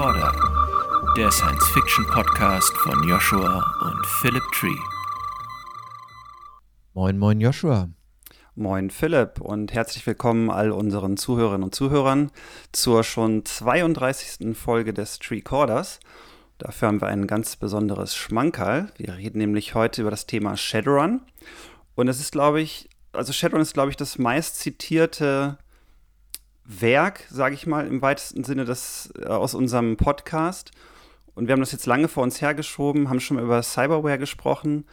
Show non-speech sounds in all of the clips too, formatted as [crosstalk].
Recorder, der Science-Fiction-Podcast von Joshua und Philip Tree. Moin, moin, Joshua. Moin Philipp und herzlich willkommen all unseren Zuhörerinnen und Zuhörern zur schon 32. Folge des Tree Corders. Dafür haben wir ein ganz besonderes Schmankerl. Wir reden nämlich heute über das Thema Shadowrun. Und es ist, glaube ich, also Shadowrun ist, glaube ich, das meist zitierte Werk, sage ich mal, im weitesten Sinne des, äh, aus unserem Podcast. Und wir haben das jetzt lange vor uns hergeschoben, haben schon mal über Cyberware gesprochen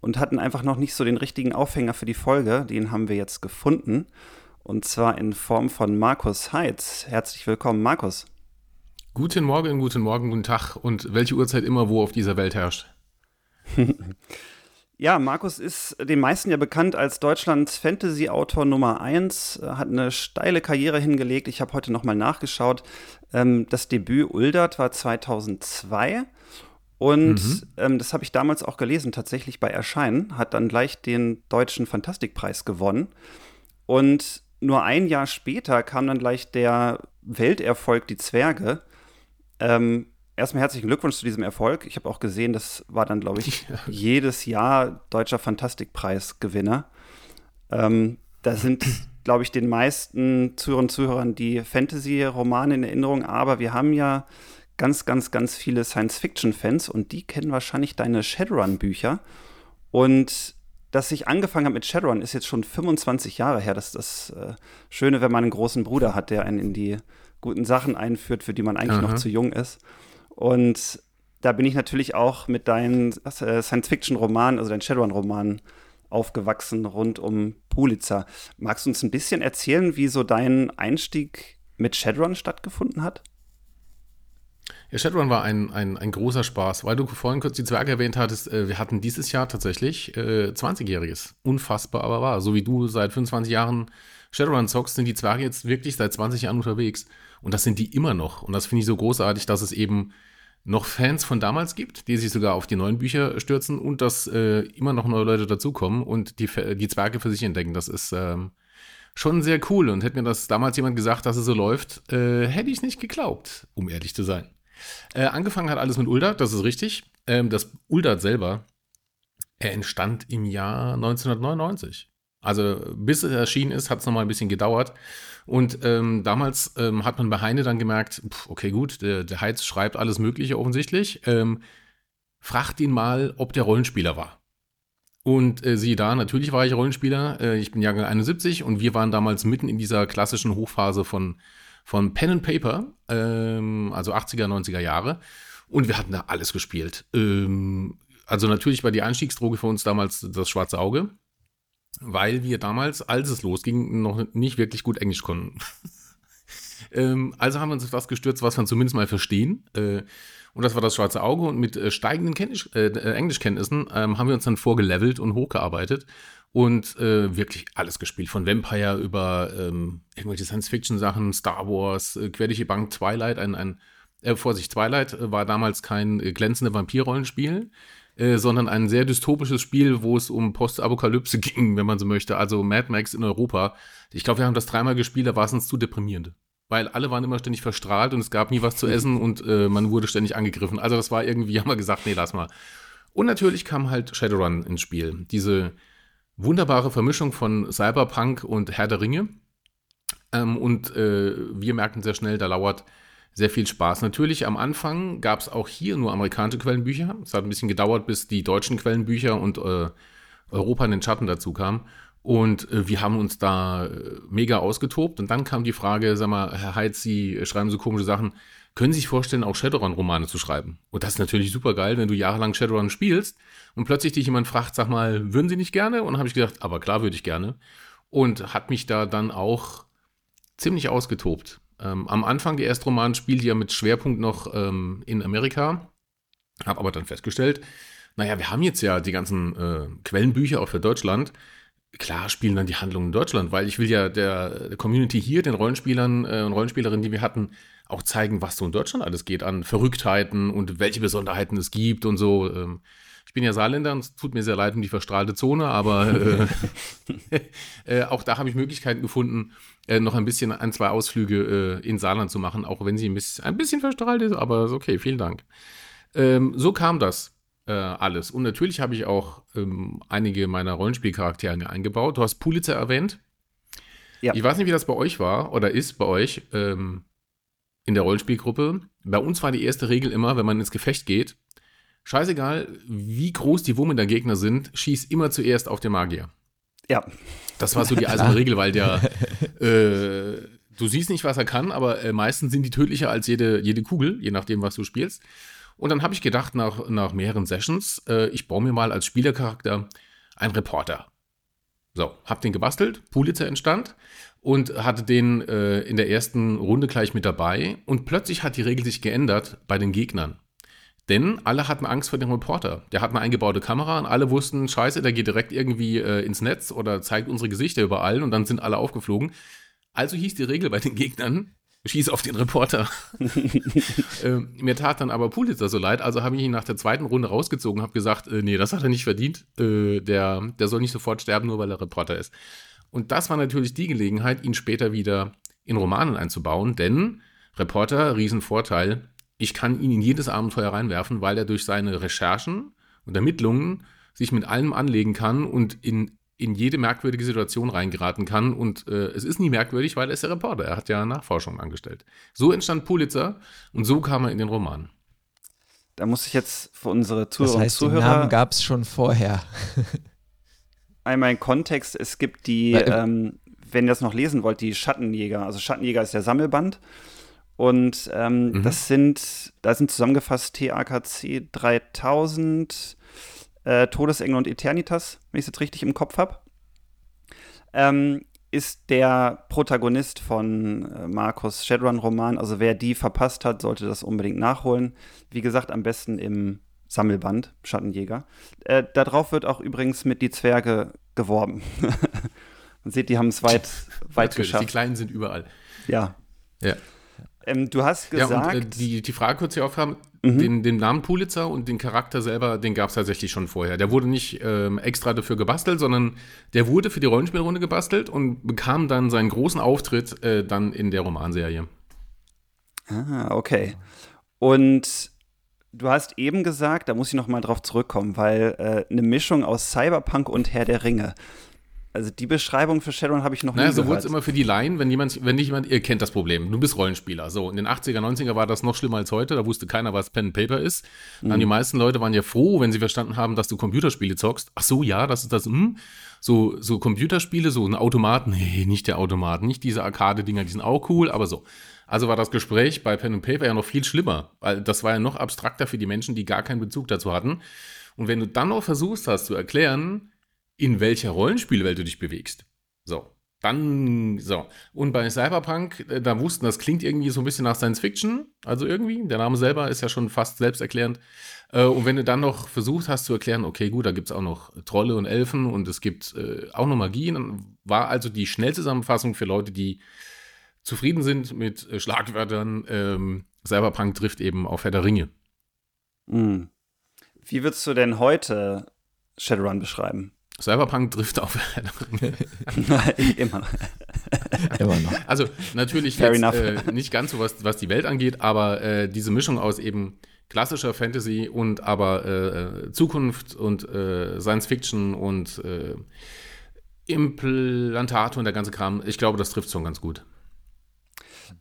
und hatten einfach noch nicht so den richtigen Aufhänger für die Folge. Den haben wir jetzt gefunden. Und zwar in Form von Markus Heitz. Herzlich willkommen, Markus. Guten Morgen, guten Morgen, guten Tag und welche Uhrzeit immer wo auf dieser Welt herrscht. [laughs] Ja, Markus ist den meisten ja bekannt als Deutschlands Fantasy-Autor Nummer 1, hat eine steile Karriere hingelegt. Ich habe heute nochmal nachgeschaut. Ähm, das Debüt Uldert war 2002 und mhm. ähm, das habe ich damals auch gelesen, tatsächlich bei Erscheinen, hat dann gleich den Deutschen Fantastikpreis gewonnen. Und nur ein Jahr später kam dann gleich der Welterfolg Die Zwerge. Ähm, erstmal herzlichen Glückwunsch zu diesem Erfolg. Ich habe auch gesehen, das war dann, glaube ich, [laughs] ja. jedes Jahr Deutscher Fantastikpreis-Gewinner. Ähm, da sind, glaube ich, den meisten Zuhörern und Zuhörern die Fantasy-Romane in Erinnerung, aber wir haben ja ganz, ganz, ganz viele Science-Fiction-Fans und die kennen wahrscheinlich deine Shadowrun-Bücher. Und dass ich angefangen habe mit Shadowrun, ist jetzt schon 25 Jahre her. Das ist das äh, Schöne, wenn man einen großen Bruder hat, der einen in die guten Sachen einführt, für die man eigentlich Aha. noch zu jung ist. Und da bin ich natürlich auch mit deinen äh, Science-Fiction-Romanen, also deinen Shadowrun-Romanen aufgewachsen rund um Pulitzer. Magst du uns ein bisschen erzählen, wie so dein Einstieg mit Shadowrun stattgefunden hat? Ja, Shadowrun war ein, ein, ein großer Spaß, weil du vorhin kurz die Zwerge erwähnt hattest. Äh, wir hatten dieses Jahr tatsächlich äh, 20-Jähriges. Unfassbar, aber wahr. So wie du seit 25 Jahren Shadowrun zockst, sind die Zwerge jetzt wirklich seit 20 Jahren unterwegs. Und das sind die immer noch. Und das finde ich so großartig, dass es eben noch Fans von damals gibt, die sich sogar auf die neuen Bücher stürzen und dass äh, immer noch neue Leute dazukommen und die, die Zwerge für sich entdecken. Das ist ähm, schon sehr cool. Und hätte mir das damals jemand gesagt, dass es so läuft, äh, hätte ich nicht geglaubt, um ehrlich zu sein. Äh, angefangen hat alles mit Uldat, das ist richtig. Ähm, das Uldat selber, er entstand im Jahr 1999. Also bis es erschienen ist, hat es nochmal ein bisschen gedauert. Und ähm, damals ähm, hat man bei Heine dann gemerkt, pff, okay gut, der, der Heiz schreibt alles Mögliche offensichtlich. Ähm, fragt ihn mal, ob der Rollenspieler war. Und äh, siehe da, natürlich war ich Rollenspieler. Äh, ich bin Jahrgang 71 und wir waren damals mitten in dieser klassischen Hochphase von, von Pen and Paper, ähm, also 80er, 90er Jahre. Und wir hatten da alles gespielt. Ähm, also natürlich war die Einstiegsdroge für uns damals das schwarze Auge weil wir damals, als es losging, noch nicht wirklich gut Englisch konnten. [laughs] ähm, also haben wir uns auf das gestürzt, was wir zumindest mal verstehen. Äh, und das war das schwarze Auge. Und mit äh, steigenden äh, äh Englischkenntnissen ähm, haben wir uns dann vorgelevelt und hochgearbeitet und äh, wirklich alles gespielt. Von Vampire über ähm, irgendwelche Science-Fiction-Sachen, Star Wars, äh, quer durch die Bank, Twilight, ein, ein äh, Vorsicht, Twilight war damals kein glänzende Vampir-Rollenspiel. Äh, sondern ein sehr dystopisches Spiel, wo es um Postapokalypse [laughs] ging, wenn man so möchte. Also Mad Max in Europa. Ich glaube, wir haben das dreimal gespielt, da war es uns zu deprimierend. Weil alle waren immer ständig verstrahlt und es gab nie was zu essen und äh, man wurde ständig angegriffen. Also das war irgendwie, [laughs] haben wir gesagt, nee, lass mal. Und natürlich kam halt Shadowrun ins Spiel. Diese wunderbare Vermischung von Cyberpunk und Herr der Ringe. Ähm, und äh, wir merkten sehr schnell, da lauert sehr viel Spaß. Natürlich am Anfang gab es auch hier nur amerikanische Quellenbücher. Es hat ein bisschen gedauert, bis die deutschen Quellenbücher und äh, Europa in den Schatten dazu kamen. Und äh, wir haben uns da äh, mega ausgetobt. Und dann kam die Frage, sag mal, Herr Heitz, Sie schreiben so komische Sachen. Können Sie sich vorstellen, auch Shadowrun-Romane zu schreiben? Und das ist natürlich super geil, wenn du jahrelang Shadowrun spielst und plötzlich dich jemand fragt, sag mal, würden Sie nicht gerne? Und dann habe ich gedacht, aber klar würde ich gerne. Und hat mich da dann auch ziemlich ausgetobt. Ähm, am Anfang der erste Roman spielt ja mit Schwerpunkt noch ähm, in Amerika. Habe aber dann festgestellt, naja, wir haben jetzt ja die ganzen äh, Quellenbücher auch für Deutschland. Klar spielen dann die Handlungen in Deutschland, weil ich will ja der, der Community hier, den Rollenspielern äh, und Rollenspielerinnen, die wir hatten, auch zeigen, was so in Deutschland alles geht an Verrücktheiten und welche Besonderheiten es gibt und so. Ähm, Ich bin ja Saarländer und es tut mir sehr leid um die verstrahlte Zone, aber äh, [laughs] äh, auch da habe ich Möglichkeiten gefunden, äh, noch ein bisschen ein, zwei Ausflüge äh, in Saarland zu machen, auch wenn sie ein bisschen, ein bisschen verstrahlt ist, aber ist okay, vielen Dank. Ähm, so kam das äh, alles. Und natürlich habe ich auch ähm, einige meiner Rollenspielcharaktere eingebaut. Du hast Pulitzer erwähnt. Ja. Ich weiß nicht, wie das bei euch war oder ist bei euch ähm, in der Rollenspielgruppe. Bei uns war die erste Regel immer, wenn man ins Gefecht geht, scheißegal, wie groß die Wummen der Gegner sind, schieß immer zuerst auf den Magier. Ja. Das war so die [laughs] eiserne Regel, weil der, äh, du siehst nicht, was er kann, aber äh, meistens sind die tödlicher als jede, jede Kugel, je nachdem, was du spielst. Und dann habe ich gedacht, nach, nach mehreren Sessions, äh, ich baue mir mal als Spielercharakter einen Reporter. So, hab den gebastelt, Pulitzer entstand und hatte den äh, in der ersten Runde gleich mit dabei. Und plötzlich hat die Regel sich geändert bei den Gegnern. Denn alle hatten Angst vor dem Reporter. Der hat eine eingebaute Kamera und alle wussten, scheiße, der geht direkt irgendwie äh, ins Netz oder zeigt unsere Gesichter überall und dann sind alle aufgeflogen. Also hieß die Regel bei den Gegnern, schieß auf den Reporter. [laughs] äh, mir tat dann aber Pulitzer so leid, also habe ich ihn nach der zweiten Runde rausgezogen, habe gesagt, äh, nee, das hat er nicht verdient. Äh, der, der soll nicht sofort sterben, nur weil er Reporter ist. Und das war natürlich die Gelegenheit, ihn später wieder in Romanen einzubauen, denn Reporter, Riesenvorteil, ich kann ihn in jedes Abenteuer reinwerfen, weil er durch seine Recherchen und Ermittlungen sich mit allem anlegen kann und in in jede merkwürdige Situation reingeraten kann. Und äh, es ist nie merkwürdig, weil er ist ja Reporter. Er hat ja Nachforschungen angestellt. So entstand Pulitzer und so kam er in den Roman. Da muss ich jetzt für unsere Zuhörer das heißt, Zuhörer. Den Namen gab es schon vorher. [laughs] einmal in Kontext: Es gibt die, ähm, wenn ihr das noch lesen wollt, die Schattenjäger. Also Schattenjäger ist der Sammelband. Und ähm, mhm. das sind, da sind zusammengefasst TAKC 3000, äh, Todesengel und Eternitas, wenn ich es jetzt richtig im Kopf habe, ähm, ist der Protagonist von äh, Markus Shadowrun-Roman. Also wer die verpasst hat, sollte das unbedingt nachholen. Wie gesagt, am besten im Sammelband, Schattenjäger. Äh, darauf wird auch übrigens mit die Zwerge geworben. [laughs] Man sieht, die haben es weit, [laughs] weit geschafft. Die Kleinen sind überall. Ja. Ja. Ähm, du hast gesagt. Ja, und, äh, die, die Frage kurz hier aufhaben: Mhm. Den, den, Namen Pulitzer und den Charakter selber, den gab es tatsächlich schon vorher. Der wurde nicht ähm, extra dafür gebastelt, sondern der wurde für die Rollenspielrunde gebastelt und bekam dann seinen großen Auftritt äh, dann in der Romanserie. Ah, okay. Und du hast eben gesagt, da muss ich noch mal drauf zurückkommen, weil äh, eine Mischung aus Cyberpunk und Herr der Ringe. Also die Beschreibung für Shadowrun habe ich noch naja, nie so gehört. so wurde es immer für die Laien, wenn jemand, wenn nicht jemand, ihr kennt das Problem, du bist Rollenspieler. So, in den 80er, 90er war das noch schlimmer als heute, da wusste keiner, was Pen and Paper ist. Mhm. die meisten Leute waren ja froh, wenn sie verstanden haben, dass du Computerspiele zockst. Ach so, ja, das ist das, hm. So, so Computerspiele, so ein Automat, nee, nicht der Automat, nicht diese Arcade-Dinger, die sind auch cool, aber so. Also war das Gespräch bei Pen and Paper ja noch viel schlimmer, weil das war ja noch abstrakter für die Menschen, die gar keinen Bezug dazu hatten. Und wenn du dann noch versuchst hast zu erklären, in welcher Rollenspielwelt du dich bewegst. So. Dann, so. Und bei Cyberpunk, äh, da wussten, das klingt irgendwie so ein bisschen nach Science Fiction. Also irgendwie, der Name selber ist ja schon fast selbsterklärend. Äh, und wenn du dann noch versucht hast zu erklären, okay, gut, da gibt es auch noch Trolle und Elfen und es gibt äh, auch noch Magie, dann war also die Schnellzusammenfassung für Leute, die zufrieden sind mit Schlagwörtern, ähm, Cyberpunk trifft eben auf Herr der Ringe. Mhm. Wie würdest du denn heute Shadowrun beschreiben? Cyberpunk trifft auf. [laughs] Immer. Immer noch. Also natürlich jetzt, äh, nicht ganz so, was, was die Welt angeht, aber äh, diese Mischung aus eben klassischer Fantasy und aber äh, Zukunft und äh, Science Fiction und äh, Implantate und der ganze Kram, ich glaube, das trifft schon ganz gut.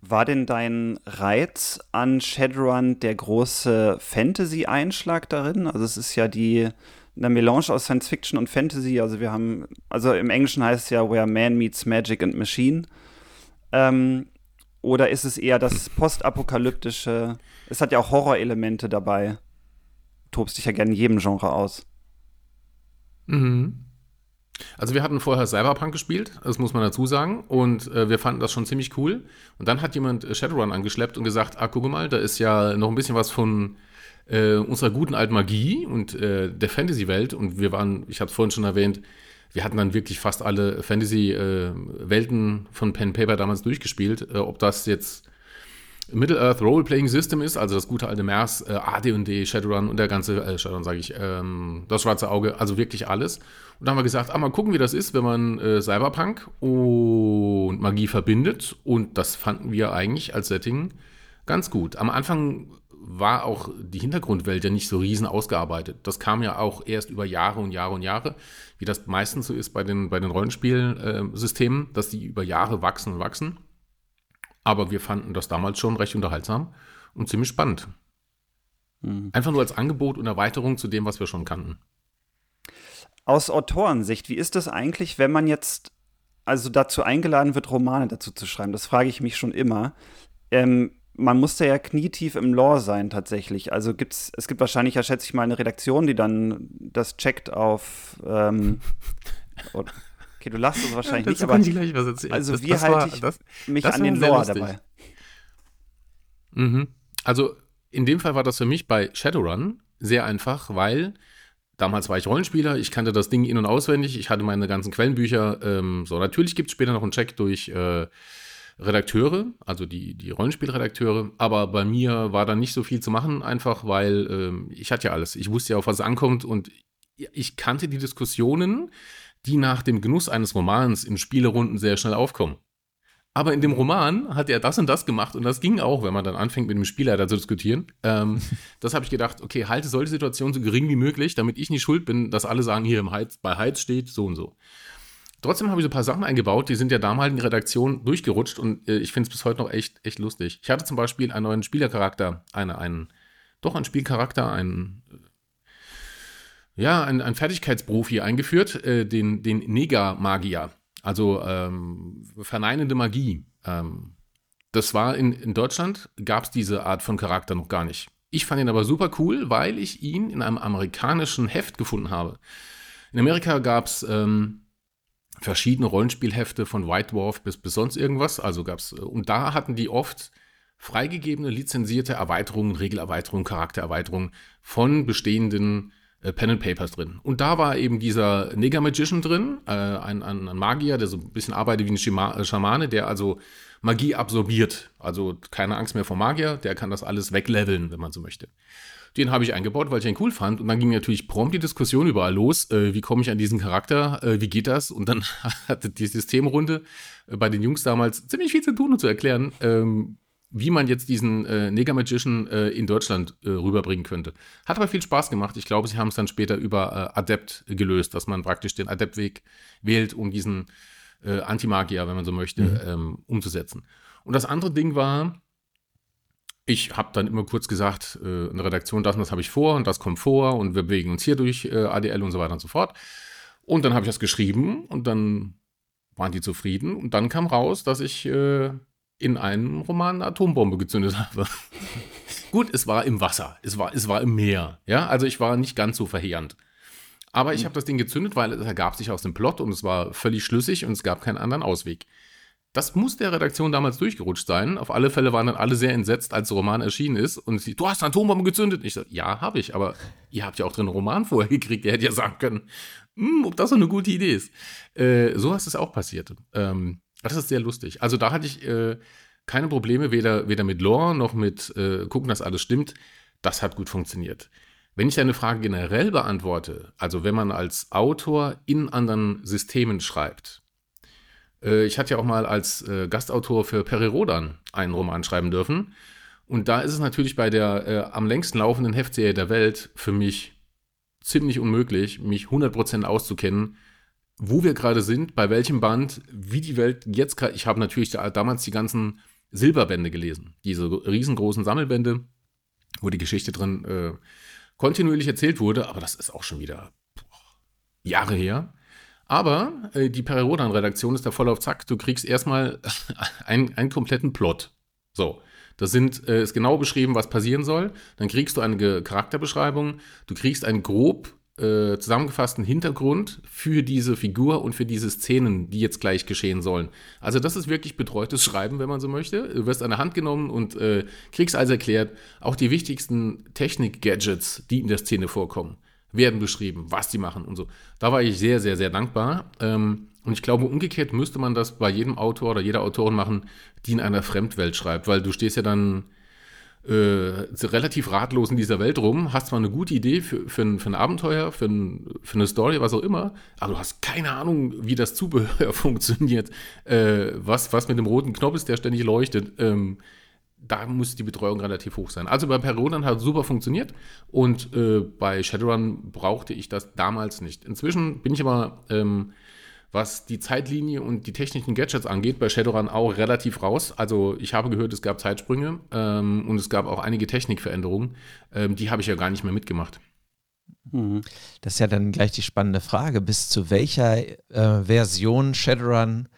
War denn dein Reiz an Shadowrun der große Fantasy-Einschlag darin? Also es ist ja die eine Melange aus Science Fiction und Fantasy. Also wir haben, also im Englischen heißt es ja Where Man Meets Magic and Machine. Ähm, oder ist es eher das postapokalyptische? Es hat ja auch Horrorelemente dabei. Tobst dich ja gerne in jedem Genre aus. Mhm. Also wir hatten vorher Cyberpunk gespielt, das muss man dazu sagen, und äh, wir fanden das schon ziemlich cool. Und dann hat jemand Shadowrun angeschleppt und gesagt, ah, guck mal, da ist ja noch ein bisschen was von äh, unserer guten alten Magie und äh, der Fantasy-Welt. Und wir waren, ich habe es vorhin schon erwähnt, wir hatten dann wirklich fast alle Fantasy-Welten von Pen Paper damals durchgespielt. Äh, ob das jetzt Middle-earth Role-Playing System ist, also das gute alte MERS, äh, AD&D, Shadowrun und der ganze, äh, Shadowrun sage ich, ähm, das schwarze Auge, also wirklich alles. Und da haben wir gesagt, ah, mal gucken, wie das ist, wenn man äh, Cyberpunk und Magie verbindet. Und das fanden wir eigentlich als Setting ganz gut. Am Anfang war auch die Hintergrundwelt ja nicht so riesen ausgearbeitet. Das kam ja auch erst über Jahre und Jahre und Jahre, wie das meistens so ist bei den, bei den Rollenspielsystemen, äh, dass die über Jahre wachsen und wachsen. Aber wir fanden das damals schon recht unterhaltsam und ziemlich spannend. Mhm. Einfach nur als Angebot und Erweiterung zu dem, was wir schon kannten. Aus Autorensicht, wie ist das eigentlich, wenn man jetzt also dazu eingeladen wird, Romane dazu zu schreiben? Das frage ich mich schon immer. Ähm, man muss ja knietief im Lore sein tatsächlich. Also gibt's, es gibt wahrscheinlich ja, schätze ich mal, eine Redaktion, die dann das checkt auf ähm, [laughs] Okay, du lachst uns wahrscheinlich [laughs] ja, nicht, aber ich gleich was erzählen. also das, wie halte ich das, mich an den Lore dabei? Mhm. Also in dem Fall war das für mich bei Shadowrun sehr einfach, weil damals war ich Rollenspieler, ich kannte das Ding in- und auswendig, ich hatte meine ganzen Quellenbücher. Ähm, so, natürlich gibt es später noch einen Check durch äh, Redakteure, also die, die Rollenspielredakteure, aber bei mir war da nicht so viel zu machen, einfach weil ähm, ich hatte ja alles. Ich wusste ja, auf was es ankommt und ich kannte die Diskussionen, die nach dem Genuss eines Romans in Spielerunden sehr schnell aufkommen. Aber in dem Roman hat er das und das gemacht und das ging auch, wenn man dann anfängt mit dem Spielleiter zu diskutieren. Ähm, [laughs] das habe ich gedacht, okay, halte solche Situationen so gering wie möglich, damit ich nicht schuld bin, dass alle sagen, hier im Heiz, bei Heiz steht so und so. Trotzdem habe ich so ein paar Sachen eingebaut, die sind ja damals in die Redaktion durchgerutscht und äh, ich finde es bis heute noch echt, echt lustig. Ich hatte zum Beispiel einen neuen Spielercharakter, eine, einen, doch einen Spielcharakter, einen ja, ein, ein Fertigkeitsprofi eingeführt, äh, den, den Nega-Magier, also ähm, verneinende Magie. Ähm, das war in, in Deutschland, gab es diese Art von Charakter noch gar nicht. Ich fand ihn aber super cool, weil ich ihn in einem amerikanischen Heft gefunden habe. In Amerika gab es ähm, verschiedene Rollenspielhefte von White Dwarf bis, bis sonst irgendwas. Also gab's, äh, und da hatten die oft freigegebene, lizenzierte Erweiterungen, Regelerweiterungen, Charaktererweiterungen von bestehenden äh, Pen and Papers drin. Und da war eben dieser Nega Magician drin, äh, ein, ein, ein, Magier, der so ein bisschen arbeitet wie ein Schima äh, Schamane, der also Magie absorbiert. Also keine Angst mehr vor Magier, der kann das alles wegleveln, wenn man so möchte. Den habe ich eingebaut, weil ich ihn cool fand. Und dann ging natürlich prompt die Diskussion überall los. Äh, wie komme ich an diesen Charakter? Äh, wie geht das? Und dann [laughs] hatte die Systemrunde äh, bei den Jungs damals ziemlich viel zu tun, um zu erklären, ähm, wie man jetzt diesen äh, Nega Magician äh, in Deutschland äh, rüberbringen könnte. Hat aber viel Spaß gemacht. Ich glaube, sie haben es dann später über äh, Adept gelöst, dass man praktisch den Adept-Weg wählt, um diesen äh, Antimagier, wenn man so möchte, mhm. ähm, umzusetzen. Und das andere Ding war, ich habe dann immer kurz gesagt, äh, eine Redaktion, das und das habe ich vor und das kommt vor und wir bewegen uns hier durch äh, ADL und so weiter und so fort. Und dann habe ich das geschrieben und dann waren die zufrieden und dann kam raus, dass ich äh, in einem Roman eine Atombombe gezündet [laughs] habe. Gut, es war im Wasser, es war, es war im Meer, ja, also ich war nicht ganz so verheerend. Aber ich mhm. habe das Ding gezündet, weil es ergab sich aus dem Plot und es war völlig schlüssig und es gab keinen anderen Ausweg. Das muss der Redaktion damals durchgerutscht sein. Auf alle Fälle waren dann alle sehr entsetzt, als der Roman erschienen ist. Und sie, du hast eine Atombombe gezündet. ich so, ja, habe ich, aber ihr habt ja auch drin einen Roman vorher gekriegt. Ihr hättet ja sagen können, hm, ob das so eine gute Idee ist. Äh, so ist es auch passiert. Ähm, das ist sehr lustig. Also da hatte ich äh, keine Probleme, weder, weder mit Lore noch mit äh, gucken, dass alles stimmt. Das hat gut funktioniert. Wenn ich deine Frage generell beantworte, also wenn man als Autor in anderen Systemen schreibt, ich hatte ja auch mal als äh, Gastautor für Peri Rodan einen Roman schreiben dürfen. Und da ist es natürlich bei der äh, am längsten laufenden Heftserie der Welt für mich ziemlich unmöglich, mich 100% auszukennen, wo wir gerade sind, bei welchem Band, wie die Welt jetzt gerade. Ich habe natürlich da, damals die ganzen Silberbände gelesen, diese riesengroßen Sammelbände, wo die Geschichte drin äh, kontinuierlich erzählt wurde, aber das ist auch schon wieder boah, Jahre her. Aber äh, die Perirodan-Redaktion ist da voll auf Zack. Du kriegst erstmal [laughs] einen, einen kompletten Plot. So. Das sind, äh, ist genau beschrieben, was passieren soll. Dann kriegst du eine Charakterbeschreibung. Du kriegst einen grob äh, zusammengefassten Hintergrund für diese Figur und für diese Szenen, die jetzt gleich geschehen sollen. Also das ist wirklich betreutes Schreiben, wenn man so möchte. Du wirst an der Hand genommen und äh, kriegst also erklärt, auch die wichtigsten Technik-Gadgets, die in der Szene vorkommen, werden beschrieben, was die machen und so. Da war ich sehr, sehr, sehr dankbar. Ähm, Und ich glaube, umgekehrt müsste man das bei jedem Autor oder jeder Autorin machen, die in einer Fremdwelt schreibt, weil du stehst ja dann äh, relativ ratlos in dieser Welt rum, hast zwar eine gute Idee für, für, ein, für ein Abenteuer, für, ein, für eine Story, was auch immer, aber du hast keine Ahnung, wie das Zubehör [laughs] funktioniert, äh, was, was mit dem roten Knopf ist, der ständig leuchtet. Ähm, da muss die Betreuung relativ hoch sein. Also bei Peronan hat es super funktioniert und äh, bei Shadowrun brauchte ich das damals nicht. Inzwischen bin ich aber ähm, was die Zeitlinie und die technischen Gadgets angeht, bei Shadowrun auch relativ raus. Also ich habe gehört, es gab Zeitsprünge ähm, und es gab auch einige Technikveränderungen. Ähm, die habe ich ja gar nicht mehr mitgemacht. Mhm. Das ist ja dann gleich die spannende Frage. Bis zu welcher äh, Version Shadowrun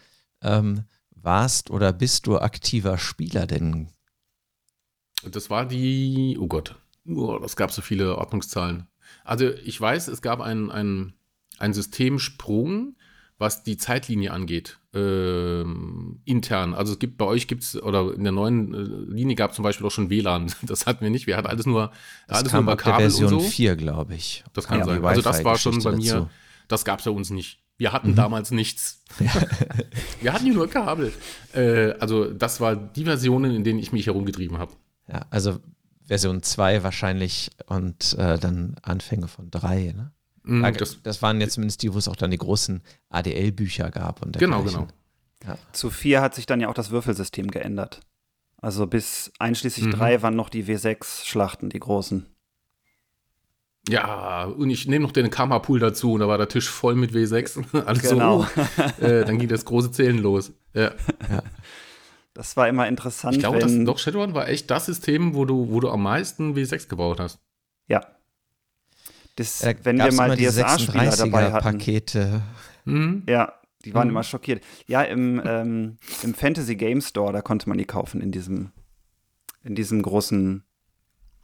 ähm, warst oder bist du aktiver Spieler denn? Das war die, oh Gott, oh, das gab so viele Ordnungszahlen. Also ich weiß, es gab einen, einen, einen Systemsprung, was die Zeitlinie angeht, äh, intern. Also es gibt bei euch gibt es, oder in der neuen äh, Linie gab es zum Beispiel auch schon WLAN. [laughs] Das hatten wir nicht. Wir hatten alles nur, das alles kam nur ab der Version so. 4, glaube ich. Das kann Ja, sein. Also das war schon bei mir, dazu. das gab es bei uns nicht. Wir hatten Mhm. damals nichts. [laughs] wir hatten nur Kabel. Äh, also das war die Versionen, in denen ich mich herumgetrieben habe. Ja, also Version 2 wahrscheinlich und äh, dann Anfänge von 3, ne? Mm, Da- das, das waren jetzt zumindest die, wo es auch dann die großen ADL-Bücher gab und genau, genau. Zu 4 hat sich dann ja auch das Würfelsystem geändert. Also bis einschließlich Mhm. 3 waren noch die W6-Schlachten, die großen. Ja, und ich nehme noch den Karma-Pool dazu und da war der Tisch voll mit W6. [laughs] Alles Genau. so. Äh, dann ging das große Zählen los. Ja. Das war immer interessant, Ich glaube, das, wenn. doch Shadowrun war echt das System, wo du, wo du am meisten W6 gebaut hast. ja. Das, Da wenn wir mal die DSA-Spieler dabei hatten. Pakete. Mhm. Ja, die waren Mhm. immer schockiert. Ja, im, ähm, im Fantasy Game Store, da konnte man die kaufen in diesem, in diesem großen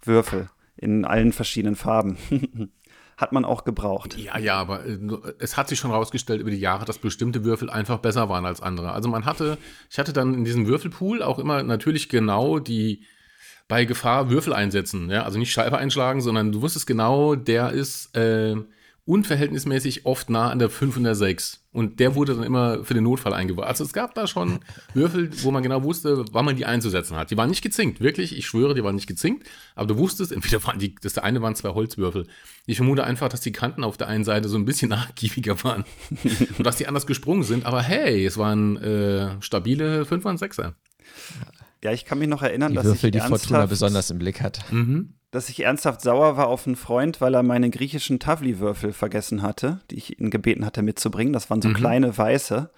Würfel. In allen verschiedenen Farben. [laughs] Hat man auch gebraucht. Ja, ja, aber äh, es hat sich schon rausgestellt über die Jahre, dass bestimmte Würfel einfach besser waren als andere. Also man hatte, ich hatte dann in diesem Würfelpool auch immer natürlich genau die bei Gefahr Würfel einsetzen. Ja? Also nicht Scheibe einschlagen, sondern du wusstest genau, der ist äh, unverhältnismäßig oft nah an der 5 und der 6. Und der wurde dann immer für den Notfall eingebaut. Also es gab da schon Würfel, wo man genau wusste, wann man die einzusetzen hat. Die waren nicht gezinkt, wirklich, ich schwöre, die waren nicht gezinkt. Aber du wusstest, entweder waren die, das eine waren zwei Holzwürfel. Ich vermute einfach, dass die Kanten auf der einen Seite so ein bisschen [laughs] nachgiebiger waren. [laughs] und dass die anders gesprungen sind. Aber hey, es waren äh, stabile 5 und 6er. Ja, ich kann mich noch erinnern, Die dass Würfel, ich die Fortuna besonders im Blick hat. Mhm. Dass ich ernsthaft sauer war auf einen Freund, weil er meine griechischen Tavli-Würfel vergessen hatte, die ich ihn gebeten hatte mitzubringen. Das waren so Mhm. kleine weiße.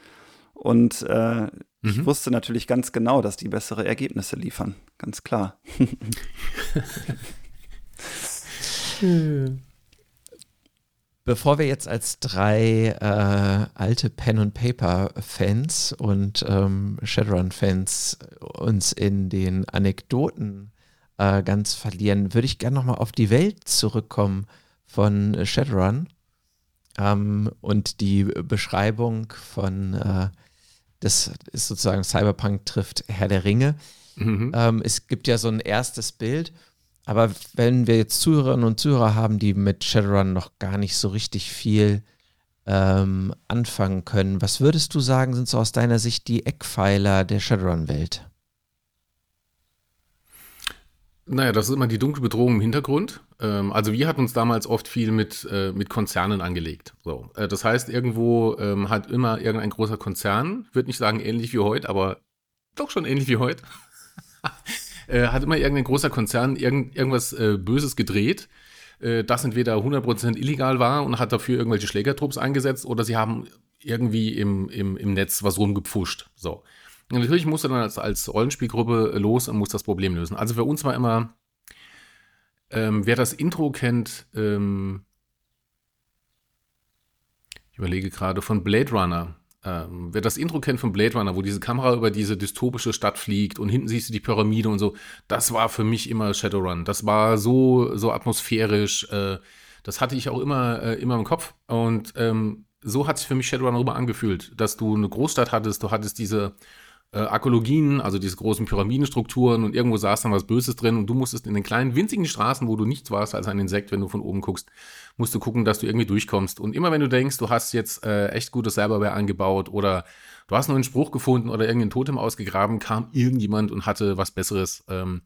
Und äh, ich Mhm. wusste natürlich ganz genau, dass die bessere Ergebnisse liefern. Ganz klar. [laughs] Bevor wir jetzt als drei äh, alte Pen and Paper Fans und ähm, Shadowrun Fans uns in den Anekdoten äh, ganz verlieren, würde ich gerne nochmal auf die Welt zurückkommen von äh, Shadowrun ähm, und die Beschreibung von äh, das ist sozusagen Cyberpunk trifft Herr der Ringe. Mhm. Ähm, es gibt ja so ein erstes Bild, aber wenn wir jetzt Zuhörerinnen und Zuhörer haben, die mit Shadowrun noch gar nicht so richtig viel ähm, anfangen können, was würdest du sagen, sind so aus deiner Sicht die Eckpfeiler der Shadowrun-Welt? Naja, das ist immer die dunkle Bedrohung im Hintergrund. Ähm, also wir hatten uns damals oft viel mit, äh, mit Konzernen angelegt. So, äh, das heißt, irgendwo ähm, hat immer irgendein großer Konzern, würde nicht sagen ähnlich wie heute, aber doch schon ähnlich wie heute, [laughs] äh, hat immer irgendein großer Konzern irgend, irgendwas äh, Böses gedreht, äh, das entweder 100% illegal war und hat dafür irgendwelche Schlägertrupps eingesetzt oder sie haben irgendwie im, im, im Netz was rumgepfuscht. So. Natürlich musst du dann als, als Rollenspielgruppe los und musst das Problem lösen. Also für uns war immer, ähm, wer das Intro kennt, ähm, ich überlege gerade, von Blade Runner. Ähm, wer das Intro kennt von Blade Runner, wo diese Kamera über diese dystopische Stadt fliegt und hinten siehst du die Pyramide und so, das war für mich immer Shadowrun. Das war so, so atmosphärisch. Äh, das hatte ich auch immer, äh, immer im Kopf. Und ähm, so hat sich für mich Shadowrun rüber angefühlt, dass du eine Großstadt hattest, du hattest diese äh, Arkologien, also diese großen Pyramidenstrukturen und irgendwo saß dann was Böses drin und du musstest in den kleinen, winzigen Straßen, wo du nichts warst als ein Insekt, wenn du von oben guckst, musst du gucken, dass du irgendwie durchkommst. Und immer wenn du denkst, du hast jetzt äh, echt gutes Cyberware angebaut oder du hast nur einen Spruch gefunden oder irgendein Totem ausgegraben, kam irgendjemand und hatte was Besseres. Ähm,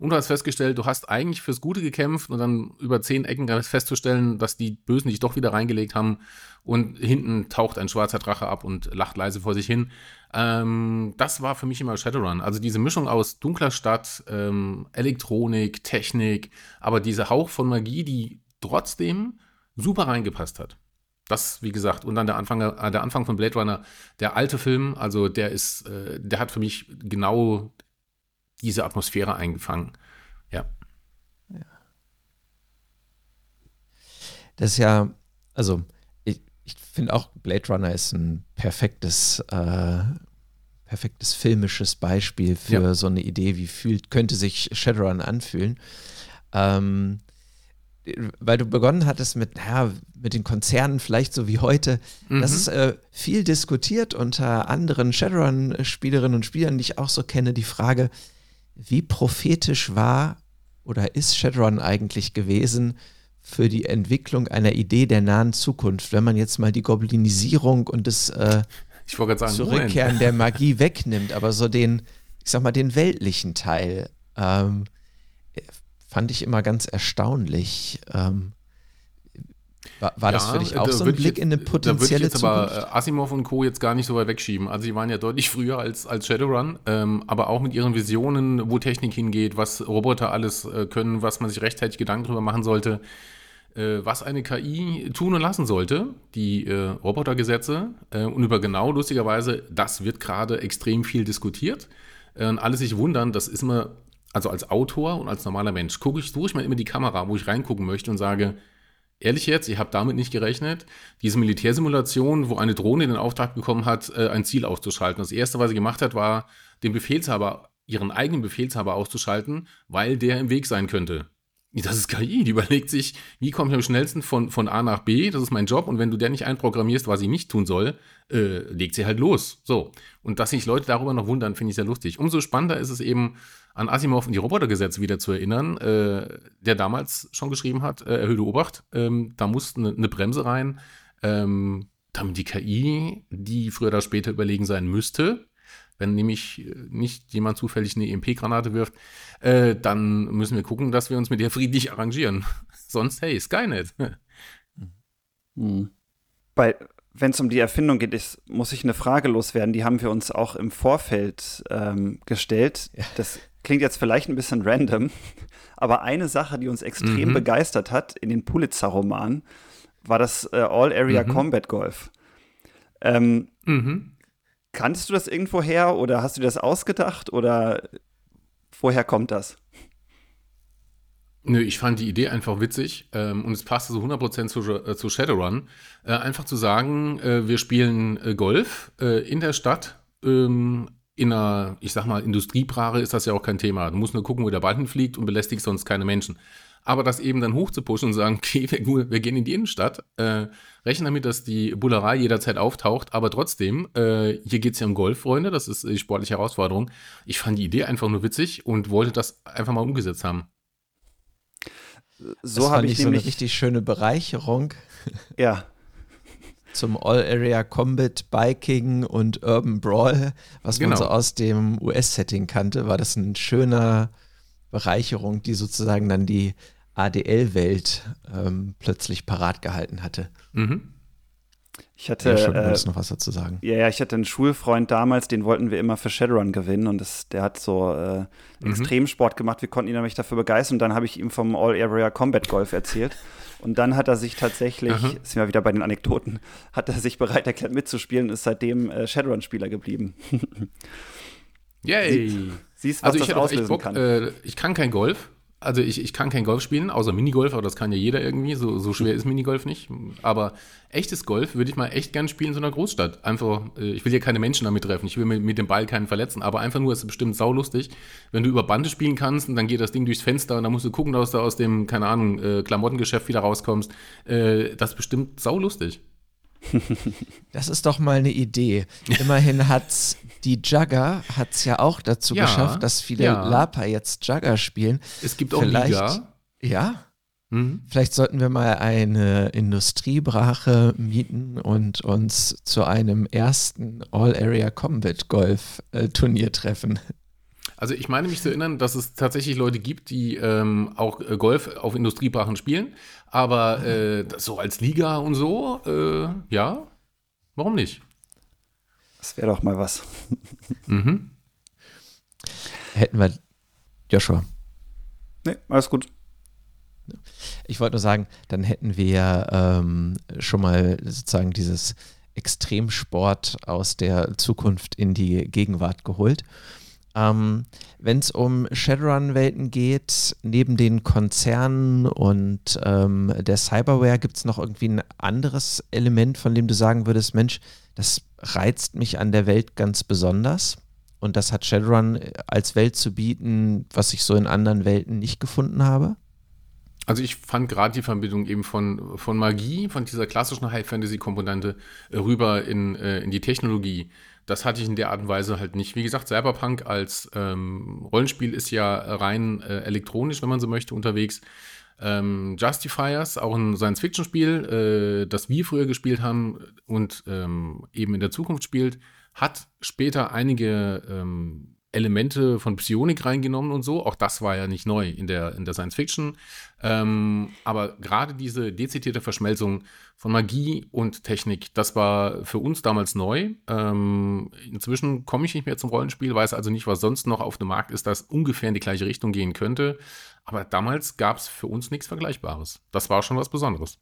und du hast festgestellt, du hast eigentlich fürs Gute gekämpft und dann über zehn Ecken festzustellen, dass die Bösen dich doch wieder reingelegt haben und hinten taucht ein schwarzer Drache ab und lacht leise vor sich hin. Ähm, das war für mich immer Shadowrun. Also diese Mischung aus dunkler Stadt, ähm, Elektronik, Technik, aber dieser Hauch von Magie, die trotzdem super reingepasst hat. Das, wie gesagt, und dann der Anfang, äh, der Anfang von Blade Runner, der alte Film, also der ist, äh, der hat für mich genau diese Atmosphäre eingefangen. Ja. ja. Das ist ja, also ich, finde auch, Blade Runner ist ein perfektes, äh, perfektes filmisches Beispiel für ja. so eine Idee, wie fühlt, könnte sich Shadowrun anfühlen. Ähm, weil du begonnen hattest mit, naja, mit den Konzernen vielleicht so wie heute. Mhm. Das ist äh, viel diskutiert unter anderen Shadowrun-Spielerinnen und Spielern, die ich auch so kenne, die Frage, wie prophetisch war oder ist Shadowrun eigentlich gewesen für die Entwicklung einer Idee der nahen Zukunft, wenn man jetzt mal die Goblinisierung und das äh, sagen, Zurückkehren Moment. der Magie wegnimmt, aber so den, ich sag mal, den weltlichen Teil ähm, fand ich immer ganz erstaunlich. Ähm, war, war ja, das für dich auch so ein Blick jetzt, in eine potenzielle da ich jetzt aber Asimov und Co. jetzt gar nicht so weit wegschieben. Also sie waren ja deutlich früher als, als Shadowrun, ähm, aber auch mit ihren Visionen, wo Technik hingeht, was Roboter alles äh, können, was man sich rechtzeitig Gedanken darüber machen sollte, äh, was eine KI tun und lassen sollte, die äh, Robotergesetze. Äh, und über genau, lustigerweise, das wird gerade extrem viel diskutiert. Äh, und alle sich wundern, das ist immer, also als Autor und als normaler Mensch, gucke ich, suche ich mir immer die Kamera, wo ich reingucken möchte und sage, Ehrlich jetzt, ich habe damit nicht gerechnet. Diese Militärsimulation, wo eine Drohne den Auftrag bekommen hat, äh, ein Ziel auszuschalten. Das erste, was sie gemacht hat, war, den Befehlshaber, ihren eigenen Befehlshaber auszuschalten, weil der im Weg sein könnte. Das ist KI, die überlegt sich, wie komme ich am schnellsten von, von A nach B, das ist mein Job, und wenn du der nicht einprogrammierst, was sie nicht tun soll, äh, legt sie halt los. So. Und dass sich Leute darüber noch wundern, finde ich sehr lustig. Umso spannender ist es eben, an Asimov und die Robotergesetze wieder zu erinnern, äh, der damals schon geschrieben hat, äh, erhöhte Obacht, ähm, da musste eine, eine Bremse rein, ähm, damit die KI, die früher oder später überlegen sein müsste, wenn nämlich äh, nicht jemand zufällig eine EMP-Granate wirft, äh, dann müssen wir gucken, dass wir uns mit der friedlich arrangieren. [laughs] Sonst, hey, Skynet. [laughs] hm. Bei, wenn es um die Erfindung geht, ist, muss ich eine Frage loswerden. Die haben wir uns auch im Vorfeld ähm, gestellt. Ja. Das klingt jetzt vielleicht ein bisschen random, [laughs] aber eine Sache, die uns extrem mhm. begeistert hat in den Pulitzer-Romanen, war das äh, All-Area mhm. Combat Golf. Ähm, mhm. Kanntest du das irgendwo her oder hast du dir das ausgedacht oder woher kommt das? Nö, ich fand die Idee einfach witzig ähm, und es passte so 100% zu, äh, zu Shadowrun. Äh, einfach zu sagen, äh, wir spielen äh, Golf äh, in der Stadt. Ähm, in einer, ich sag mal, Industriebrare ist das ja auch kein Thema. Du musst nur gucken, wo der Ball hinfliegt und belästigst sonst keine Menschen. Aber das eben dann hochzupuschen und sagen, [laughs] okay, wir, wir gehen in die Innenstadt, äh, rechnen damit, dass die Bullerei jederzeit auftaucht, aber trotzdem, äh, hier geht es ja um Golf, Freunde, das ist die sportliche Herausforderung. Ich fand die Idee einfach nur witzig und wollte das einfach mal umgesetzt haben. So habe ich, ich so eine richtig schöne Bereicherung. Ja. [laughs] Zum All-Area Combat Biking und Urban Brawl, was genau. man so aus dem US-Setting kannte, war das eine schöne Bereicherung, die sozusagen dann die ADL-Welt ähm, plötzlich parat gehalten hatte. Mhm. Ich hatte. Ja, schon, äh, noch was dazu sagen. Ja, ja, ich hatte einen Schulfreund damals, den wollten wir immer für Shadowrun gewinnen und das, der hat so äh, mhm. Extremsport gemacht. Wir konnten ihn nämlich dafür begeistern und dann habe ich ihm vom All-Area Combat Golf erzählt. Und dann hat er sich tatsächlich, Aha. sind wir wieder bei den Anekdoten, hat er sich bereit erklärt mitzuspielen und ist seitdem äh, Shadowrun-Spieler geblieben. [laughs] Yay! Sie, siehst, was also das auslösen Bock, kann. Äh, ich kann kein Golf, also ich, ich kann kein Golf spielen, außer Minigolf, aber das kann ja jeder irgendwie. So, so schwer ist Minigolf nicht. Aber echtes Golf würde ich mal echt gern spielen in so einer Großstadt. Einfach, äh, ich will ja keine Menschen damit treffen, ich will mit, mit dem Ball keinen verletzen, aber einfach nur, es ist bestimmt saulustig, wenn du über Bande spielen kannst und dann geht das Ding durchs Fenster und dann musst du gucken, dass du aus dem, keine Ahnung, äh, Klamottengeschäft wieder rauskommst. Äh, das ist bestimmt saulustig. [laughs] Das ist doch mal eine Idee. Immerhin hat's die Jugger hat's ja auch dazu Ja, geschafft, dass viele ja. Lapa jetzt Jugger spielen. Es gibt auch Vielleicht, Liga. ja, Mhm. vielleicht sollten wir mal eine Industriebrache mieten und uns zu einem ersten All-Area Combat Golf Turnier treffen. Also ich meine mich zu erinnern, dass es tatsächlich Leute gibt, die ähm, auch äh, Golf auf Industriebrachen spielen, aber äh, so als Liga und so, äh, ja, warum nicht? Das wäre doch mal was. Mhm. Hätten wir Joshua. Nee, alles gut. Ich wollte nur sagen, dann hätten wir ähm, schon mal sozusagen dieses Extremsport aus der Zukunft in die Gegenwart geholt. Ähm, Wenn es um Shadowrun-Welten geht, neben den Konzernen und ähm, der Cyberware, gibt es noch irgendwie ein anderes Element, von dem du sagen würdest, Mensch, das reizt mich an der Welt ganz besonders. Und das hat Shadowrun als Welt zu bieten, was ich so in anderen Welten nicht gefunden habe. Also ich fand gerade die Verbindung eben von, von Magie, von dieser klassischen High-Fantasy-Komponente äh, rüber in, äh, in die Technologie. Das hatte ich in der Art und Weise halt nicht. Wie gesagt, Cyberpunk als ähm, Rollenspiel ist ja rein äh, elektronisch, wenn man so möchte, unterwegs. Ähm, Justifiers, auch ein Science-Fiction-Spiel, äh, das wir früher gespielt haben und ähm, eben in der Zukunft spielt, hat später einige ähm, Elemente von Psionik reingenommen und so. Auch das war ja nicht neu in der, in der Science Fiction. Ähm, aber gerade diese dezidierte Verschmelzung von Magie und Technik, das war für uns damals neu. Ähm, inzwischen komme ich nicht mehr zum Rollenspiel, weiß also nicht, was sonst noch auf dem Markt ist, das ungefähr in die gleiche Richtung gehen könnte. Aber damals gab es für uns nichts Vergleichbares. Das war schon was Besonderes.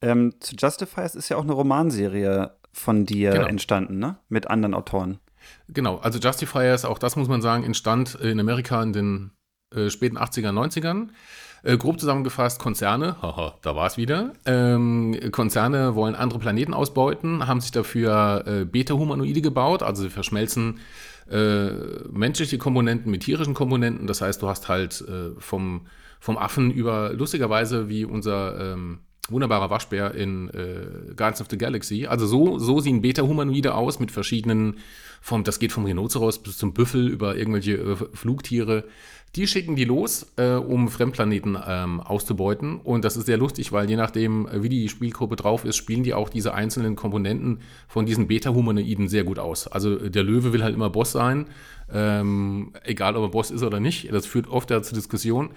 Ähm, zu Justifiers ist ja auch eine Romanserie von dir Genau. entstanden, ne? Mit anderen Autoren. Genau, also Justifiers, auch das muss man sagen, entstand in Amerika in den äh, späten 80er, 90ern. Äh, grob zusammengefasst, Konzerne, haha, da war es wieder. Ähm, Konzerne wollen andere Planeten ausbeuten, haben sich dafür äh, Beta-Humanoide gebaut, also sie verschmelzen äh, menschliche Komponenten mit tierischen Komponenten. Das heißt, du hast halt äh, vom, vom Affen über, lustigerweise wie unser ähm, wunderbarer Waschbär in äh, Guardians of the Galaxy. Also so, so sehen Beta-Humanoide aus mit verschiedenen, vom, das geht vom Rhinoceros bis zum Büffel über irgendwelche äh, Flugtiere. Die schicken die los, äh, um Fremdplaneten ähm, auszubeuten. Und das ist sehr lustig, weil je nachdem, äh, wie die Spielgruppe drauf ist, spielen die auch diese einzelnen Komponenten von diesen Beta-Humanoiden sehr gut aus. Also äh, der Löwe will halt immer Boss sein, ähm, egal ob er Boss ist oder nicht. Das führt oft ja zur Diskussion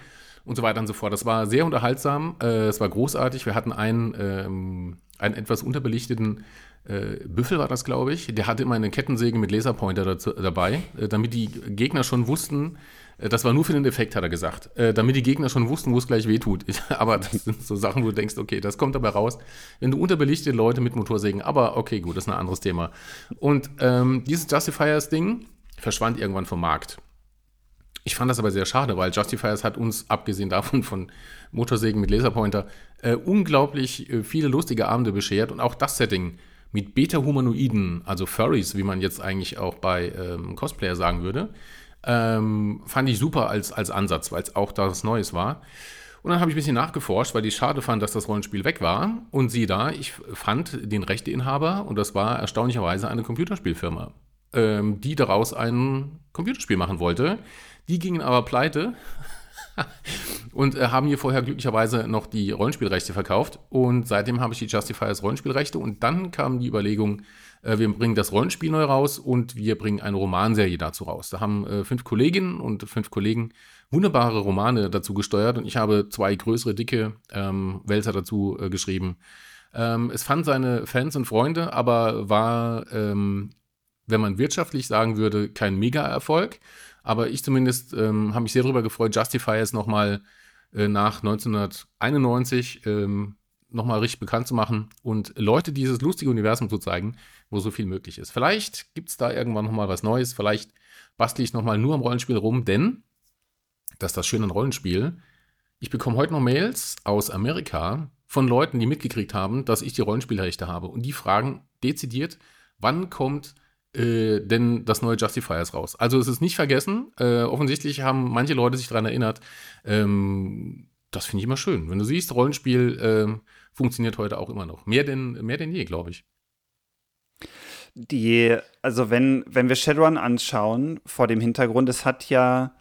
und so weiter und so fort. Das war sehr unterhaltsam, äh, es war großartig. Wir hatten einen, ähm, einen etwas unterbelichteten äh, Büffel, war das, glaube ich. Der hatte immer eine Kettensäge mit Laserpointer dazu, dabei, äh, damit die Gegner schon wussten, äh, das war nur für den Effekt, hat er gesagt, äh, damit die Gegner schon wussten, wo es gleich wehtut. Ich, [laughs] aber das sind so Sachen, wo du denkst, okay, das kommt dabei raus, wenn du unterbelichtete Leute mit Motorsägen, aber okay, gut, das ist ein anderes Thema. Und ähm, dieses Justifiers-Ding verschwand irgendwann vom Markt. Ich fand das aber sehr schade, weil Justifiers hat uns, abgesehen davon von Motorsägen mit Laserpointer, äh, unglaublich äh, viele lustige Abende beschert und auch das Setting mit Beta-Humanoiden, also Furries, wie man jetzt eigentlich auch bei ähm, Cosplayer sagen würde, ähm, fand ich super als, als Ansatz, weil es auch das Neues war. Und dann habe ich ein bisschen nachgeforscht, weil ich schade fand, dass das Rollenspiel weg war. Und sieh da, ich fand den Rechteinhaber und das war erstaunlicherweise eine Computerspielfirma, ähm, die daraus ein Computerspiel machen wollte. Die gingen aber pleite und äh, haben mir vorher glücklicherweise noch die Rollenspielrechte verkauft. Und seitdem habe ich die Justifiers Rollenspielrechte. Und dann kam die Überlegung, äh, wir bringen das Rollenspiel neu raus und wir bringen eine Romanserie dazu raus. Da haben äh, fünf Kolleginnen und fünf Kollegen wunderbare Romane dazu gesteuert und ich habe zwei größere, dicke ähm, Wälzer dazu äh, geschrieben. Ähm, es fand seine Fans und Freunde, aber war, ähm, wenn man wirtschaftlich sagen würde, kein Mega-Erfolg. Aber ich zumindest ähm, habe mich sehr darüber gefreut, Justifiers nochmal äh, nach 1991 ähm, nochmal richtig bekannt zu machen und Leute dieses lustige Universum zu zeigen, wo so viel möglich ist. Vielleicht gibt es da irgendwann nochmal was Neues, vielleicht bastle ich nochmal nur am Rollenspiel rum, denn, das ist das Schöne Rollenspiel, ich bekomme heute noch Mails aus Amerika von Leuten, die mitgekriegt haben, dass ich die Rollenspielrechte habe und die fragen dezidiert, wann kommt äh, denn das neue Justifiers raus. Also es ist nicht vergessen. Äh, offensichtlich haben manche Leute sich daran erinnert. Ähm, das finde ich immer schön. Wenn du siehst, Rollenspiel äh, funktioniert heute auch immer noch. Mehr denn, mehr denn je, glaube ich. Die, also wenn, wenn wir Shadowrun anschauen, vor dem Hintergrund, es hat ja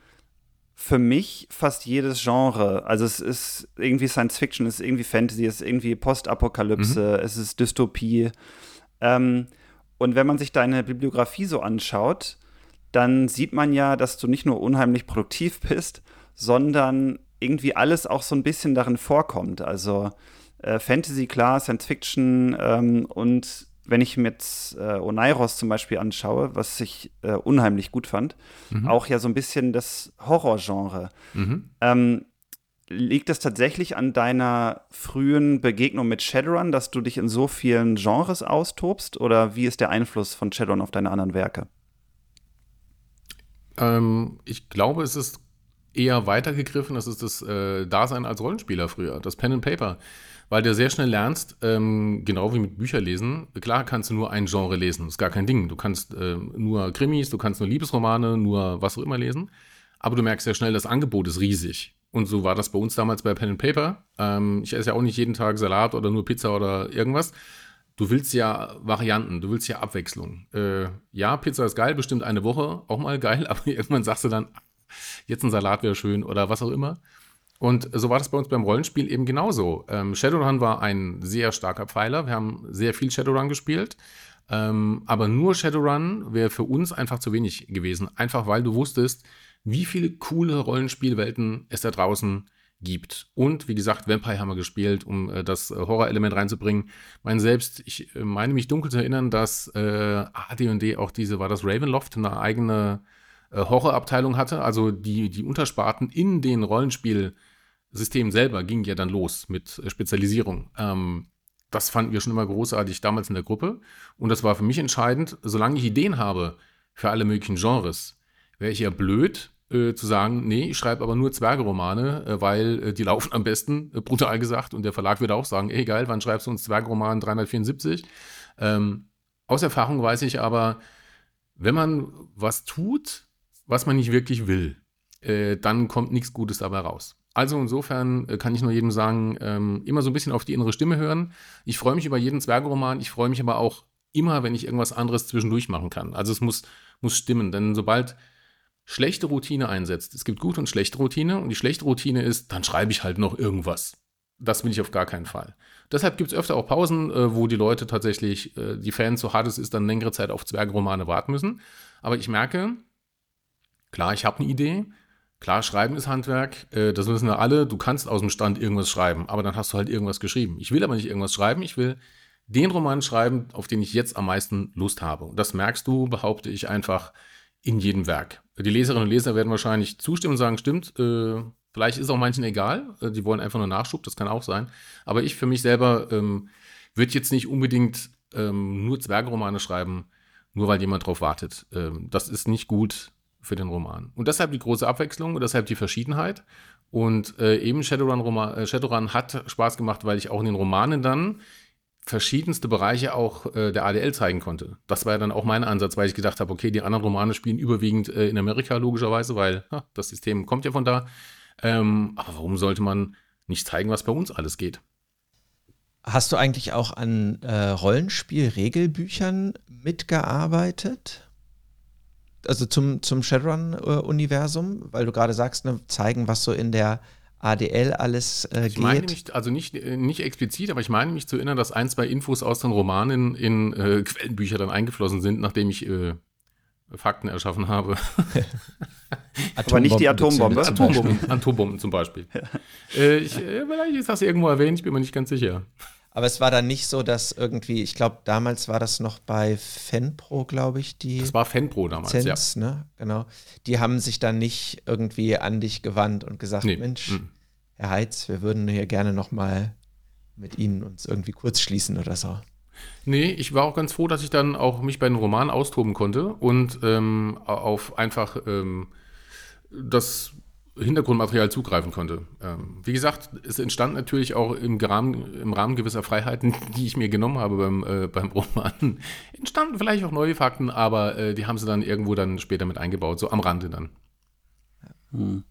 für mich fast jedes Genre. Also es ist irgendwie Science Fiction, es ist irgendwie Fantasy, es ist irgendwie Postapokalypse, mhm. es ist Dystopie. Ähm, und wenn man sich deine Bibliografie so anschaut, dann sieht man ja, dass du nicht nur unheimlich produktiv [laughs] bist, sondern irgendwie alles auch so ein bisschen darin vorkommt. Also äh, Fantasy, klar, Science Fiction ähm, und wenn ich mir jetzt äh, Oneiros zum Beispiel anschaue, was ich äh, unheimlich gut fand, mhm. auch ja so ein bisschen das Horrorgenre. Mhm. Ähm, liegt es tatsächlich an deiner frühen Begegnung mit Shadowrun, dass du dich in so vielen Genres austobst? Oder wie ist der Einfluss von Shadowrun auf deine anderen Werke? Ähm, ich glaube, es ist eher weitergegriffen. Das ist das äh, Dasein als Rollenspieler früher, das Pen and Paper weil du sehr schnell lernst, ähm, genau wie mit Bücherlesen, klar kannst du nur ein Genre lesen, das ist gar kein Ding. Du kannst äh, nur Krimis, du kannst nur Liebesromane, nur was auch immer lesen, aber du merkst sehr schnell, das Angebot ist riesig. Und so war das bei uns damals bei Pen and Paper. Ähm, ich esse ja auch nicht jeden Tag Salat oder nur Pizza oder irgendwas. Du willst ja Varianten, du willst ja Abwechslung. Äh, ja, Pizza ist geil, bestimmt eine Woche auch mal geil, [laughs] aber irgendwann sagst du dann, jetzt ein Salat wäre schön oder was auch immer. Und so war das bei uns beim Rollenspiel eben genauso. Ähm, Shadowrun war ein sehr starker Pfeiler. Wir haben sehr viel Shadowrun gespielt. Ähm, aber nur Shadowrun wäre für uns einfach zu wenig gewesen. Einfach weil du wusstest, wie viele coole Rollenspielwelten es da draußen gibt. Und wie gesagt, Vampire haben wir gespielt, um äh, das äh, Horrorelement reinzubringen. Mein selbst, ich äh, meine mich dunkel zu erinnern, dass äh, AD&D auch diese, war das Ravenloft, eine eigene äh, Horrorabteilung hatte. Also die, die Untersparten in den Rollenspielsystemen selber gingen ja dann los mit äh, Spezialisierung. Ähm, das fanden wir schon immer großartig damals in der Gruppe. Und das war für mich entscheidend, solange ich Ideen habe für alle möglichen Genres, wäre ich ja blöd, äh, zu sagen, nee, ich schreibe aber nur Zwergeromane, äh, weil äh, die laufen am besten, äh, brutal gesagt. Und der Verlag würde auch sagen, ey geil, wann schreibst du uns Zwergeroman 374? Ähm, aus Erfahrung weiß ich aber, wenn man was tut, was man nicht wirklich will, äh, dann kommt nichts Gutes dabei raus. Also insofern kann ich nur jedem sagen, ähm, immer so ein bisschen auf die innere Stimme hören. Ich freue mich über jeden Zwergeroman, ich freue mich aber auch immer, wenn ich irgendwas anderes zwischendurch machen kann. Also es muss, muss stimmen, denn sobald schlechte Routine einsetzt, es gibt gute und schlechte Routine und die schlechte Routine ist, dann schreibe ich halt noch irgendwas. Das will ich auf gar keinen Fall. Deshalb gibt es öfter auch Pausen, äh, wo die Leute tatsächlich, äh, die Fans, so hart es ist, dann längere Zeit auf Zwergeromane warten müssen. Aber ich merke, Klar, ich habe eine Idee. Klar, Schreiben ist Handwerk. Äh, das wissen wir alle. Du kannst aus dem Stand irgendwas schreiben, aber dann hast du halt irgendwas geschrieben. Ich will aber nicht irgendwas schreiben. Ich will den Roman schreiben, auf den ich jetzt am meisten Lust habe. Und das merkst du, behaupte ich einfach in jedem Werk. Die Leserinnen und Leser werden wahrscheinlich zustimmen und sagen, stimmt, äh, vielleicht ist auch manchen egal, äh, die wollen einfach nur Nachschub, das kann auch sein. Aber ich für mich selber ähm, würde jetzt nicht unbedingt ähm, nur Zwergromane schreiben, nur weil jemand drauf wartet. Ähm, das ist nicht gut für den Roman. Und deshalb die große Abwechslung und deshalb die Verschiedenheit. Und äh, eben Shadowrun, Roman, äh, Shadowrun hat Spaß gemacht, weil ich auch in den Romanen dann verschiedenste Bereiche auch äh, der ADL zeigen konnte. Das war ja dann auch mein Ansatz, weil ich gedacht habe, okay, die anderen Romane spielen überwiegend äh, in Amerika logischerweise, weil ha, das System kommt ja von da. Ähm, aber warum sollte man nicht zeigen, was bei uns alles geht? Hast du eigentlich auch an äh, Rollenspiel-Regelbüchern mitgearbeitet? also zum, zum Shadowrun-Universum, weil du gerade sagst, ne, zeigen, was so in der ADL alles äh, ich geht. Meine mich, also nicht, äh, nicht explizit, aber ich meine mich zu erinnern, dass ein, zwei Infos aus den Romanen in äh, Quellenbücher dann eingeflossen sind, nachdem ich äh, Fakten erschaffen habe. [laughs] aber nicht die Atombombe. Atombomben, Atombomben zum Beispiel. Äh, ich, äh, vielleicht ist das irgendwo erwähnt, ich bin mir nicht ganz sicher. Aber es war dann nicht so, dass irgendwie, ich glaube, damals war das noch bei Fenpro, glaube ich, die. Das war Fenpro damals, Lizenz, ja. Ne? Genau. Die haben sich dann nicht irgendwie an dich gewandt und gesagt, nee. Mensch, mhm. Herr Heitz, wir würden hier gerne noch mal mit Ihnen uns irgendwie kurz schließen oder so. Nee, ich war auch ganz froh, dass ich dann auch mich bei den Romanen austoben konnte und ähm, auf einfach ähm, das Hintergrundmaterial zugreifen konnte. Ähm, wie gesagt, es entstand natürlich auch im Rahmen, im Rahmen gewisser Freiheiten, [laughs] die ich mir genommen habe beim, äh, beim Roman, entstanden vielleicht auch neue Fakten, aber äh, die haben sie dann irgendwo dann später mit eingebaut, so am Rande dann. Hm.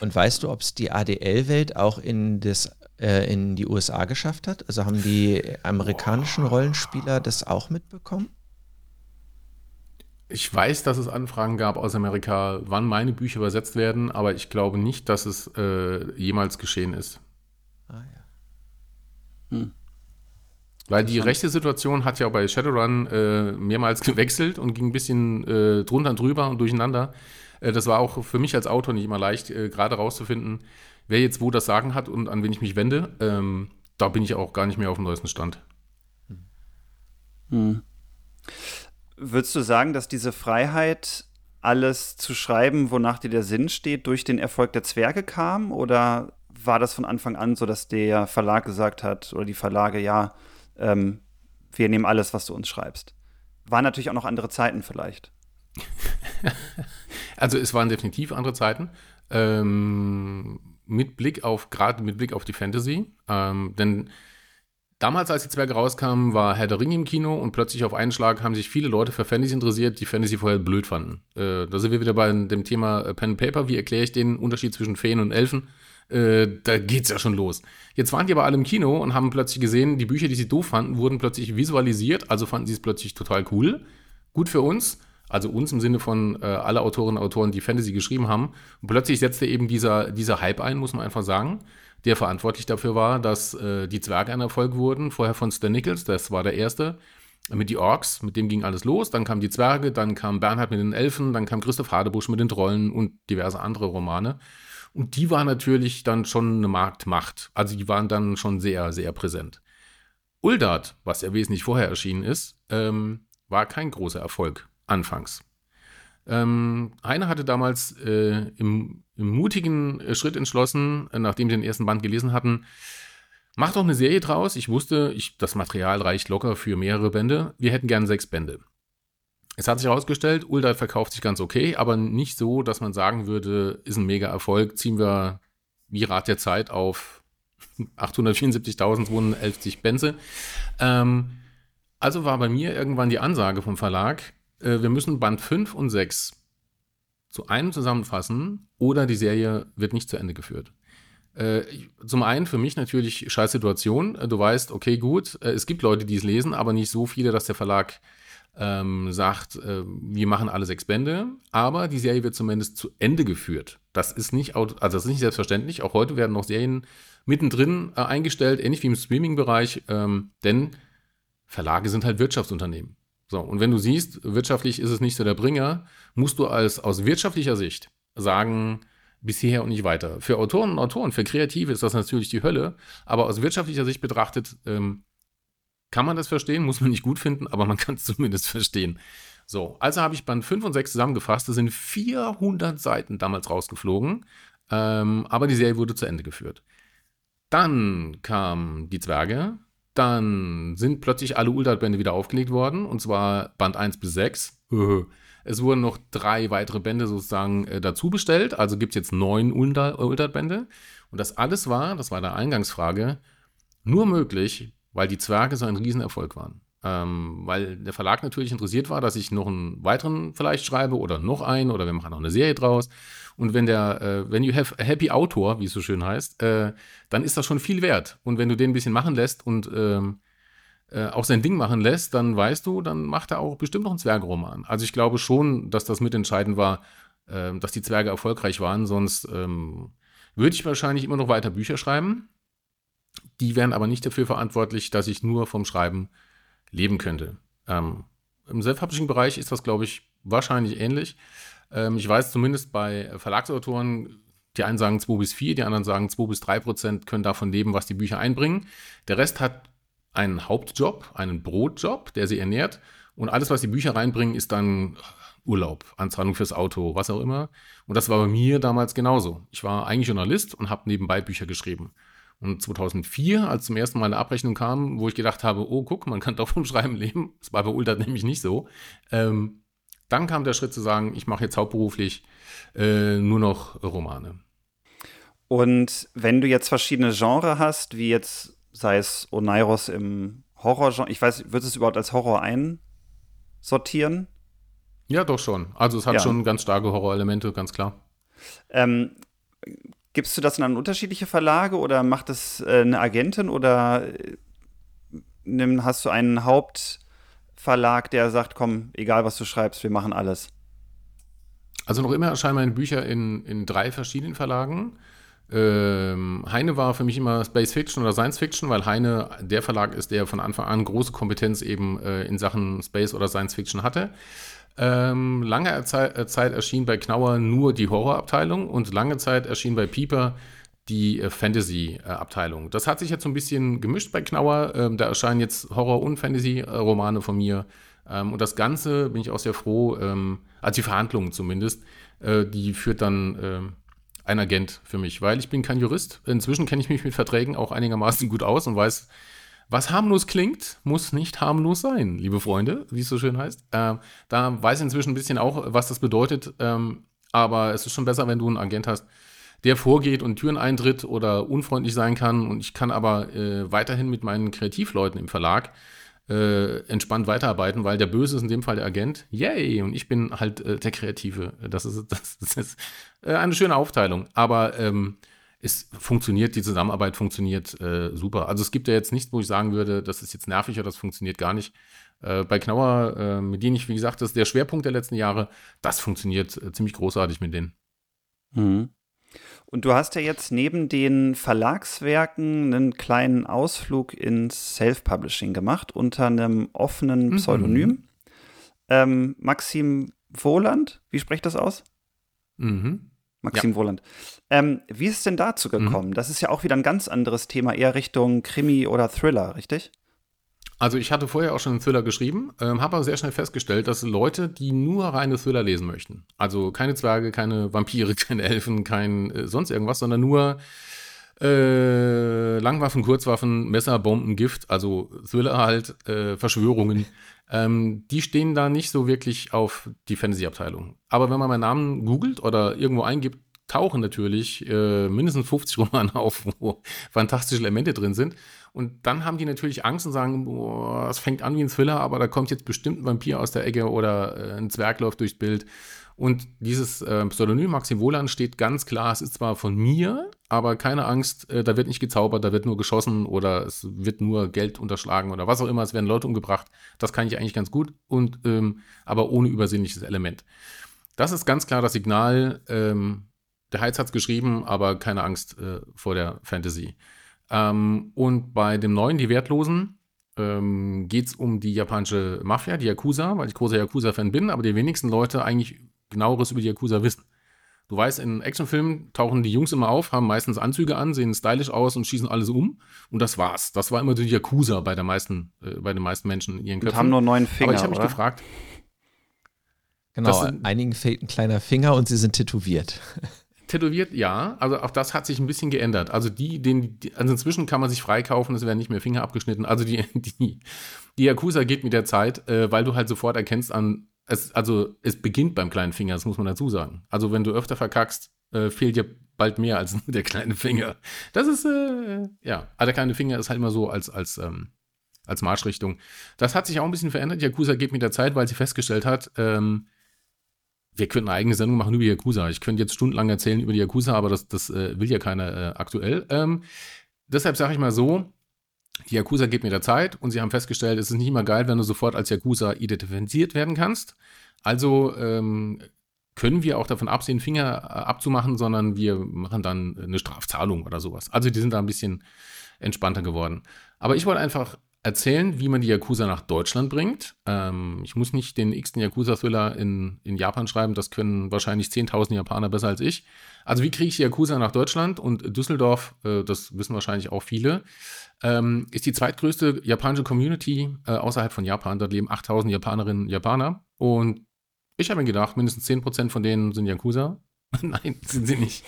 Und weißt du, ob es die ADL-Welt auch in das äh, in die USA geschafft hat? Also haben die amerikanischen Rollenspieler das auch mitbekommen? Ich weiß, dass es Anfragen gab aus Amerika, wann meine Bücher übersetzt werden, aber ich glaube nicht, dass es äh, jemals geschehen ist. Ah ja. Hm. Weil die rechte Situation hat ja bei Shadowrun äh, mehrmals [laughs] gewechselt und ging ein bisschen äh, drunter und drüber und durcheinander. Äh, das war auch für mich als Autor nicht immer leicht, äh, gerade rauszufinden, wer jetzt wo das Sagen hat und an wen ich mich wende. Ähm, da bin ich auch gar nicht mehr auf dem neuesten Stand. Hm. Würdest du sagen, dass diese Freiheit, alles zu schreiben, wonach dir der Sinn steht, durch den Erfolg der Zwerge kam? Oder war das von Anfang an so, dass der Verlag gesagt hat, oder die Verlage, ja, ähm, wir nehmen alles, was du uns schreibst? Waren natürlich auch noch andere Zeiten vielleicht. [laughs] also es waren definitiv andere Zeiten. Ähm, mit Blick auf, gerade mit Blick auf die Fantasy. Ähm, denn Damals, als die Zwerge rauskamen, war Herr der Ring im Kino und plötzlich auf einen Schlag haben sich viele Leute für Fantasy interessiert, die Fantasy vorher blöd fanden. Äh, da sind wir wieder bei dem Thema äh, Pen and Paper. Wie erkläre ich den Unterschied zwischen Feen und Elfen? Äh, da geht's ja schon los. Jetzt waren die aber alle im Kino und haben plötzlich gesehen, die Bücher, die sie doof fanden, wurden plötzlich visualisiert, also fanden sie es plötzlich total cool. Gut für uns, also uns im Sinne von äh, alle Autorinnen und Autoren, die Fantasy geschrieben haben. Und plötzlich setzte eben dieser, dieser Hype ein, muss man einfach sagen der verantwortlich dafür war, dass äh, die Zwerge ein Erfolg wurden. Vorher von Stan Nichols, das war der erste. Mit die Orks, mit dem ging alles los. Dann kamen die Zwerge, dann kam Bernhard mit den Elfen, dann kam Christoph Hadebusch mit den Trollen und diverse andere Romane. Und die waren natürlich dann schon eine Marktmacht. Also die waren dann schon sehr, sehr präsent. Uldart, was ja wesentlich vorher erschienen ist, ähm, war kein großer Erfolg anfangs. Ähm, Heine hatte damals äh, im, im, mutigen äh, Schritt entschlossen, äh, nachdem sie den ersten Band gelesen hatten, mach doch eine Serie draus. Ich wusste, ich, das Material reicht locker für mehrere Bände. Wir hätten gern sechs Bände. Es hat sich herausgestellt, Ulda verkauft sich ganz okay, aber nicht so, dass man sagen würde, ist ein mega Erfolg. Ziehen wir wie Rat der Zeit auf [laughs] 874.211 Bände. Ähm, also war bei mir irgendwann die Ansage vom Verlag, äh, wir müssen Band 5 und 6 zu einem zusammenfassen oder die Serie wird nicht zu Ende geführt. Äh, zum einen für mich natürlich scheiß Situation. Äh, du weißt, okay, gut, es gibt Leute, die es lesen, aber nicht so viele, dass der Verlag ähm, sagt, äh, wir machen alle sechs Bände, aber die Serie wird zumindest zu Ende geführt. Das ist nicht, also das ist nicht selbstverständlich. Auch heute werden noch Serien mittendrin äh, eingestellt, ähnlich wie im Streaming-Bereich, ähm, denn Verlage sind halt Wirtschaftsunternehmen. So, und wenn du siehst, wirtschaftlich ist es nicht so der Bringer, musst du als aus wirtschaftlicher Sicht sagen, bisher und nicht weiter. Für Autoren und Autoren, für Kreative ist das natürlich die Hölle, aber aus wirtschaftlicher Sicht betrachtet ähm, kann man das verstehen, muss man nicht gut finden, aber man kann es [laughs] zumindest verstehen. So, also habe ich Band 5 und 6 zusammengefasst. Das sind 400 Seiten damals rausgeflogen, ähm, aber die Serie wurde zu Ende geführt. Dann kamen die Zwerge, dann sind plötzlich alle Uldat-Bände wieder aufgelegt worden, und zwar Band 1 bis 6. Es wurden noch drei weitere Bände sozusagen äh, dazu bestellt, also gibt es jetzt neun Uldat-Bände. Und das alles war, das war der Eingangsfrage, nur möglich, weil die Zwerge so ein Riesenerfolg waren. Ähm, weil der Verlag natürlich interessiert war, dass ich noch einen weiteren vielleicht schreibe oder noch einen oder wir machen noch eine Serie draus. Und wenn der, äh, wenn you have a happy Autor, wie es so schön heißt, äh, dann ist das schon viel wert. Und wenn du den ein bisschen machen lässt und ähm, äh, auch sein Ding machen lässt, dann weißt du, dann macht er auch bestimmt noch einen Zwergeroman. Also ich glaube schon, dass das mitentscheidend war, äh, dass die Zwerge erfolgreich waren. Sonst ähm, würde ich wahrscheinlich immer noch weiter Bücher schreiben. Die wären aber nicht dafür verantwortlich, dass ich nur vom Schreiben leben könnte. Ähm, Im Self-Publishing-Bereich ist das, glaube ich, wahrscheinlich ähnlich. Ähm, ich weiß zumindest bei Verlagsautoren, die einen sagen 2 bis 4, die anderen sagen 2 bis 3 Prozent können davon leben, was die Bücher einbringen. Der Rest hat einen Hauptjob, einen Brotjob, der sie ernährt. Und alles, was die Bücher reinbringen, ist dann Urlaub, Anzahlung fürs Auto, was auch immer. Und das war bei mir damals genauso. Ich war eigentlich Journalist und habe nebenbei Bücher geschrieben. Und 2004, als zum ersten Mal eine Abrechnung kam, wo ich gedacht habe, oh, guck, man kann [laughs] doch vom Schreiben leben, das war bei Uldat nämlich nicht so, ähm, dann kam der Schritt zu sagen, ich mache jetzt hauptberuflich äh, nur noch Romane. Und wenn du jetzt verschiedene Genres hast, wie jetzt, sei es Oneiros im Horrorgenre, ich weiß, würdest du es überhaupt als Horror einsortieren? Ja, doch schon. Also es hat ja. schon ganz starke Horrorelemente, ganz klar. Ähm, Gibst du das dann an unterschiedliche Verlage oder macht das äh, eine Agentin oder äh, hast du einen Hauptverlag, der sagt, komm, egal was du schreibst, wir machen alles? Also noch immer erscheinen meine Bücher in, in drei verschiedenen Verlagen. Ähm, Heine war für mich immer Space Fiction oder Science Fiction, weil Heine der Verlag ist, der von Anfang an große Kompetenz eben äh, in Sachen Space oder Science Fiction hatte. Ähm, lange Zeit, äh, Zeit erschien bei Knauer nur die Horrorabteilung und lange Zeit erschien bei Pieper die äh, Fantasy-Abteilung. Das hat sich jetzt so ein bisschen gemischt bei Knauer. Ähm, da erscheinen jetzt Horror- und Fantasy-Romane von mir. Ähm, und das Ganze bin ich auch sehr froh, ähm, also die Verhandlungen zumindest, äh, die führt dann ähm, ein Agent für mich, weil ich bin kein Jurist. Inzwischen kenne ich mich mit Verträgen auch einigermaßen gut aus und weiß, was harmlos klingt, muss nicht harmlos sein, liebe Freunde, wie es so schön heißt. Äh, da weiß ich inzwischen ein bisschen auch, was das bedeutet. Ähm, aber es ist schon besser, wenn du einen Agent hast, der vorgeht und Türen eintritt oder unfreundlich sein kann. Und ich kann aber äh, weiterhin mit meinen Kreativleuten im Verlag äh, entspannt weiterarbeiten, weil der Böse ist in dem Fall der Agent. Yay! Und ich bin halt äh, der Kreative. Das ist, das, [laughs] das ist äh, eine schöne Aufteilung. Aber ähm, es funktioniert, die Zusammenarbeit funktioniert äh, super. Also es gibt ja jetzt nichts, wo ich sagen würde, das ist jetzt nervig oder das funktioniert gar nicht. Äh, bei Knauer, äh, mit denen ich, wie gesagt, das ist der Schwerpunkt der letzten Jahre, das funktioniert ziemlich großartig mit denen. Mhm. Und du hast ja jetzt neben den Verlagswerken einen kleinen Ausflug ins Self-Publishing gemacht unter einem offenen mhm. Pseudonym. Mhm. Ähm, Maxim Wohland, wie spricht das aus? Mhm. Maxim ja. Wohland. Ähm, wie ist es denn dazu mhm. gekommen? Mhm. Das ist ja auch wieder ein ganz anderes Thema, eher Richtung Krimi oder Thriller, richtig? Also ich hatte vorher auch schon einen Thriller geschrieben, ähm, habe aber sehr schnell festgestellt, dass Leute, die nur reine Thriller lesen möchten, also keine Zwerge, keine Vampire, [laughs] keine Elfen, kein äh, sonst irgendwas, sondern nur äh, Langwaffen, Kurzwaffen, Messer, Bomben, Gift, also Thriller halt, äh, Verschwörungen, ähm, die stehen da nicht so wirklich auf die Fantasy-Abteilung. Aber wenn man meinen Namen googelt oder irgendwo eingibt, tauchen natürlich äh, mindestens 50 Romane [laughs] auf, wo fantastische Elemente drin sind. Und dann haben die natürlich Angst und sagen, boah, es fängt an wie ein Thriller, aber da kommt jetzt bestimmt ein Vampir aus der Ecke oder äh, ein Zwerg läuft durchs Bild. Und dieses äh, Pseudonym Maxim Wohlan steht ganz klar, es ist zwar von mir, aber keine Angst, äh, da wird nicht gezaubert, da wird nur geschossen oder es wird nur Geld unterschlagen oder was auch immer, es werden Leute umgebracht. Das kann ich eigentlich ganz gut und ähm, aber ohne übersinnliches Element. Das ist ganz klar das Signal, ähm, der Heiz hat es geschrieben, aber keine Angst äh, vor der Fantasy. Ähm, und bei dem neuen, die Wertlosen, ähm, geht es um die japanische Mafia, die Yakuza, weil ich großer Yakuza-Fan bin, aber die wenigsten Leute eigentlich genaueres über die Yakuza wissen. Du weißt, in Actionfilmen tauchen die Jungs immer auf, haben meistens Anzüge an, sehen stylisch aus und schießen alles um. Und das war's. Das war immer die Yakuza bei, der meisten, äh, bei den meisten Menschen in ihren Köpfen. Und haben nur neun Finger. Aber ich habe mich gefragt. Genau, einigen fehlt ein kleiner Finger und sie sind tätowiert. Tätowiert, ja. Also auch das hat sich ein bisschen geändert. Also die, den, also inzwischen kann man sich freikaufen, es werden nicht mehr Finger abgeschnitten. Also die, [laughs] die, die Yakuza geht mit der Zeit, äh, weil du halt sofort erkennst an, es, also es beginnt beim kleinen Finger, das muss man dazu sagen. Also wenn du öfter verkackst, äh, fehlt dir bald mehr als [laughs] nur der kleine Finger. Das ist, äh, ja, aber der kleine Finger ist halt immer so als, als, ähm, als Marschrichtung. Das hat sich auch ein bisschen verändert. Yakuza geht mit der Zeit, weil sie festgestellt hat, ähm, wir könnten eine eigene Sendung machen über Yakuza. Ich könnte jetzt stundenlang erzählen über die Yakuza, aber das, das äh, will ja keiner äh, aktuell. Ähm, deshalb sage ich mal so, die Yakuza geht mit der Zeit und sie haben festgestellt, es ist nicht immer geil, wenn du sofort als Yakuza identifiziert werden kannst. Also ähm, können wir auch davon absehen, Finger äh, abzumachen, sondern wir machen dann eine Strafzahlung oder sowas. Also die sind da ein bisschen entspannter geworden. Aber ich wollte einfach erzählen, wie man die Yakuza nach Deutschland bringt. Ähm, ich muss nicht den x-ten Yakuza-Thriller in, in Japan schreiben, das können wahrscheinlich 10.000 Japaner besser als ich. Also wie kriege ich die Yakuza nach Deutschland? Und Düsseldorf, äh, das wissen wahrscheinlich auch viele, ähm, ist die zweitgrößte japanische Community äh, außerhalb von Japan. Dort leben 8.000 Japanerinnen und Japaner. Und ich habe mir gedacht, mindestens 10% von denen sind Yakuza. [laughs] Nein, sind sie nicht.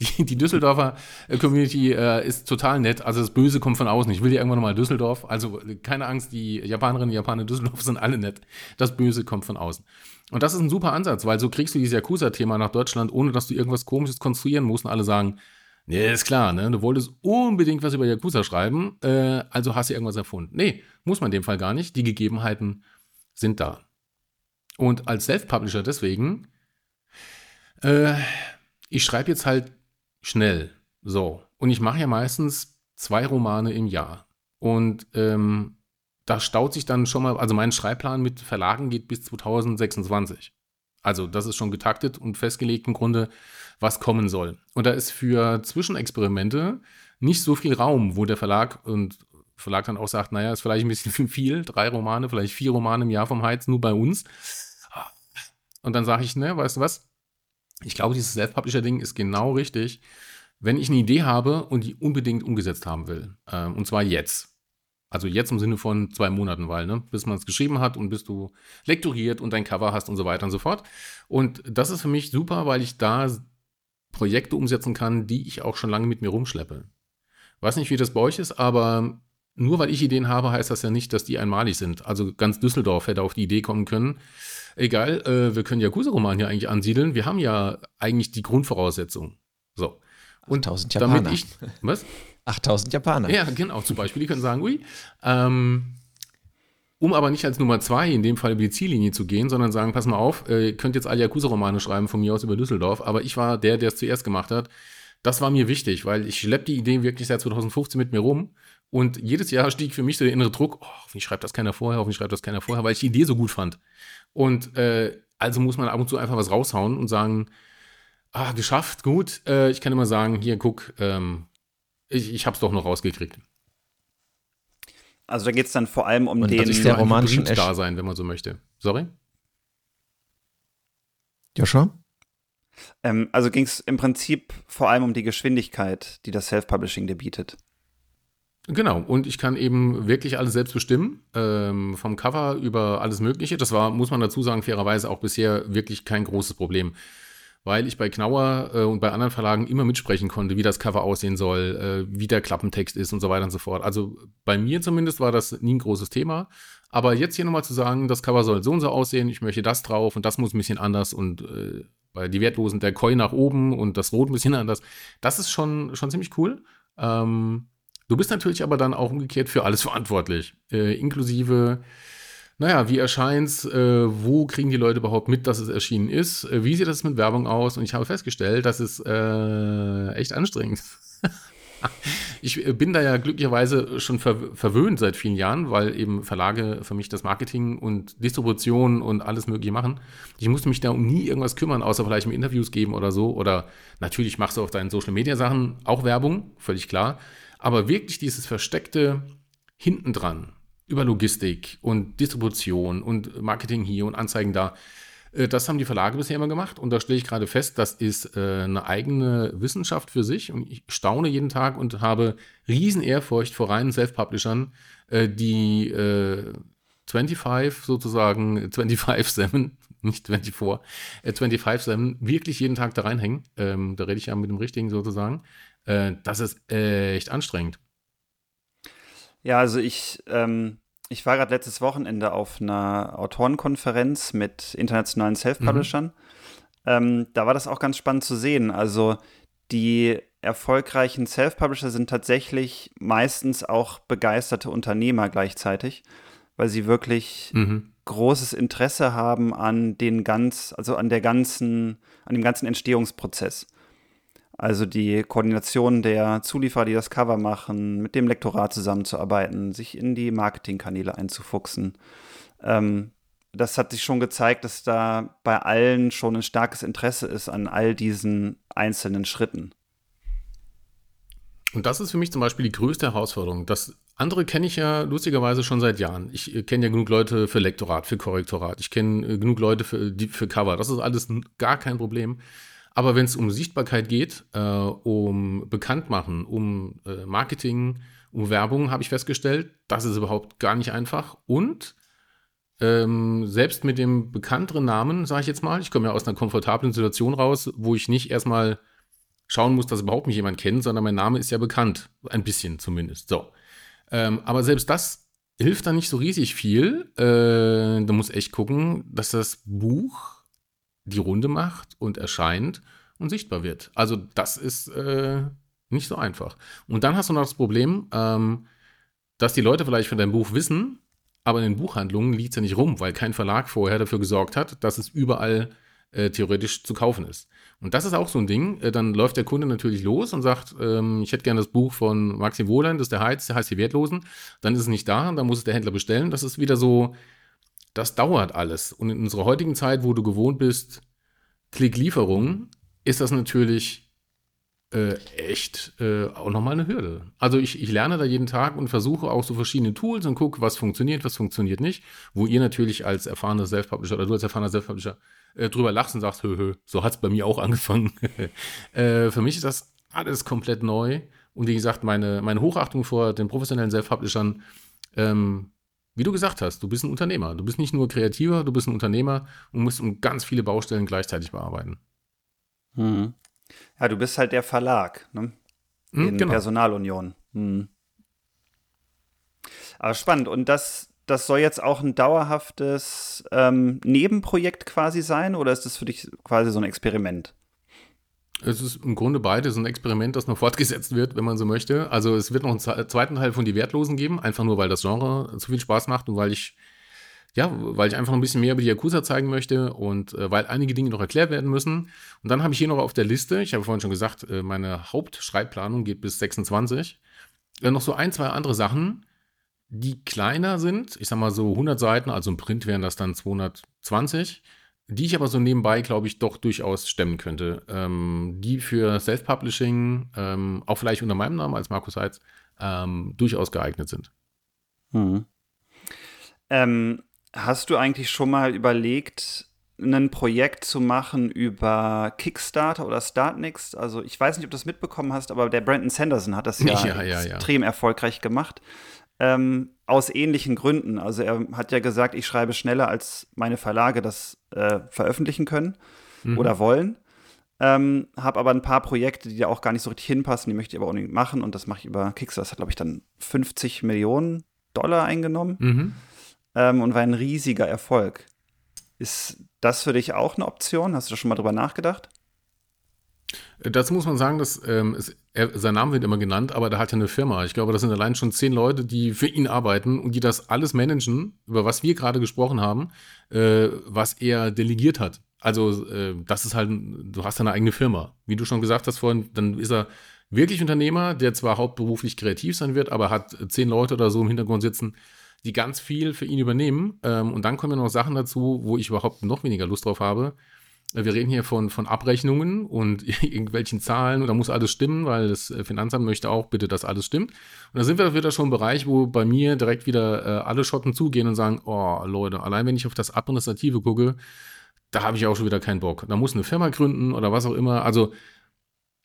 Die, die Düsseldorfer äh, Community äh, ist total nett. Also das Böse kommt von außen. Ich will ja irgendwann nochmal Düsseldorf. Also keine Angst, die Japanerinnen und Japaner Düsseldorf sind alle nett. Das Böse kommt von außen. Und das ist ein super Ansatz, weil so kriegst du dieses Yakuza-Thema nach Deutschland, ohne dass du irgendwas Komisches konstruieren musst und alle sagen, nee, ist klar, ne? Du wolltest unbedingt was über Yakuza schreiben, äh, also hast du irgendwas erfunden. Nee, muss man in dem Fall gar nicht. Die Gegebenheiten sind da. Und als Self-Publisher deswegen äh, ich schreibe jetzt halt schnell. So. Und ich mache ja meistens zwei Romane im Jahr. Und ähm, da staut sich dann schon mal, also mein Schreibplan mit Verlagen geht bis 2026. Also das ist schon getaktet und festgelegt im Grunde, was kommen soll. Und da ist für Zwischenexperimente nicht so viel Raum, wo der Verlag und Verlag dann auch sagt, naja, ist vielleicht ein bisschen [laughs] viel, drei Romane, vielleicht vier Romane im Jahr vom Heiz, nur bei uns. Und dann sage ich, ne, weißt du was? Ich glaube, dieses Self-Publisher-Ding ist genau richtig, wenn ich eine Idee habe und die unbedingt umgesetzt haben will. Äh, und zwar jetzt. Also jetzt im Sinne von zwei Monaten, weil, ne, bis man es geschrieben hat und bis du lektoriert und dein Cover hast und so weiter und so fort. Und das ist für mich super, weil ich da Projekte umsetzen kann, die ich auch schon lange mit mir rumschleppe. Weiß nicht, wie das bei euch ist, aber nur weil ich Ideen habe, heißt das ja nicht, dass die einmalig sind. Also ganz Düsseldorf hätte auf die Idee kommen können, egal, äh, wir können Yakuza-Roman hier eigentlich ansiedeln. Wir haben ja eigentlich die Grundvoraussetzung. So. Und 8000 Japaner. damit ich, was? 8000 Japaner. Ja, genau, zum Beispiel. Die können sagen, ui. Ähm, um aber nicht als Nummer zwei in dem Fall über die Ziellinie zu gehen, sondern sagen, pass mal auf, äh, ihr könnt jetzt alle Yakuza-Romane schreiben von mir aus über Düsseldorf, aber ich war der, der es zuerst gemacht hat. Das war mir wichtig, weil ich schleppe die Idee wirklich seit 2015 mit mir rum und jedes Jahr stieg für mich so der innere Druck, oh, hoffentlich schreibt das keiner vorher, hoffentlich schreibt das keiner vorher, weil ich die Idee so gut fand. Und äh, also muss man ab und zu einfach was raushauen und sagen, ah, geschafft, gut. Äh, ich kann immer sagen, hier, guck, ähm, ich, ich hab's doch noch rausgekriegt. Also da geht es dann vor allem um Und den. das ist der Roman schon ersch- da sein, wenn man so möchte. Sorry? Joshua? Ähm, also ging es im Prinzip vor allem um die Geschwindigkeit, die das Self-Publishing dir bietet. Genau, und ich kann eben wirklich alles selbst bestimmen, ähm, vom Cover über alles Mögliche. Das war, muss man dazu sagen, fairerweise auch bisher wirklich kein großes Problem. Weil ich bei Knauer äh, und bei anderen Verlagen immer mitsprechen konnte, wie das Cover aussehen soll, äh, wie der Klappentext ist und so weiter und so fort. Also bei mir zumindest war das nie ein großes Thema. Aber jetzt hier nochmal zu sagen, das Cover soll so und so aussehen, ich möchte das drauf und das muss ein bisschen anders und äh, bei die Wertlosen der Koi nach oben und das Rot ein bisschen [laughs] anders, das ist schon, schon ziemlich cool. Ähm, Du bist natürlich aber dann auch umgekehrt für alles [laughs] verantwortlich, äh, inklusive, naja, wie erscheint's, äh, wo kriegen die Leute überhaupt mit, dass es erschienen ist, äh, wie sieht das mit Werbung aus? Und ich habe festgestellt, das ist äh, echt anstrengend. [laughs] ich äh, bin da ja glücklicherweise schon ver verwöhnt seit vielen Jahren, weil eben Verlage für mich das Marketing und Distribution und alles Mögliche machen. Ich musste mich da um nie irgendwas kümmern, außer vielleicht mal Interviews geben oder so. Oder natürlich machst du auf deinen Social Media Sachen auch Werbung, völlig klar. Aber wirklich dieses versteckte hintendran über Logistik und Distribution und Marketing hier und Anzeigen da, äh, das haben die Verlage bisher immer gemacht. Und da stelle ich gerade fest, das ist äh, eine eigene Wissenschaft für sich. Und ich staune jeden Tag und habe riesen Ehrfurcht vor reinen Self-Publishern, äh, die äh, 25 sozusagen, 25-7, [laughs] nicht 24, äh, 25-7 wirklich jeden Tag da reinhängen. Ähm, da rede ich ja mit dem Richtigen sozusagen. Äh, das ist echt anstrengend. Ja, also ich, ähm, ich war gerade letztes Wochenende auf einer Autorenkonferenz mit internationalen Self-Publishern. Mhm. Ähm, da war das auch ganz spannend zu sehen. Also die erfolgreichen Self-Publisher sind tatsächlich meistens auch begeisterte Unternehmer gleichzeitig, weil sie wirklich mhm. großes Interesse haben an den ganz, also an der ganzen, an dem ganzen Entstehungsprozess. Also die Koordination der Zulieferer, die das Cover machen, mit dem Lektorat zusammenzuarbeiten, sich in die Marketingkanäle einzufuchsen. Ähm, das hat sich schon gezeigt, dass da bei allen schon ein starkes Interesse ist an all diesen einzelnen Schritten. Und das ist für mich zum Beispiel die größte Herausforderung. Das andere kenne ich ja lustigerweise schon seit Jahren. Ich äh, kenne ja genug Leute für Lektorat, für Korrektorat. Ich kenne äh, genug Leute für, für Cover. Das ist alles gar kein Problem. Aber wenn es um Sichtbarkeit geht, äh, um Bekanntmachen, um äh, Marketing, um Werbung, habe ich festgestellt, das ist überhaupt gar nicht einfach. Und ähm, selbst mit dem bekannteren Namen, sage ich jetzt mal, ich komme ja aus einer komfortablen Situation raus, wo ich nicht erstmal schauen muss, dass überhaupt mich jemand kennt, sondern mein Name ist ja bekannt. Ein bisschen zumindest. So. Ähm, aber selbst das hilft dann nicht so riesig viel. Äh, da muss echt gucken, dass das Buch die Runde macht und erscheint und sichtbar wird. Also das ist äh, nicht so einfach. Und dann hast du noch das Problem, ähm, dass die Leute vielleicht von deinem Buch wissen, aber in den Buchhandlungen liegt es ja nicht rum, weil kein Verlag vorher dafür gesorgt hat, dass es überall äh, theoretisch zu kaufen ist. Und das ist auch so ein Ding. Äh, dann läuft der Kunde natürlich los und sagt, ähm, ich hätte gerne das Buch von Maxim Wohlein, das ist der Heiz, der heißt die Wertlosen. Dann ist es nicht da, dann muss es der Händler bestellen. Das ist wieder so, das dauert alles. Und in unserer heutigen Zeit, wo du gewohnt bist, Klicklieferung, ist das natürlich äh, echt äh, auch nochmal eine Hürde. Also ich, ich lerne da jeden Tag und versuche auch so verschiedene Tools und gucke, was funktioniert, was funktioniert nicht. Wo ihr natürlich als erfahrener Self-Publisher oder du als erfahrener Self-Publisher äh, drüber lachst und sagst, hö, hö, so hat es bei mir auch angefangen. [laughs] äh, für mich ist das alles komplett neu. Und wie gesagt, meine, meine Hochachtung vor den professionellen Self-Publishern, ähm, wie du gesagt hast, du bist ein Unternehmer. Du bist nicht nur Kreativer, du bist ein Unternehmer und musst um ganz viele Baustellen gleichzeitig bearbeiten. Mhm. Ja, du bist halt der Verlag, ne? Hm, In genau. Personalunion. Hm. Aber spannend. Und das, das soll jetzt auch ein dauerhaftes ähm, Nebenprojekt quasi sein oder ist das für dich quasi so ein Experiment? Es ist im Grunde beides ein Experiment, das noch fortgesetzt wird, wenn man so möchte. Also es wird noch einen zweiten Teil von Die Wertlosen geben, einfach nur, weil das Genre zu viel Spaß macht und weil ich, ja, weil ich einfach ein bisschen mehr über die Yakuza zeigen möchte und äh, weil einige Dinge noch erklärt werden müssen. Und dann habe ich hier noch auf der Liste, ich habe vorhin schon gesagt, äh, meine Hauptschreibplanung geht bis 26, äh, noch so ein, zwei andere Sachen, die kleiner sind. Ich sag mal so 100 Seiten, also im Print wären das dann 220 die ich aber so nebenbei, glaube ich, doch durchaus stemmen könnte. Ähm, die für Self-Publishing, ähm, auch vielleicht unter meinem Namen als Markus Heitz, ähm, durchaus geeignet sind. Ähm, hast du eigentlich schon mal überlegt, ein Projekt zu machen über Kickstarter oder Startnext? Also ich weiß nicht, ob du das mitbekommen hast, aber der Brandon Sanderson hat das [laughs] ja, Ja, ja, ja. extrem erfolgreich gemacht. Ähm, aus ähnlichen Gründen. Also er hat ja gesagt, ich schreibe schneller, als meine Verlage das äh, veröffentlichen können Mhm. oder wollen. Ähm, habe aber ein paar Projekte, die da auch gar nicht so richtig hinpassen, die möchte ich aber unbedingt machen und das mache ich über Kickstarter. Das hat, glaube ich, dann 50 Millionen Dollar eingenommen Mhm. ähm, und war ein riesiger Erfolg. Ist das für dich auch eine Option? Hast du da schon mal drüber nachgedacht? Dazu muss man sagen, dass ähm, es, er, sein Name wird immer genannt, aber der hat ja eine Firma. Ich glaube, das sind allein schon zehn Leute, die für ihn arbeiten und die das alles managen, über was wir gerade gesprochen haben, äh, was er delegiert hat. Also äh, das ist halt, du hast eine eigene Firma. Wie du schon gesagt hast vorhin, dann ist er wirklich Unternehmer, der zwar hauptberuflich kreativ sein wird, aber hat zehn Leute oder so im Hintergrund sitzen, die ganz viel für ihn übernehmen. Ähm, und dann kommen ja noch Sachen dazu, wo ich überhaupt noch weniger Lust drauf habe. Äh, Wir reden hier von, von Abrechnungen und [laughs] irgendwelchen Zahlen und da muss alles stimmen, weil das äh, Finanzamt möchte auch bitte, dass alles stimmt. Und da sind wir wieder schon im Bereich, wo bei mir direkt wieder äh, alle Schotten zugehen und sagen, oh Leute, allein wenn ich auf das Administrative gucke, da habe ich auch schon wieder keinen Bock. Da muss eine Firma gründen oder was auch immer. Also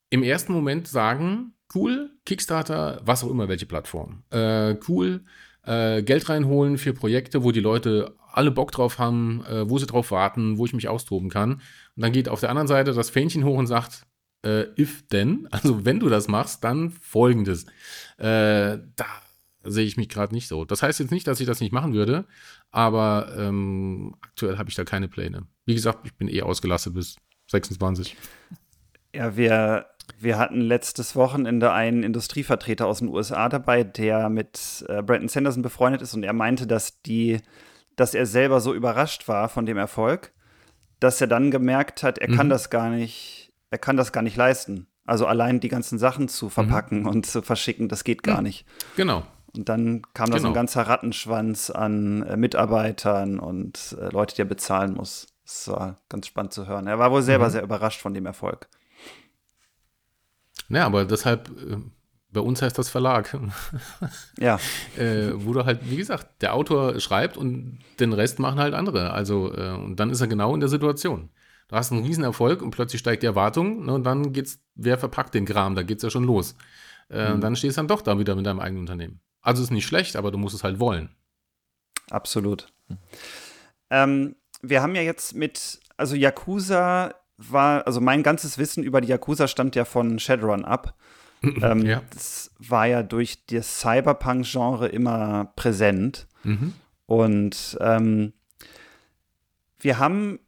im ersten Moment sagen, cool, Kickstarter, was auch immer, welche Plattform. Äh, cool, äh, Geld reinholen für Projekte, wo die Leute alle Bock drauf haben, äh, wo sie drauf warten, wo ich mich austoben kann. Und dann geht auf der anderen Seite das Fähnchen hoch und sagt, äh, if denn, [laughs] also wenn du das machst, dann folgendes. Äh, da sehe ich mich gerade nicht so. Das heißt jetzt nicht, dass ich das nicht machen würde, aber ähm, aktuell habe ich da keine Pläne. Wie gesagt, ich bin eh ausgelastet bis 26. Ja, wir, wir hatten letztes Wochenende einen Industrievertreter aus den USA dabei, der mit äh, Brandon Sanderson befreundet ist und er meinte, dass die, dass er selber so überrascht war von dem Erfolg, dass er dann gemerkt hat, er kann Mhm. das gar nicht, er kann das gar nicht leisten. Also allein die ganzen Sachen zu verpacken und zu verschicken, das geht gar Mhm. nicht. Genau. Und dann kam da so ein Genau. ganzer Rattenschwanz an äh, Mitarbeitern und äh, Leute, die er bezahlen muss. Das war ganz spannend zu hören. Er war wohl selber Mhm. sehr überrascht von dem Erfolg. Naja, aber deshalb, äh, bei uns heißt das Verlag, [laughs] Ja, äh, wo du halt, wie gesagt, der Autor schreibt und den Rest machen halt andere. Also, äh, und dann ist er genau in der Situation. Du hast einen riesen Erfolg und plötzlich steigt die Erwartung ne, und dann geht's, wer verpackt den Kram, da geht's ja schon los. Äh, Und dann stehst du dann doch da wieder mit deinem eigenen Unternehmen. Also ist nicht schlecht, aber du musst es halt wollen. absolut. Ähm, wir haben ja jetzt mit, also Yakuza war, also mein ganzes Wissen über die Yakuza stammt ja von Shadowrun ab. Ähm, Ja. Das war ja durch das Cyberpunk-Genre immer präsent. Mhm. Und ähm, wir haben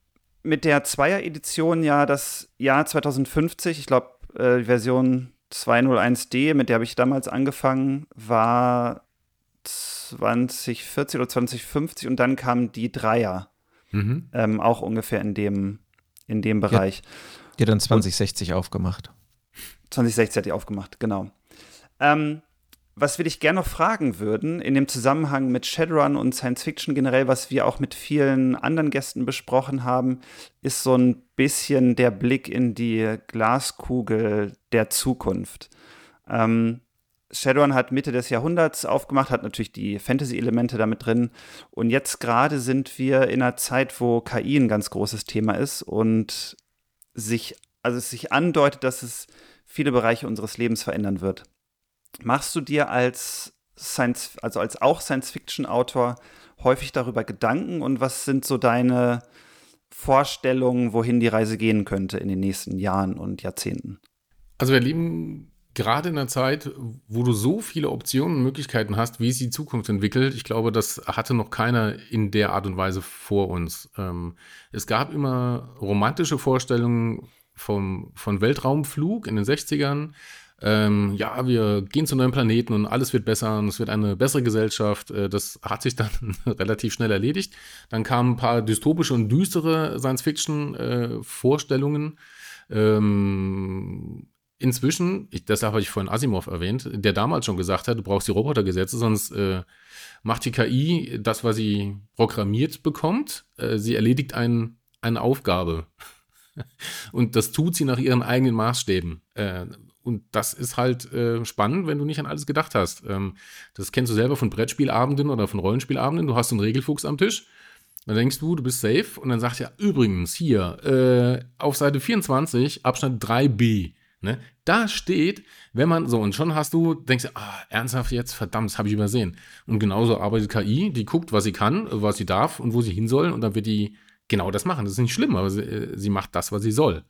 mit der Zweier-Edition ja das Jahr 2050, ich glaube, äh, Version 201D, mit der habe ich damals angefangen, war 2040 oder 2050 und dann kam die Dreier, Mhm. ähm, auch ungefähr in dem, in dem Bereich. Die hat dann 2060 Und aufgemacht. 2060 hat die aufgemacht, genau. Ähm, was wir dich gerne noch fragen würden, in dem Zusammenhang mit Shadowrun und Science Fiction generell, was wir auch mit vielen anderen Gästen besprochen haben, ist so ein bisschen der Blick in die Glaskugel der Zukunft. Ähm, Shadowrun hat Mitte des Jahrhunderts aufgemacht, hat natürlich die Fantasy-Elemente damit drin. Und jetzt gerade sind wir in einer Zeit, wo KI ein ganz großes Thema ist und sich, also es sich andeutet, dass es viele Bereiche unseres Lebens verändern wird. Machst du dir als Science, also als auch Science-Fiction-Autor häufig darüber Gedanken und was sind so deine Vorstellungen, wohin die Reise gehen könnte in den nächsten Jahren und Jahrzehnten? Also wir leben gerade in einer Zeit, wo du so viele Optionen und Möglichkeiten hast, wie es die Zukunft entwickelt. Ich glaube, das hatte noch keiner in der Art und Weise vor uns. Ähm, es gab immer romantische Vorstellungen vom, von Weltraumflug in den 60ern ähm, ja, wir gehen zu neuen Planeten und alles wird besser und es wird eine bessere Gesellschaft. Äh, das hat sich dann [laughs] relativ schnell erledigt. Dann kamen ein paar dystopische und düstere Science-Fiction-Vorstellungen. Äh, ähm, inzwischen, ich, deshalb habe ich vorhin Asimov erwähnt, der damals schon gesagt hat, du brauchst die Robotergesetze, sonst äh, macht die KI das, was sie programmiert bekommt. Äh, sie erledigt ein, eine Aufgabe. Und das tut sie nach ihren eigenen Maßstäben. Äh, und das ist halt äh, spannend, wenn du nicht an alles gedacht hast. Ähm, das kennst du selber von Brettspielabenden oder von Rollenspielabenden. Du hast so einen Regelfuchs am Tisch. Dann denkst du, du bist safe. Und dann sagt er, übrigens, hier, äh, auf Seite 24, Abschnitt 3b, ne, da steht, wenn man, so, und schon hast du, denkst du, ah, ernsthaft jetzt, verdammt, das habe ich übersehen. Und genauso arbeitet KI, die guckt, was sie kann, was sie darf und wo sie hin soll. Und dann wird die genau das machen. Das ist nicht schlimm, aber sie, äh, sie macht das, was sie soll.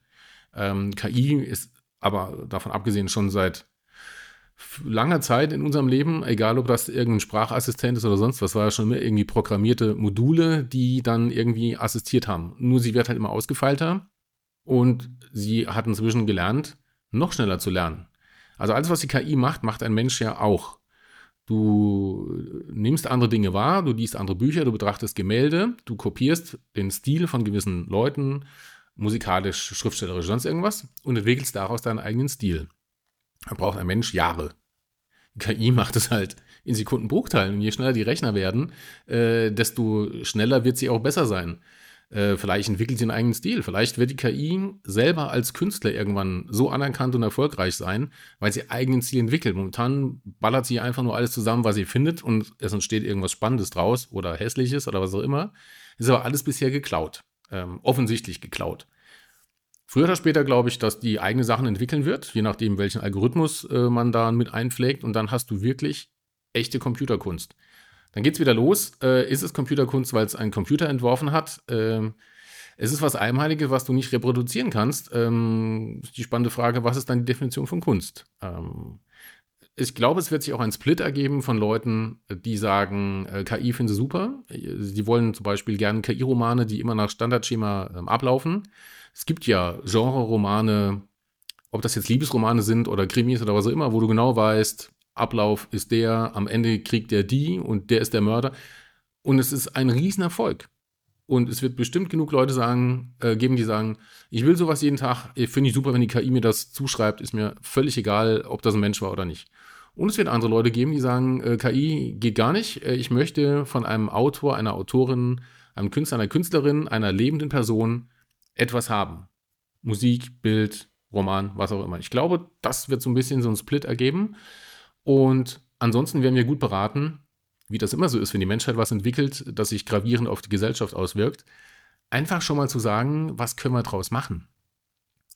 Ähm, KI ist aber davon abgesehen schon seit langer Zeit in unserem Leben, egal ob das irgendein Sprachassistent ist oder sonst was, war ja schon immer irgendwie programmierte Module, die dann irgendwie assistiert haben. Nur sie wird halt immer ausgefeilter und sie hat inzwischen gelernt, noch schneller zu lernen. Also alles, was die KI macht, macht ein Mensch ja auch. Du nimmst andere Dinge wahr, du liest andere Bücher, du betrachtest Gemälde, du kopierst den Stil von gewissen Leuten, musikalisch, schriftstellerisch, sonst irgendwas und entwickelst daraus deinen eigenen Stil. Da braucht ein Mensch Jahre. KI macht es halt in Sekundenbruchteilen. Und je schneller die Rechner werden, äh, desto schneller wird sie auch besser sein. Äh, vielleicht entwickelt sie einen eigenen Stil. Vielleicht wird die KI selber als Künstler irgendwann so anerkannt und erfolgreich sein, weil sie eigenen Stil entwickelt. Momentan ballert sie einfach nur alles zusammen, was sie findet und es entsteht irgendwas Spannendes draus oder Hässliches oder was auch immer. Ist aber alles bisher geklaut ähm, offensichtlich geklaut. Früher oder später glaube ich, dass die eigene Sachen entwickeln wird, je nachdem, welchen Algorithmus äh, man da mit einpflegt. Und dann hast du wirklich echte Computerkunst. Dann geht es wieder los. Äh, ist es Computerkunst, weil es ein Computer entworfen hat? Ähm, es ist was Einmaliges, was du nicht reproduzieren kannst. Ähm, die spannende Frage, was ist dann die Definition von Kunst? Ähm, ich glaube, es wird sich auch ein Split ergeben von Leuten, die sagen, äh, KI finden sie super. Sie wollen zum Beispiel gerne KI-Romane, die immer nach Standardschema ähm, ablaufen. Es gibt ja Genre-Romane, ob das jetzt Liebesromane sind oder Krimis oder was auch immer, wo du genau weißt, Ablauf ist der, am Ende kriegt der die und der ist der Mörder. Und es ist ein Riesenerfolg. Und es wird bestimmt genug Leute sagen, äh, geben, die sagen, ich will sowas jeden Tag, finde ich super, wenn die KI mir das zuschreibt, ist mir völlig egal, ob das ein Mensch war oder nicht. Und es wird andere Leute geben, die sagen, äh, KI geht gar nicht. Äh, ich möchte von einem Autor, einer Autorin, einem Künstler, einer Künstlerin, einer lebenden Person etwas haben. Musik, Bild, Roman, was auch immer. Ich glaube, das wird so ein bisschen so ein Split ergeben. Und ansonsten werden wir gut beraten, wie das immer so ist, wenn die Menschheit was entwickelt, das sich gravierend auf die Gesellschaft auswirkt, einfach schon mal zu sagen, was können wir daraus machen?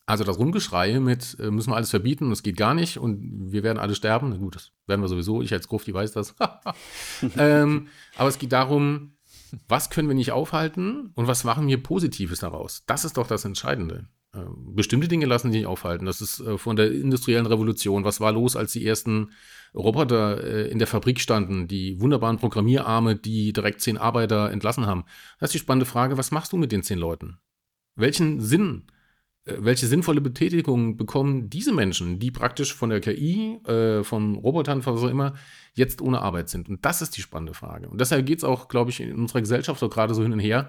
Also das Rumgeschrei mit, äh, müssen wir alles verbieten, das geht gar nicht und wir werden alle sterben. Na gut, das werden wir sowieso, ich als Grufti weiß das. [laughs] ähm, aber es geht darum, was können wir nicht aufhalten und was machen wir Positives daraus? Das ist doch das Entscheidende. Ähm, bestimmte Dinge lassen sich nicht aufhalten. Das ist äh, von der industriellen Revolution. Was war los, als die ersten Roboter äh, in der Fabrik standen, die wunderbaren Programmierarme, die direkt zehn Arbeiter entlassen haben? Das ist die spannende Frage, was machst du mit den zehn Leuten? Welchen Sinn äh, welche sinnvolle Betätigung bekommen diese Menschen, die praktisch von der KI, äh, von Robotern, was auch immer, jetzt ohne Arbeit sind? Und das ist die spannende Frage. Und deshalb geht es auch, glaube ich, in unserer Gesellschaft auch gerade so hin und her,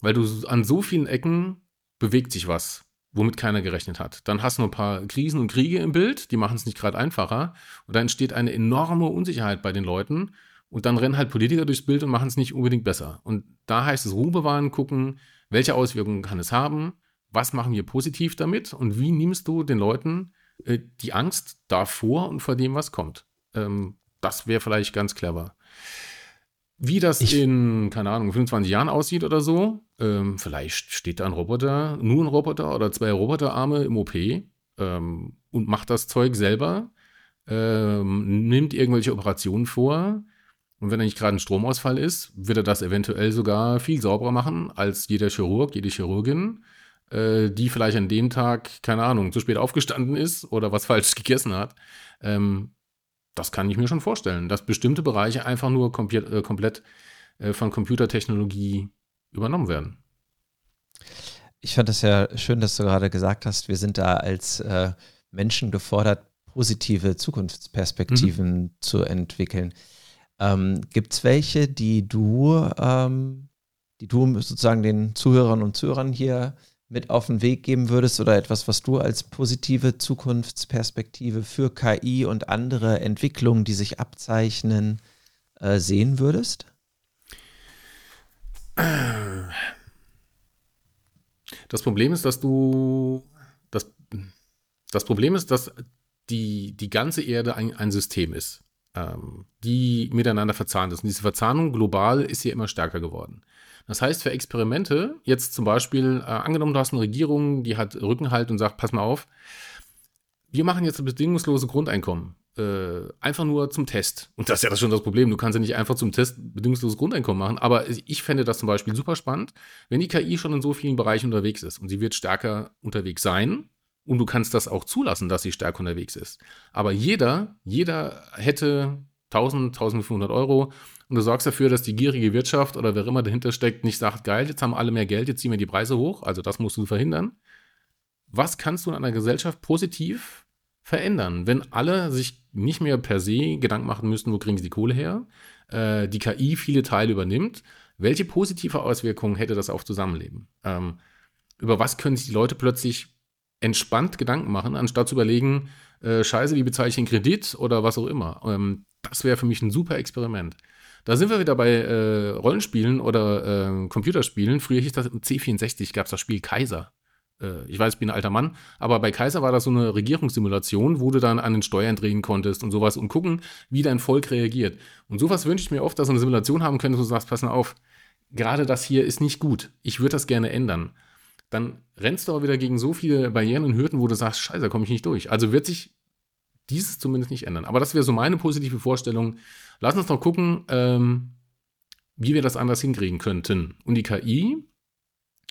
weil du an so vielen Ecken bewegt sich was, womit keiner gerechnet hat. Dann hast du noch ein paar Krisen und Kriege im Bild, die machen es nicht gerade einfacher. Und dann entsteht eine enorme Unsicherheit bei den Leuten. Und dann rennen halt Politiker durchs Bild und machen es nicht unbedingt besser. Und da heißt es Ruhe bewahren, gucken, welche Auswirkungen kann es haben, was machen wir positiv damit und wie nimmst du den Leuten äh, die Angst davor und vor dem, was kommt. Ähm, das wäre vielleicht ganz clever. Wie das ich in, keine Ahnung, 25 Jahren aussieht oder so, ähm, vielleicht steht da ein Roboter, nur ein Roboter oder zwei Roboterarme im OP ähm, und macht das Zeug selber, ähm, nimmt irgendwelche Operationen vor, und wenn da nicht gerade ein Stromausfall ist, wird er das eventuell sogar viel sauberer machen als jeder Chirurg, jede Chirurgin, äh, die vielleicht an dem Tag, keine Ahnung, zu spät aufgestanden ist oder was [laughs] falsch gegessen hat. Ähm, das kann ich mir schon vorstellen, dass bestimmte Bereiche einfach nur komplett, äh, komplett äh, von Computertechnologie übernommen werden. Ich fand es ja schön, dass du gerade gesagt hast, wir sind da als äh, Menschen gefordert, positive Zukunftsperspektiven mhm. zu entwickeln. Ähm, Gibt es welche, die du, ähm, die du sozusagen den Zuhörern und Zuhörern hier mit auf den Weg geben würdest oder etwas, was du als positive Zukunftsperspektive für KI und andere Entwicklungen, die sich abzeichnen, äh, sehen würdest? Das Problem ist, dass du das, das Problem ist, dass die, die ganze Erde ein, ein System ist ähm, die miteinander verzahnt ist. Und diese Verzahnung global ist hier immer stärker geworden. Das heißt, für Experimente, jetzt zum Beispiel, äh, angenommen, du hast eine Regierung, die hat Rückenhalt und sagt, pass mal auf, wir machen jetzt das bedingungslose Grundeinkommen. Äh, einfach nur zum Test. Und das ist ja das schon das Problem. Du kannst ja nicht einfach zum Test bedingungsloses Grundeinkommen machen. Aber ich fände das zum Beispiel super spannend, wenn die KI schon in so vielen Bereichen unterwegs ist und sie wird stärker unterwegs sein, und du kannst das auch zulassen, dass sie stark unterwegs ist. Aber jeder, jeder hätte 1000, 1500 Euro und du sorgst dafür, dass die gierige Wirtschaft oder wer immer dahinter steckt, nicht sagt, geil, jetzt haben alle mehr Geld, jetzt ziehen wir die Preise hoch. Also das musst du verhindern. Was kannst du in einer Gesellschaft positiv verändern, wenn alle sich nicht mehr per se Gedanken machen müssen, wo kriegen sie die Kohle her, äh, die KI viele Teile übernimmt? Welche positive Auswirkungen hätte das auf Zusammenleben? Ähm, über was können sich die Leute plötzlich entspannt Gedanken machen, anstatt zu überlegen, äh, scheiße, wie bezahle ich den Kredit oder was auch immer. Ähm, das wäre für mich ein super Experiment. Da sind wir wieder bei äh, Rollenspielen oder äh, Computerspielen. Früher hieß das im C64, gab es das Spiel Kaiser. Äh, ich weiß, ich bin ein alter Mann, aber bei Kaiser war das so eine Regierungssimulation, wo du dann an den Steuern drehen konntest und sowas und gucken, wie dein Volk reagiert. Und sowas wünsche ich mir oft, dass du eine Simulation haben könntest, du sagst, pass mal auf, gerade das hier ist nicht gut. Ich würde das gerne ändern dann rennst du auch wieder gegen so viele Barrieren und Hürden, wo du sagst, scheiße, da komme ich nicht durch. Also wird sich dieses zumindest nicht ändern. Aber das wäre so meine positive Vorstellung. Lass uns doch gucken, ähm, wie wir das anders hinkriegen könnten. Und die KI,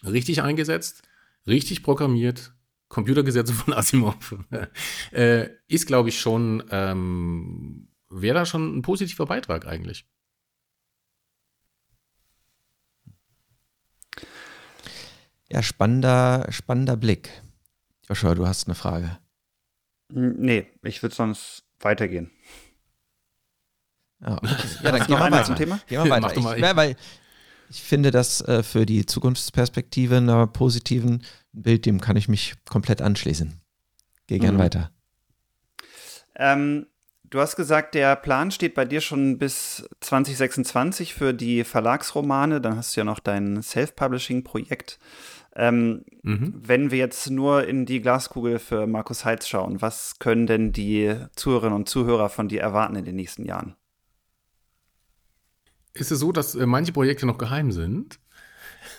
richtig eingesetzt, richtig programmiert, Computergesetze von Asimov, [laughs] äh, ist, glaube ich, schon, ähm, wäre da schon ein positiver Beitrag eigentlich. Ja, spannender, spannender Blick. Joshua, du hast eine Frage. Nee, ich würde sonst weitergehen. [laughs] Ja, ja dann gehen wir weiter. Zum Thema? Gehen wir weiter. Ich, ja, weil ich finde das äh, für die Zukunftsperspektive einer positiven Bild, dem kann ich mich komplett anschließen. Geh gern mhm. weiter. Ähm, du hast gesagt, der Plan steht bei dir schon bis 2026 für die Verlagsromane. Dann hast du ja noch dein Self-Publishing-Projekt. Ähm, mhm. Wenn wir jetzt nur in die Glaskugel für Markus Heitz schauen, was können denn die Zuhörerinnen und Zuhörer von dir erwarten in den nächsten Jahren? Ist es so, dass äh, manche Projekte noch geheim sind?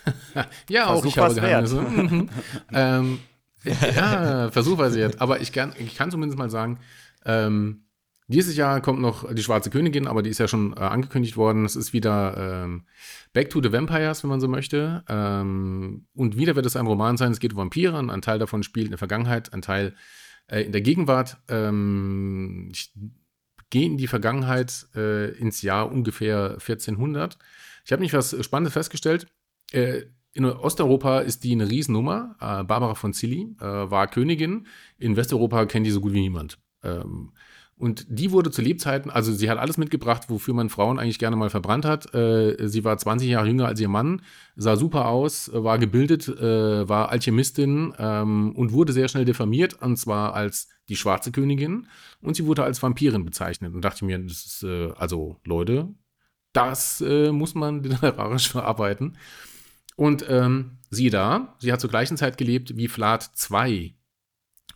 [laughs] ja, Versuch auch ich habe Geheimnisse. [laughs] Mhm. ähm, ja, Versuch was jetzt. Aber ich, gern, ich kann zumindest mal sagen, ähm, dieses Jahr kommt noch die Schwarze Königin, aber die ist ja schon äh, angekündigt worden. Es ist wieder ähm, Back to the Vampires, wenn man so möchte. Ähm, und wieder wird es ein Roman sein. Es geht um Vampire. Ein Teil davon spielt in der Vergangenheit, ein Teil äh, in der Gegenwart. Ähm, ich gehe in die Vergangenheit äh, ins Jahr ungefähr 1400. Ich habe nicht was Spannendes festgestellt. Äh, in Osteuropa ist die eine Riesennummer. Äh, Barbara von Cilli äh, war Königin. In Westeuropa kennt die so gut wie niemand. Ähm, Und die wurde zu Lebzeiten, also sie hat alles mitgebracht, wofür man Frauen eigentlich gerne mal verbrannt hat. Äh, sie war 20 Jahre jünger als ihr Mann, sah super aus, war gebildet, äh, war Alchemistin ähm, und wurde sehr schnell diffamiert, und zwar als die schwarze Königin. Und sie wurde als Vampirin bezeichnet. Und dachte mir, das ist, äh, also Leute, das äh, muss man [laughs] literarisch verarbeiten. Und ähm, sie da, sie hat zur gleichen Zeit gelebt wie Vlad 2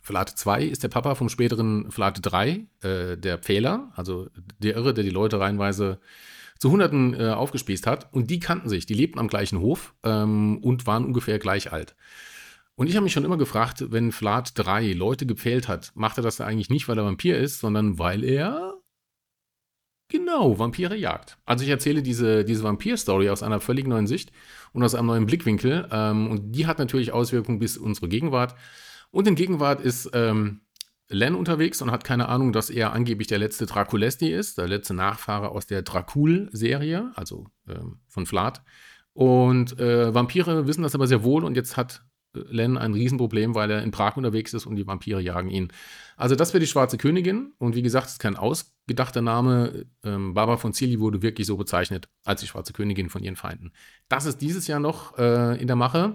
Vlad 2 ist der Papa vom späteren Vlad 3, äh, der Pfähler, also der Irre, der die Leute reihenweise zu Hunderten äh, aufgespießt hat. Und die kannten sich, die lebten am gleichen Hof ähm, und waren ungefähr gleich alt. Und ich habe mich schon immer gefragt, wenn Vlad 3 Leute gepfählt hat, macht er das eigentlich nicht, weil er Vampir ist, sondern weil er genau Vampire jagt. Also ich erzähle diese, diese Vampir-Story aus einer völlig neuen Sicht und aus einem neuen Blickwinkel. Ähm, und die hat natürlich Auswirkungen bis unsere Gegenwart. Und in Gegenwart ist ähm, Len unterwegs und hat keine Ahnung, dass er angeblich der letzte Draculesti ist, der letzte Nachfahre aus der Dracul-Serie, also ähm, von Vlad. Und äh, Vampire wissen das aber sehr wohl und jetzt hat äh, Len ein Riesenproblem, weil er in Prag unterwegs ist und die Vampire jagen ihn. Also das wäre die Schwarze Königin und wie gesagt, es ist kein ausgedachter Name. Ähm, Barbara von Cilli wurde wirklich so bezeichnet als die Schwarze Königin von ihren Feinden. Das ist dieses Jahr noch äh, in der Mache.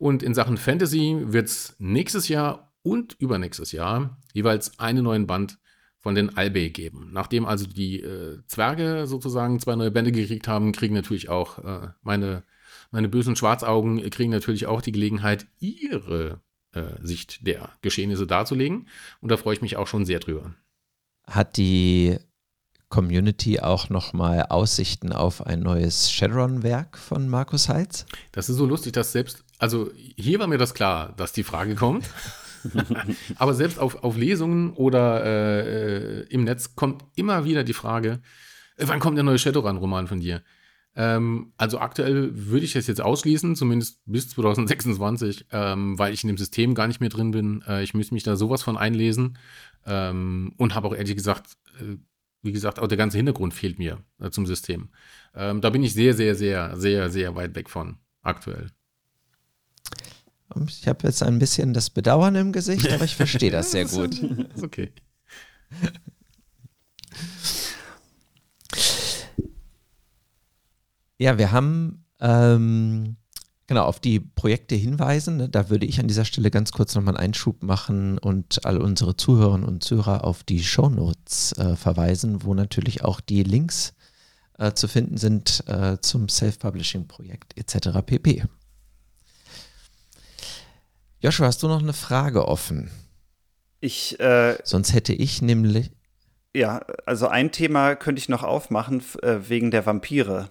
Und in Sachen Fantasy wird es nächstes Jahr und übernächstes Jahr jeweils einen neuen Band von den Albe geben. Nachdem also die äh, Zwerge sozusagen zwei neue Bände gekriegt haben, kriegen natürlich auch äh, meine, meine bösen Schwarzaugen, kriegen natürlich auch die Gelegenheit, ihre äh, Sicht der Geschehnisse darzulegen. Und da freue ich mich auch schon sehr drüber. Hat die Community auch nochmal Aussichten auf ein neues Shadowrun-Werk von Markus Heitz? Das ist so lustig, dass selbst, also hier war mir das klar, dass die Frage kommt. [laughs] Aber selbst auf, auf Lesungen oder äh, im Netz kommt immer wieder die Frage, äh, wann kommt der neue Shadowrun-Roman von dir? Ähm, also aktuell würde ich das jetzt ausschließen, zumindest bis 2026, ähm, weil ich in dem System gar nicht mehr drin bin. Äh, ich müsste mich da sowas von einlesen ähm, und habe auch ehrlich gesagt äh, wie gesagt, auch der ganze Hintergrund fehlt mir äh, zum System. Ähm, da bin ich sehr, sehr, sehr, sehr, sehr weit weg von aktuell. Ich habe jetzt ein bisschen das Bedauern im Gesicht, aber ich verstehe das sehr [laughs] gut. ist okay. Ja, wir haben ähm, genau auf die Projekte hinweisen. Ne? Da würde ich an dieser Stelle ganz kurz nochmal einen Einschub machen und all unsere Zuhörerinnen und Zuhörer auf die Shownotes äh, verweisen, wo natürlich auch die Links äh, zu finden sind äh, zum Self-Publishing-Projekt etc. pp. Joshua, hast du noch eine Frage offen? Ich. Äh, Sonst hätte ich nämlich. Ja, also ein Thema könnte ich noch aufmachen äh, wegen der Vampire.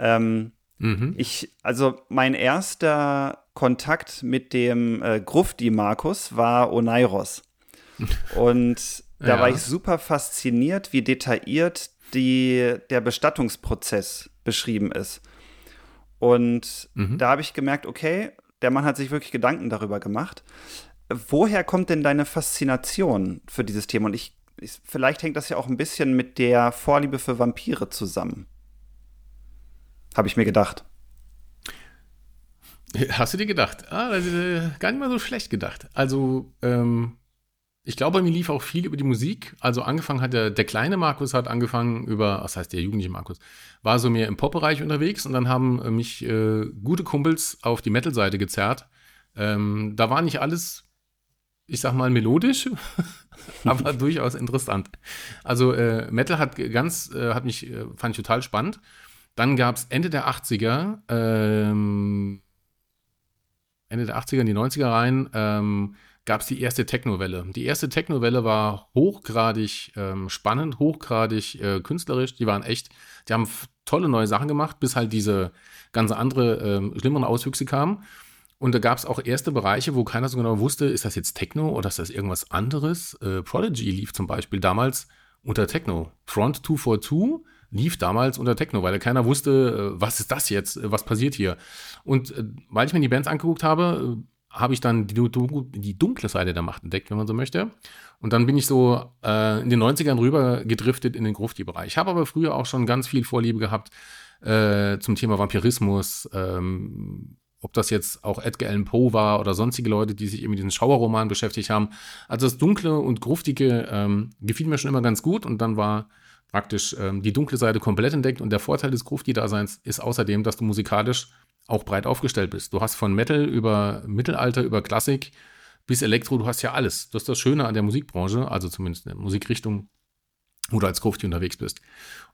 Ähm, Mhm. Ich, also mein erster Kontakt mit dem äh, Grufti Markus war Oneiros. [laughs] Und da ja. war ich super fasziniert, wie detailliert die, der Bestattungsprozess beschrieben ist. Und mhm. da habe ich gemerkt, okay, der Mann hat sich wirklich Gedanken darüber gemacht. Woher kommt denn deine Faszination für dieses Thema? Und ich, ich vielleicht hängt das ja auch ein bisschen mit der Vorliebe für Vampire zusammen. Habe ich mir gedacht. Hast du dir gedacht? Ah, das ist äh, gar nicht mal so schlecht gedacht. Also, ähm, ich glaube, bei mir lief auch viel über die Musik. Also angefangen hat der, der kleine Markus hat angefangen über, was heißt der jugendliche Markus, war so mehr im Pop-Bereich unterwegs und dann haben äh, mich äh, gute Kumpels auf die Metal-Seite gezerrt. Ähm, da war nicht alles, ich sag mal, melodisch, [laughs] aber [laughs] durchaus interessant. Also äh, Metal hat ganz, äh, hat mich, äh, fand ich total spannend. Dann gab es Ende der 80er, ähm, Ende der 80er in die 90er rein, ähm, gab es die erste Techno-Welle. Die erste Techno-Welle war hochgradig ähm, spannend, hochgradig äh, künstlerisch. Die waren echt, die haben tolle neue Sachen gemacht, bis halt diese ganze andere, äh, schlimmeren Auswüchse kamen. Und da gab es auch erste Bereiche, wo keiner so genau wusste, ist das jetzt Techno oder ist das irgendwas anderes? Äh, Prodigy lief zum Beispiel damals unter Techno. Front 242 lief damals unter Techno, weil keiner wusste, äh, was ist das jetzt, äh, was passiert hier. Und äh, weil ich mir die Bands angeguckt habe, habe ich dann die, die, dunkle Seite der Macht entdeckt, wenn man so möchte. Und dann bin ich so äh, in den 90ern rüber gedriftet in den Grufti-Bereich. Ich habe aber früher auch schon ganz viel Vorliebe gehabt äh, zum Thema Vampirismus ähm, ob das jetzt auch Edgar Allan Poe war oder sonstige Leute, die sich eben mit diesen Schauerromanen beschäftigt haben. Also das Dunkle und Gruftige ähm, gefiel mir schon immer ganz gut und dann war praktisch ähm, die dunkle Seite komplett entdeckt und der Vorteil des Grufti-Daseins ist außerdem, dass du musikalisch auch breit aufgestellt bist. Du hast von Metal über Mittelalter, über Klassik bis Elektro, du hast ja alles. Das ist das Schöne an der Musikbranche, also zumindest in der Musikrichtung, wo du als Grufti unterwegs bist.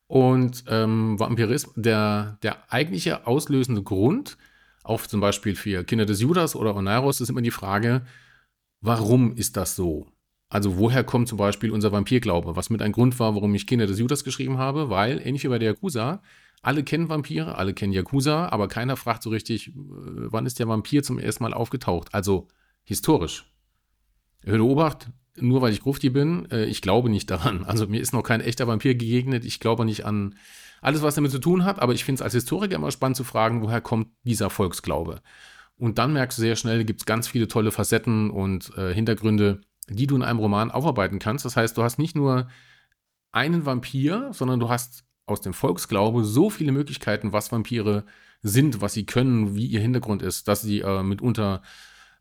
Und ähm, Vampirismus, der, der eigentliche auslösende Grund, auch zum Beispiel für Kinder des Judas oder Oneiros, ist immer die Frage, warum ist das so? Also woher kommt zum Beispiel unser Vampirglaube? Was mit ein Grund war, warum ich Kinder des Judas geschrieben habe, weil, ähnlich wie bei der Yakuza, alle kennen Vampire, alle kennen Yakuza, aber keiner fragt so richtig, äh, wann ist der Vampir zum ersten Mal aufgetaucht? Also historisch. Hör Obacht, nur weil ich Grufti bin, äh, ich glaube nicht daran. Also mir ist noch kein echter Vampir gegegnet. Ich glaube nicht an alles, was damit zu tun hat, aber ich finde es als Historiker immer spannend zu fragen, woher kommt dieser Volksglaube? Und dann merkst du sehr schnell, gibt es ganz viele tolle Facetten und äh, Hintergründe, die du in einem Roman aufarbeiten kannst. Das heißt, du hast nicht nur einen Vampir, sondern du hast aus dem Volksglaube so viele Möglichkeiten, was Vampire sind, was sie können, wie ihr Hintergrund ist, dass sie äh, mitunter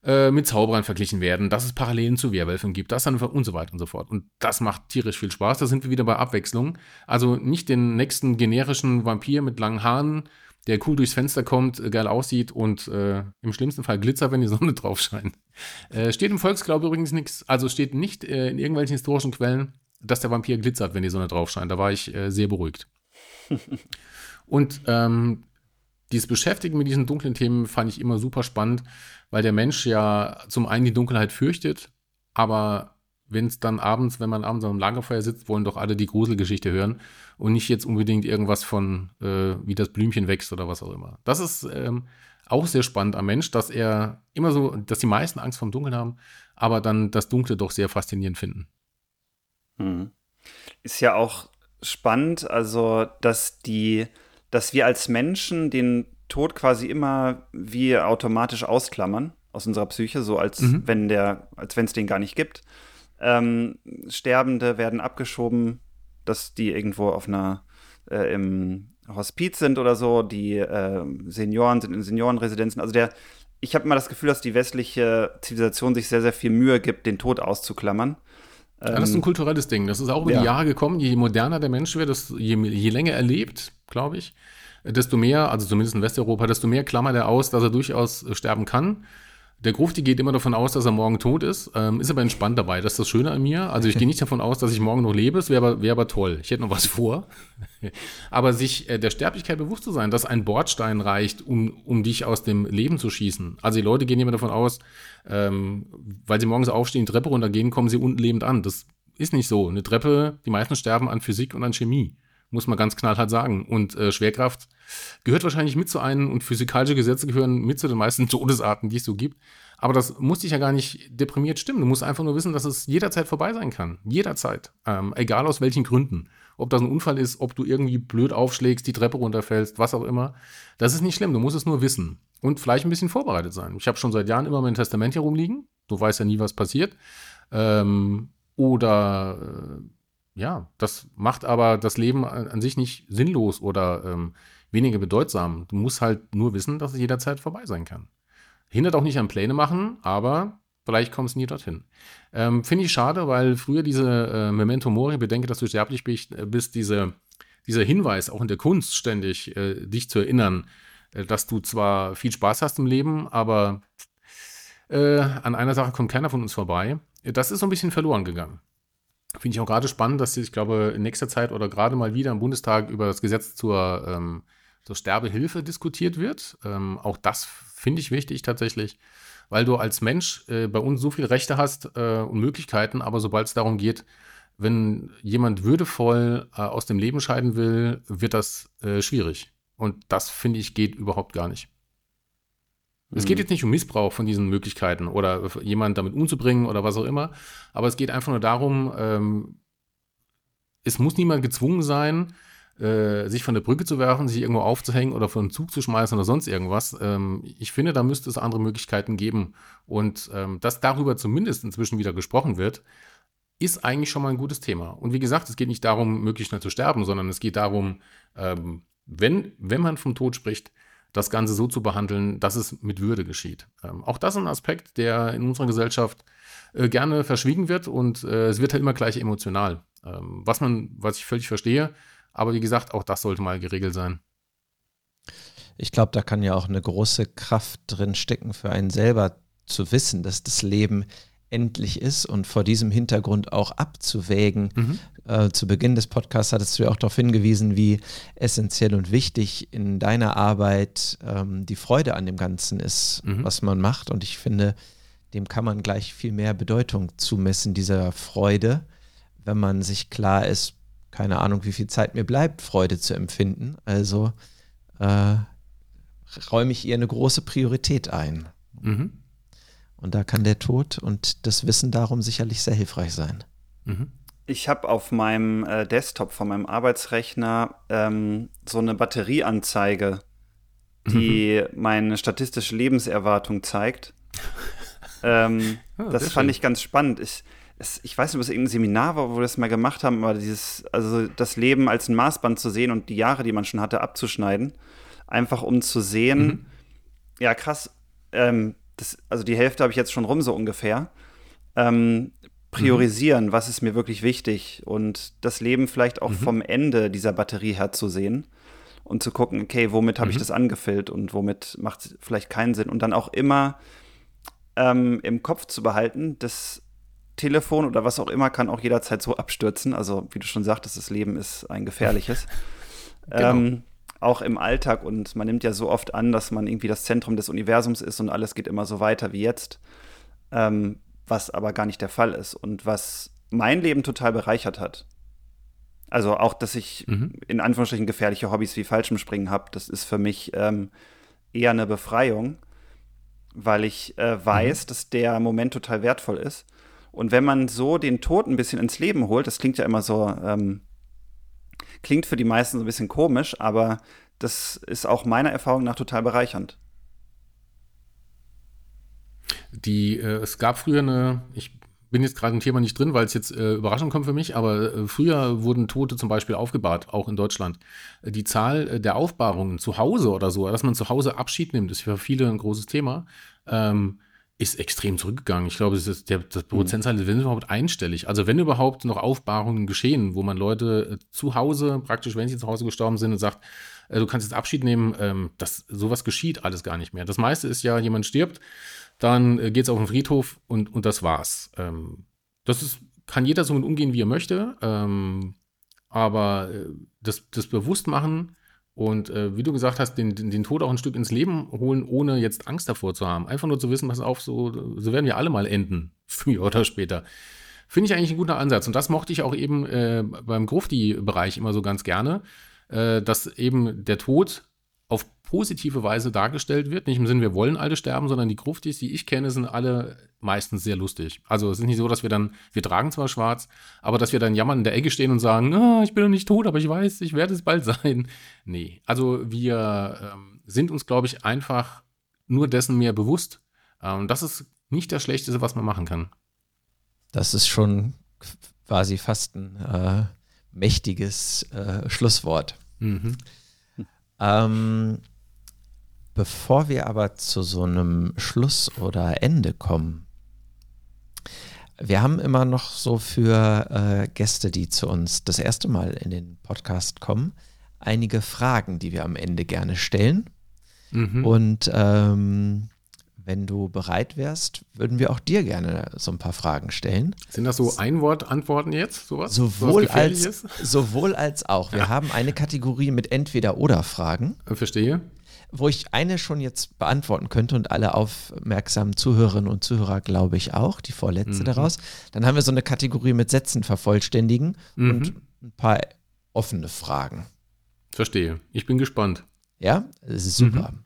äh, mit Zauberern verglichen werden, dass es Parallelen zu Werwölfen gibt, das dann und so weiter und so fort. Und das macht tierisch viel Spaß. Da sind wir wieder bei Abwechslung. Also nicht den nächsten generischen Vampir mit langen Haaren, der cool durchs Fenster kommt, äh, geil aussieht und äh, im schlimmsten Fall glitzert, wenn die Sonne [laughs] drauf scheint. Äh, steht im Volksglaube übrigens nichts, also steht nicht äh, in irgendwelchen historischen Quellen, dass der Vampir glitzert, wenn die Sonne drauf scheint. Da war ich äh, sehr beruhigt. [laughs] und ähm, dieses Beschäftigen mit diesen dunklen Themen fand ich immer super spannend, weil der Mensch ja zum einen die Dunkelheit fürchtet, aber wenn es dann abends, wenn man abends am Lagerfeuer sitzt, wollen doch alle die Gruselgeschichte hören und nicht jetzt unbedingt irgendwas von, äh, wie das Blümchen wächst oder was auch immer. Das ist ähm, auch sehr spannend am Mensch, dass er immer so, dass die meisten Angst vom Dunkeln haben, aber dann das Dunkle doch sehr faszinierend finden. Hm. Ist ja auch spannend, also dass die dass wir als Menschen den Tod quasi immer wie automatisch ausklammern aus unserer Psyche, so als mhm. wenn der, als wenn es den gar nicht gibt. Ähm, Sterbende werden abgeschoben, dass die irgendwo auf einer äh, im Hospiz sind oder so, die äh, Senioren sind in Seniorenresidenzen. Also der, ich habe immer das Gefühl, dass die westliche Zivilisation sich sehr, sehr viel Mühe gibt, den Tod auszuklammern. Ja, das ist ein ähm, kulturelles Ding. Das ist auch über ja. die Jahre gekommen. Je moderner der Mensch wird, je, je länger er lebt, glaube ich, desto mehr, also zumindest in Westeuropa, desto mehr klammert er aus, dass er durchaus äh, sterben kann. Der Grufti geht immer davon aus, dass er morgen tot ist, ähm, ist aber entspannt dabei. Das ist das Schöne an mir. Also ich [laughs] gehe nicht davon aus, dass ich morgen noch lebe. Es wäre aber, wär aber toll. Ich hätte noch was vor. [laughs] aber sich äh, der Sterblichkeit bewusst zu sein, dass ein Bordstein reicht, um, um dich aus dem Leben zu schießen. Also die Leute gehen immer davon aus, ähm, weil sie morgens aufstehen, die Treppe runtergehen, kommen sie unten lebend an. Das ist nicht so. Eine Treppe, die meisten sterben an Physik und an Chemie muss man ganz knallhart sagen. Und äh, Schwerkraft gehört wahrscheinlich mit zu einem und physikalische Gesetze gehören mit zu den meisten [laughs] Todesarten, die es so gibt. Aber das muss dich ja gar nicht deprimiert stimmen. Du musst einfach nur wissen, dass es jederzeit vorbei sein kann. Jederzeit. Ähm, egal aus welchen Gründen. Ob das ein Unfall ist, ob du irgendwie blöd aufschlägst, die Treppe runterfällst, was auch immer. Das ist nicht schlimm. Du musst es nur wissen. Und vielleicht ein bisschen vorbereitet sein. Ich habe schon seit Jahren immer mein Testament hier rumliegen. Du weißt ja nie, was passiert. Ähm, oder äh, ja, das macht aber das Leben an, sich nicht sinnlos oder ähm, weniger bedeutsam. Du musst halt nur wissen, dass es jederzeit vorbei sein kann. Hindert auch nicht an Pläne machen, aber vielleicht kommst du nie dorthin. Ähm, Finde ich schade, weil früher diese äh, Memento Mori, bedenke, dass du sterblich bist, äh, bist diese, dieser Hinweis auch in der Kunst ständig, äh, dich zu erinnern, äh, dass du zwar viel Spaß hast im Leben, aber äh, an einer Sache kommt keiner von uns vorbei. Das ist so ein bisschen verloren gegangen. Finde ich auch gerade spannend, dass ich glaube, in nächster Zeit oder gerade mal wieder im Bundestag über das Gesetz zur, ähm, zur Sterbehilfe diskutiert wird. Ähm, auch das finde ich wichtig tatsächlich, weil du als Mensch äh, bei uns so viele Rechte hast äh, und Möglichkeiten, aber sobald es darum geht, wenn jemand würdevoll äh, aus dem Leben scheiden will, wird das äh, schwierig. Und das finde ich geht überhaupt gar nicht. Es geht mhm. jetzt nicht um Missbrauch von diesen Möglichkeiten oder jemanden damit umzubringen oder was auch immer, aber es geht einfach nur darum, ähm, es muss niemand gezwungen sein, äh, sich von der Brücke zu werfen, sich irgendwo aufzuhängen oder von einem Zug zu schmeißen oder sonst irgendwas. Ähm, ich finde, da müsste es andere Möglichkeiten geben. Und ähm, dass darüber zumindest inzwischen wieder gesprochen wird, ist eigentlich schon mal ein gutes Thema. Und wie gesagt, es geht nicht darum, möglichst schnell zu sterben, sondern es geht darum, ähm, wenn, wenn man vom Tod spricht, das Ganze so zu behandeln, dass es mit Würde geschieht. Ähm, auch das ist ein Aspekt, der in unserer Gesellschaft äh, gerne verschwiegen wird und äh, es wird halt immer gleich emotional. Ähm, was man, was ich völlig verstehe, aber wie gesagt, auch das sollte mal geregelt sein. Ich glaube, da kann ja auch eine große Kraft drin stecken, für einen selber zu wissen, dass das Leben endlich ist und vor diesem Hintergrund auch abzuwägen. Mhm. Äh, zu Beginn des Podcasts hattest du ja auch darauf hingewiesen, wie essentiell und wichtig in deiner Arbeit ähm, die Freude an dem Ganzen ist, mhm. was man macht. Und ich finde, dem kann man gleich viel mehr Bedeutung zumessen, dieser Freude, wenn man sich klar ist, keine Ahnung, wie viel Zeit mir bleibt, Freude zu empfinden. Also äh, räume ich ihr eine große Priorität ein. Mhm. Und da kann der Tod und das Wissen darum sicherlich sehr hilfreich sein. Mhm. Ich habe auf meinem äh, Desktop von meinem Arbeitsrechner ähm, so eine Batterieanzeige, die mhm. meine statistische Lebenserwartung zeigt. [laughs] ähm, oh, das fand schön. ich ganz spannend. Ich, es, ich weiß nicht, ob es irgendein Seminar war, wo wir das mal gemacht haben, aber dieses, also das Leben als ein Maßband zu sehen und die Jahre, die man schon hatte, abzuschneiden. Einfach um zu sehen, mhm. ja krass, ähm, das, also die Hälfte habe ich jetzt schon rum, so ungefähr. Ähm, priorisieren, mhm. was ist mir wirklich wichtig und das Leben vielleicht auch mhm. vom Ende dieser Batterie her zu sehen und zu gucken, okay, womit habe ich mhm. das angefüllt und womit macht es vielleicht keinen Sinn und dann auch immer ähm, im Kopf zu behalten, das Telefon oder was auch immer kann auch jederzeit so abstürzen. Also wie du schon sagtest, das Leben ist ein gefährliches. [laughs] genau. ähm, auch im Alltag und man nimmt ja so oft an, dass man irgendwie das Zentrum des Universums ist und alles geht immer so weiter wie jetzt, ähm, was aber gar nicht der Fall ist und was mein Leben total bereichert hat. Also auch, dass ich mhm. in Anführungsstrichen gefährliche Hobbys wie Fallschirmspringen habe, das ist für mich ähm, eher eine Befreiung, weil ich äh, weiß, mhm. dass der Moment total wertvoll ist. Und wenn man so den Tod ein bisschen ins Leben holt, das klingt ja immer so ähm, Klingt für die meisten so ein bisschen komisch, aber das ist auch meiner Erfahrung nach total bereichernd. Die, äh, es gab früher eine, ich bin jetzt gerade im Thema nicht drin, weil es jetzt äh, Überraschung kommt für mich, aber äh, früher wurden Tote zum Beispiel aufgebahrt, auch in Deutschland. Die Zahl äh, der Aufbahrungen zu Hause oder so, dass man zu Hause Abschied nimmt, ist für viele ein großes Thema. Ähm, ist extrem zurückgegangen. Ich glaube, das, der, das Prozentzahl ist überhaupt einstellig. Also wenn überhaupt noch Aufbahrungen geschehen, wo man Leute äh, zu Hause, praktisch wenn sie zu Hause gestorben sind und sagt, äh, du kannst jetzt Abschied nehmen, ähm, das, sowas geschieht alles gar nicht mehr. Das meiste ist ja, jemand stirbt, dann äh, geht es auf den Friedhof und, und das war's. Ähm, das ist, kann jeder so mit umgehen, wie er möchte. Ähm, aber das, das Bewusstmachen, und äh, wie du gesagt hast, den, den, Tod auch ein Stück ins Leben holen, ohne jetzt Angst davor zu haben. Einfach nur zu wissen, pass auf, so, so werden wir alle mal enden, [laughs] früher oder später. Finde ich eigentlich ein guter Ansatz. Und das mochte ich auch eben äh, beim Grufti-Bereich immer so ganz gerne, äh, dass eben der Tod auf positive Weise dargestellt wird. Nicht im Sinne, wir wollen alle sterben, sondern die Gruftis, die ich kenne, sind alle meistens sehr lustig. Also es ist nicht so, dass wir dann, wir tragen zwar schwarz, aber dass wir dann jammern in der Ecke stehen und sagen, oh, ich bin noch nicht tot, aber ich weiß, ich werde es bald [laughs] sein. Nee, also wir ähm, sind uns, glaube ich, einfach nur dessen mehr bewusst. Ähm, das ist nicht das Schlechteste, was man machen kann. Das ist schon quasi fast ein äh, mächtiges äh, Schlusswort. Mhm. Ähm, bevor wir aber zu so einem Schluss oder Ende kommen, wir haben immer noch so für äh, Gäste, die zu uns das erste Mal in den Podcast kommen, einige Fragen, die wir am Ende gerne stellen. Mhm. Und ähm, wenn du bereit wärst, würden wir auch dir gerne so ein paar Fragen stellen. Sind das so Einwort-Antworten jetzt? Sowas? Sowohl, sowas als, sowohl als auch. Wir ja. [laughs] haben eine Kategorie mit Entweder-Oder-Fragen. Verstehe. Wo ich eine schon jetzt beantworten könnte und alle aufmerksamen Zuhörerinnen und Zuhörer, glaube ich, auch, die vorletzte mhm. daraus. Dann haben wir so eine Kategorie mit Sätzen vervollständigen mhm. und ein paar offene Fragen. Verstehe. Ich bin gespannt. Ja, das ist super. Mhm.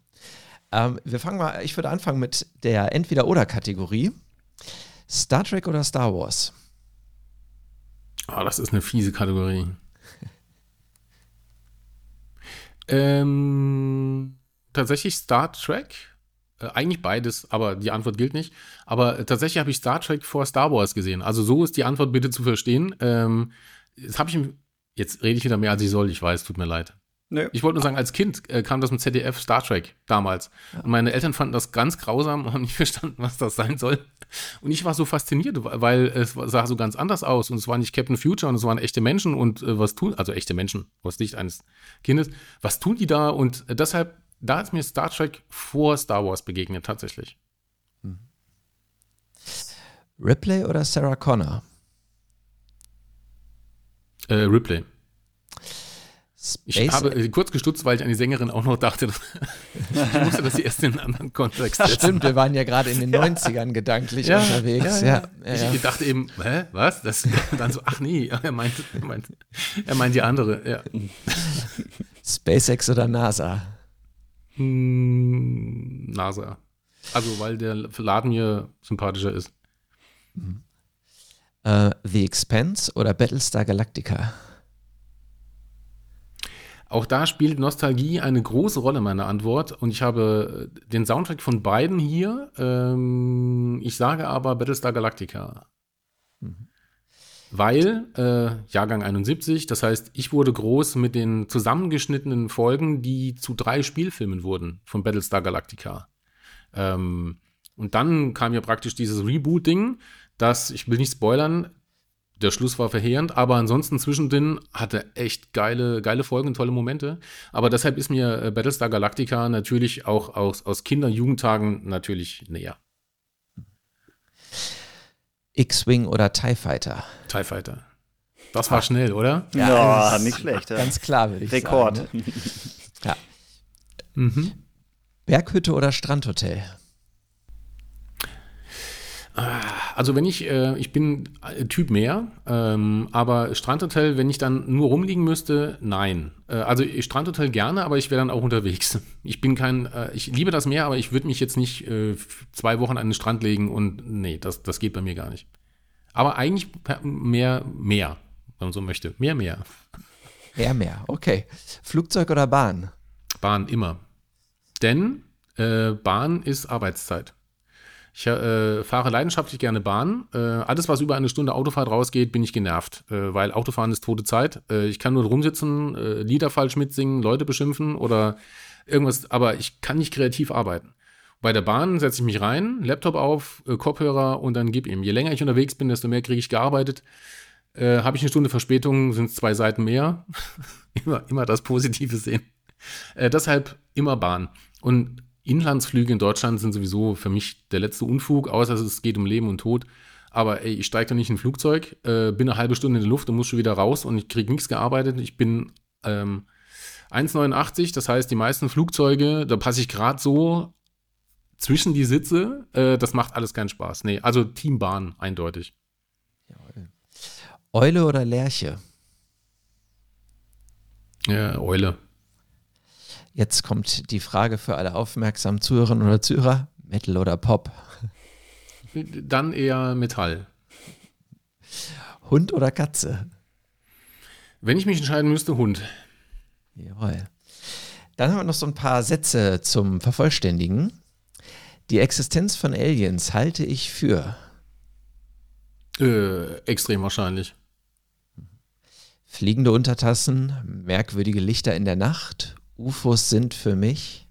Ähm, wir fangen mal, ich würde anfangen mit der Entweder-Oder-Kategorie. Star Trek oder Star Wars? Oh, das ist eine fiese Kategorie. [laughs] ähm, tatsächlich Star Trek. Äh, eigentlich beides, aber die Antwort gilt nicht. Aber tatsächlich habe ich Star Trek vor Star Wars gesehen. Also so ist die Antwort bitte zu verstehen. Ähm, jetzt habe ich, jetzt rede ich wieder mehr als ich soll. Ich weiß, tut mir leid. Nö. Ich wollte nur sagen, als Kind äh, kam das im ZDF Star Trek damals. Ja. Und meine Eltern fanden das ganz grausam und haben nicht [laughs] verstanden, was das sein soll. Und ich war so fasziniert, weil es sah so ganz anders aus. Und es war nicht Captain Future und es waren echte Menschen und äh, was tun, also echte Menschen aus Sicht eines Kindes. Was tun die da? Und äh, deshalb, da ist mir Star Trek vor Star Wars begegnet, tatsächlich. Hm. Ripley oder Sarah Connor? Äh, Ripley. Space ich habe äh, kurz gestutzt, weil ich an die Sängerin auch noch dachte, [laughs] ich musste das erst in einen anderen Kontext setzen. Stimmt, wir waren ja gerade in den [laughs] ja. 90ern gedanklich ja, unterwegs. Ja, ja. Ich dachte eben, hä, was? Das, [laughs] dann so, ach nee, er meint, er meint, er meint die andere. Ja. SpaceX oder NASA? Hm, NASA. Also, weil der Laden mir sympathischer ist. Mhm. Uh, The Expense oder Battlestar Galactica? Auch da spielt Nostalgie eine große Rolle, meine Antwort. Und ich habe den Soundtrack von beiden hier. Ähm, ich sage aber Battlestar Galactica. Mhm. Weil, äh, Jahrgang 71, das heißt, ich wurde groß mit den zusammengeschnittenen Folgen, die zu drei Spielfilmen wurden von Battlestar Galactica. Ähm, und dann kam ja praktisch dieses Reboot-Ding, das, ich will nicht spoilern, der Schluss war verheerend, aber ansonsten zwischendrin hatte echt geile, geile Folgen, tolle Momente. Aber deshalb ist mir äh, Battlestar Galactica natürlich auch aus, aus Kinder- Jugendtagen natürlich näher. X-Wing oder TIE Fighter? TIE Fighter. Das war schnell, oder? Ja, ja nicht schlecht. Ja. Ganz klar, würde ich Rekord. sagen. Rekord. Ne? [laughs] ja. Mhm. Berghütte oder Strandhotel? Also wenn ich, äh, ich bin Typ mehr, ähm, aber Strandhotel, wenn ich dann nur rumliegen müsste, nein. Äh, also Strandhotel gerne, aber ich wäre dann auch unterwegs. [laughs] Ich bin kein, äh, ich liebe das Meer, aber ich würde mich jetzt nicht äh, zwei Wochen an den Strand legen und nee, das, das geht bei mir gar nicht. Aber eigentlich mehr, mehr, wenn man so möchte. Mehr, mehr. Mehr, mehr, okay. Flugzeug oder Bahn? Bahn immer. Denn äh, Bahn ist Arbeitszeit. Ich äh, fahre leidenschaftlich gerne Bahn. Äh, alles, was über eine Stunde Autofahrt rausgeht, bin ich genervt, äh, weil Autofahren ist tote Zeit. Äh, ich kann nur rumsitzen, äh, Lieder falsch mitsingen, Leute beschimpfen oder irgendwas, aber ich kann nicht kreativ arbeiten. Bei der Bahn setze ich mich rein, Laptop auf, äh, Kopfhörer und dann gib ihm. Je länger ich unterwegs bin, desto mehr kriege ich gearbeitet. Habe ich eine Stunde Verspätung, sind es zwei Seiten mehr. [laughs] immer, immer das Positive sehen. deshalb immer Bahn. Und Inlandsflüge in Deutschland sind sowieso für mich der letzte Unfug, außer es geht um Leben und Tod. Aber ey, ich steige da nicht in ein Flugzeug, äh, bin eine halbe Stunde in der Luft und muss schon wieder raus und ich kriege nichts gearbeitet. Ich bin ähm, 1,89, das heißt, die meisten Flugzeuge, da passe ich gerade so zwischen die Sitze. Äh, das macht alles keinen Spaß. Nee, also Teambahn eindeutig. Jawohl. Eule oder Lerche? Ja, Eule. Jetzt kommt die Frage für alle aufmerksamen Zuhörerinnen oder Zuhörer: Metal oder Pop? Dann eher Metall. Hund oder Katze? Wenn ich mich entscheiden müsste, Hund. Jawohl. Dann haben wir noch so ein paar Sätze zum Vervollständigen. Die Existenz von Aliens halte ich für. Äh, extrem wahrscheinlich. Fliegende Untertassen, merkwürdige Lichter in der Nacht UFOs sind für mich?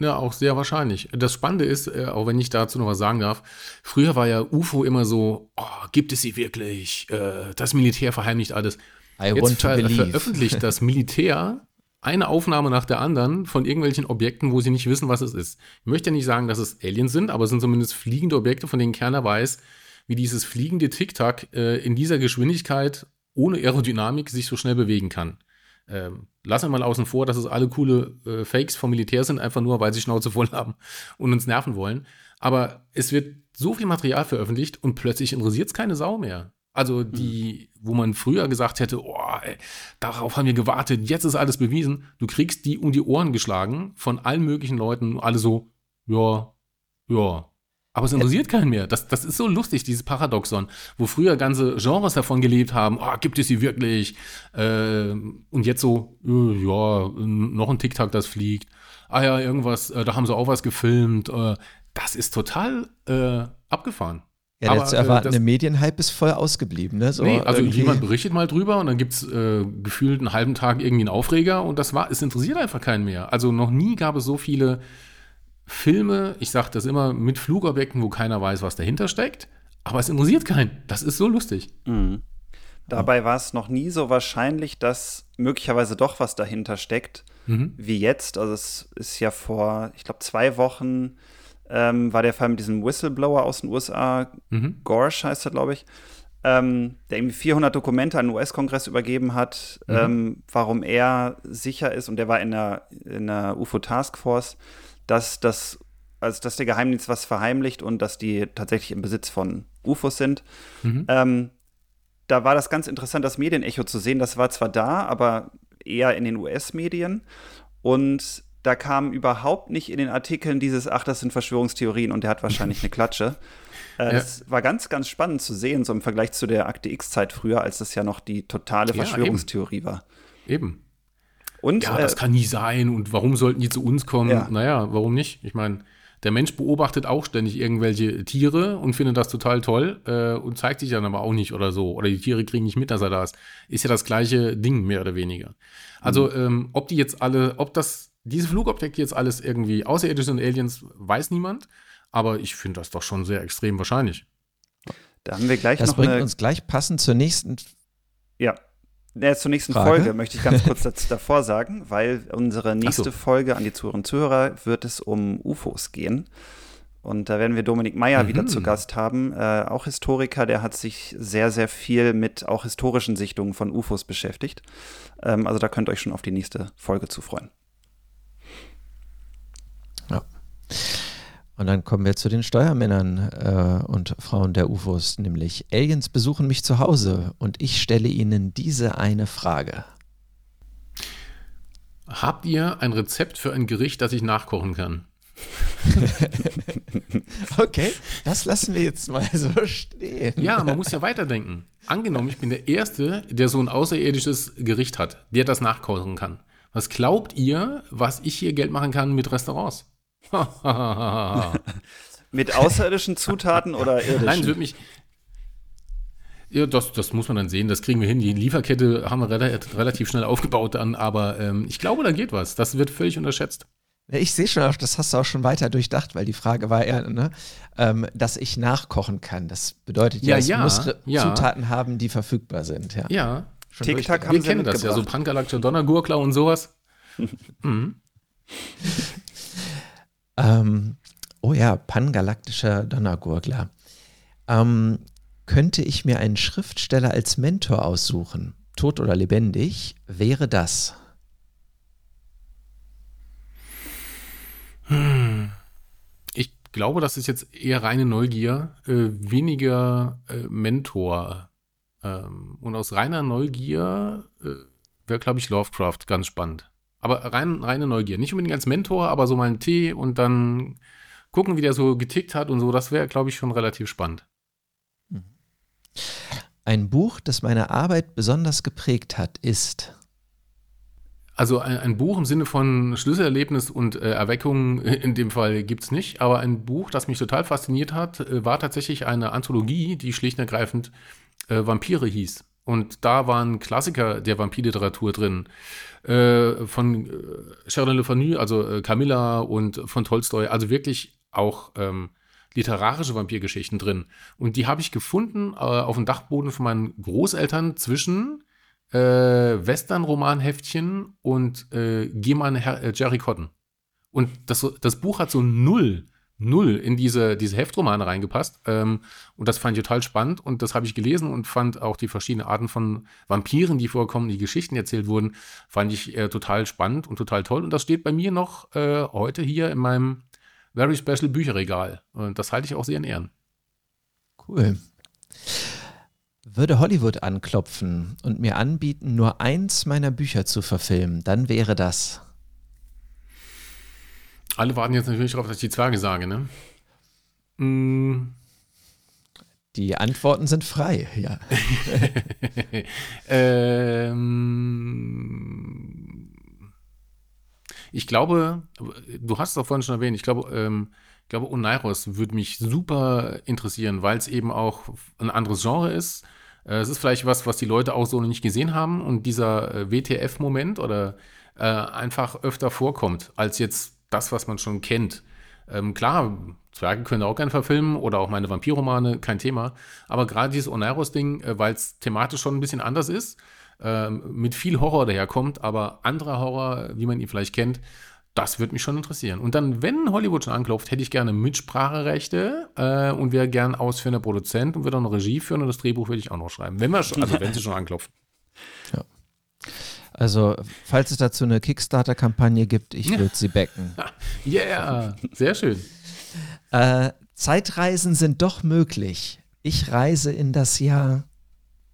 Ja, auch sehr wahrscheinlich. Das Spannende ist, äh, auch wenn ich dazu noch was sagen darf, früher war ja UFO immer so, oh, gibt es sie wirklich? Äh, das Militär verheimlicht alles. I Jetzt ver veröffentlicht das Militär eine Aufnahme nach der anderen von irgendwelchen Objekten, wo sie nicht wissen, was es ist. Ich möchte ja nicht sagen, dass es Aliens sind, aber es sind zumindest fliegende Objekte, von denen keiner weiß, wie dieses fliegende Tic-Tac äh, in dieser Geschwindigkeit ohne Aerodynamik sich so schnell bewegen kann. Ähm, lassen wir mal außen vor, dass es alle coole äh, Fakes vom Militär sind, einfach nur, weil sie Schnauze voll haben und uns nerven wollen. Aber es wird so viel Material veröffentlicht und plötzlich interessiert es keine Sau mehr. Also die, wo man früher gesagt hätte, oh, ey, darauf haben wir gewartet, jetzt ist alles bewiesen. Du kriegst die um die Ohren geschlagen von allen möglichen Leuten, alle so, ja, ja, aber es interessiert keinen mehr. Das, das ist so lustig, dieses Paradoxon, wo früher ganze Genres davon gelebt haben, oh, gibt es sie wirklich? Äh, und jetzt so, äh, ja, noch ein TikTok, das fliegt. Ah ja, irgendwas, äh, da haben sie auch was gefilmt. Äh, das ist total äh, abgefahren. Ja, der zu äh, erwartende das- Medienhype ist voll ausgeblieben, ne? So nee, also irgendwie- jemand berichtet mal drüber und dann gibt es äh, gefühlt einen halben Tag irgendwie einen Aufreger und das war, es interessiert einfach keinen mehr. Also noch nie gab es so viele Filme, ich sage das immer, mit Flugobjekten, wo keiner weiß, was dahinter steckt, aber es interessiert keinen. Das ist so lustig. Mhm. Dabei war es noch nie so wahrscheinlich, dass möglicherweise doch was dahinter steckt, Mhm. wie jetzt. Also es ist ja vor, ich glaube, zwei Wochen ähm, war der Fall mit diesem Whistleblower aus den USA, Mhm. Gorsh heißt er, glaube ich, ähm, der irgendwie 400 Dokumente an den US-Kongress übergeben hat, Mhm. ähm, warum er sicher ist, und der war in der, in der UFO-Taskforce, dass, das, also dass der Geheimdienst was verheimlicht und dass die tatsächlich im Besitz von UFOs sind. Mhm. Ähm, da war das ganz interessant, das Medienecho zu sehen. Das war zwar da, aber eher in den US-Medien. Und da kam überhaupt nicht in den Artikeln dieses, ach, das sind Verschwörungstheorien und der hat wahrscheinlich eine [laughs] Klatsche. Äh, Ja. Das war ganz, ganz spannend zu sehen, so im Vergleich zu der Akte X-Zeit früher, als das ja noch die totale Ja, Verschwörungstheorie war. Eben. Und Ja, äh, das kann nie sein und warum sollten die zu uns kommen? Ja. Naja, warum nicht? Ich meine, der Mensch beobachtet auch ständig irgendwelche Tiere und findet das total toll äh, und zeigt sich dann aber auch nicht oder so. Oder die Tiere kriegen nicht mit, dass er da ist. Ist ja das gleiche Ding, mehr oder weniger. Also, ähm, ob die jetzt alle, ob das, diese Flugobjekte jetzt alles irgendwie außerirdisch sind, Aliens, weiß niemand. Aber ich finde das doch schon sehr extrem wahrscheinlich. da haben wir gleich Das noch bringt eine uns gleich passend zur nächsten. Ja. Ja, zur nächsten Frage? Folge möchte ich ganz kurz [laughs] das davor sagen, weil unsere nächste so. Folge an die Zuhörerinnen und Zuhörer wird es um UFOs gehen. Und da werden wir Dominik Meyer Mhm. wieder zu Gast haben, äh, auch Historiker, der hat sich sehr, sehr viel mit auch historischen Sichtungen von UFOs beschäftigt. Ähm, also da könnt ihr euch schon auf die nächste Folge zu freuen. Ja. Und dann kommen wir zu den Steuermännern äh, und Frauen der UFOs, nämlich Aliens besuchen mich zu Hause und ich stelle ihnen diese eine Frage. Habt ihr ein Rezept für ein Gericht, das ich nachkochen kann? [laughs] Okay, das lassen wir jetzt mal so stehen. Ja, man muss ja weiterdenken. Angenommen, ich bin der Erste, der so ein außerirdisches Gericht hat, der das nachkochen kann. Was glaubt ihr, was ich hier Geld machen kann mit Restaurants? [laughs] Mit außerirdischen Zutaten oder irdischen? Nein, es wird mich. Ja, das, das muss man dann sehen, das kriegen wir hin. Die Lieferkette haben wir rela- relativ schnell aufgebaut dann, aber ähm, ich glaube, da geht was. Das wird völlig unterschätzt. Ich sehe schon, auch, das hast du auch schon weiter durchdacht, weil die Frage war ja, ne, ähm, dass ich nachkochen kann. Das bedeutet ja, Ja, ja, muss ja. Zutaten haben, die verfügbar sind. Ja, Ja, Schon Tic-Tac haben wir sie kennen das ja, so. Pangalaktische Donnergurkler und sowas. [laughs] mhm. Ähm, oh ja, pangalaktischer Donnergurgler. Ähm, könnte ich mir einen Schriftsteller als Mentor aussuchen, tot oder lebendig, wäre das? Ich glaube, das ist jetzt eher reine Neugier, äh, weniger äh, Mentor. Ähm, und aus reiner Neugier äh, wäre, glaube ich, Lovecraft ganz spannend. Aber rein, reine Neugier. Nicht unbedingt als Mentor, aber so mal einen Tee und dann gucken, wie der so getickt hat und so. Das wäre, glaube ich, schon relativ spannend. Ein Buch, das meine Arbeit besonders geprägt hat, ist. Also ein, ein Buch im Sinne von Schlüsselerlebnis und äh, Erweckung [laughs] in dem Fall gibt es nicht, aber ein Buch, das mich total fasziniert hat, äh, war tatsächlich eine Anthologie, die schlicht und ergreifend äh, Vampire hieß. Und da waren Klassiker der Vampirliteratur drin. Äh, von äh, Sheridan Le Fanu, also äh, Camilla und von Tolstoi, also wirklich auch ähm, literarische Vampirgeschichten drin. Und die habe ich gefunden äh, auf dem Dachboden von meinen Großeltern zwischen äh, Western-Romanheftchen und äh, Geman Her äh, Jerry Cotton. Und das, das Buch hat so null, null in diese, diese Heftromane reingepasst. Ähm, und das fand ich total spannend. Und das habe ich gelesen und fand auch die verschiedenen Arten von Vampiren, die vorkommen, die Geschichten erzählt wurden, fand ich äh, total spannend und total toll. Und das steht bei mir noch äh, heute hier in meinem Very Special Bücherregal. Und das halte ich auch sehr in Ehren. Cool. Würde Hollywood anklopfen und mir anbieten, nur eins meiner Bücher zu verfilmen, dann wäre das. Alle warten jetzt natürlich darauf, dass ich die Zwerge sage, ne? Mm, Die Antworten sind frei, ja. [laughs] ähm, ich glaube, du hast es auch vorhin schon erwähnt, ich glaube, ähm, ich glaube, Oneiros würde mich super interessieren, weil es eben auch ein anderes Genre ist. Äh, es ist vielleicht was, was die Leute auch so noch nicht gesehen haben und dieser äh, WTF-Moment oder äh, einfach öfter vorkommt, als jetzt das, was man schon kennt. Ähm, klar, Zwerge können auch gerne verfilmen oder auch meine Vampirromane, kein Thema. Aber gerade dieses Oneiros-Ding, äh, weil es thematisch schon ein bisschen anders ist, äh, mit viel Horror daherkommt, aber anderer Horror, wie man ihn vielleicht kennt, das würde mich schon interessieren. Und dann, wenn Hollywood schon anklopft, hätte ich gerne Mitspracherechte äh, und wäre gern ausführender Produzent und würde auch eine Regie führen und das Drehbuch würde ich auch noch schreiben. Wenn wir schon, also wenn sie schon anklopfen. Ja. Also, falls es dazu eine Kickstarter-Kampagne gibt, ich würde sie backen. [laughs] yeah, sehr schön. Äh, Zeitreisen sind doch möglich. Ich reise in das Jahr.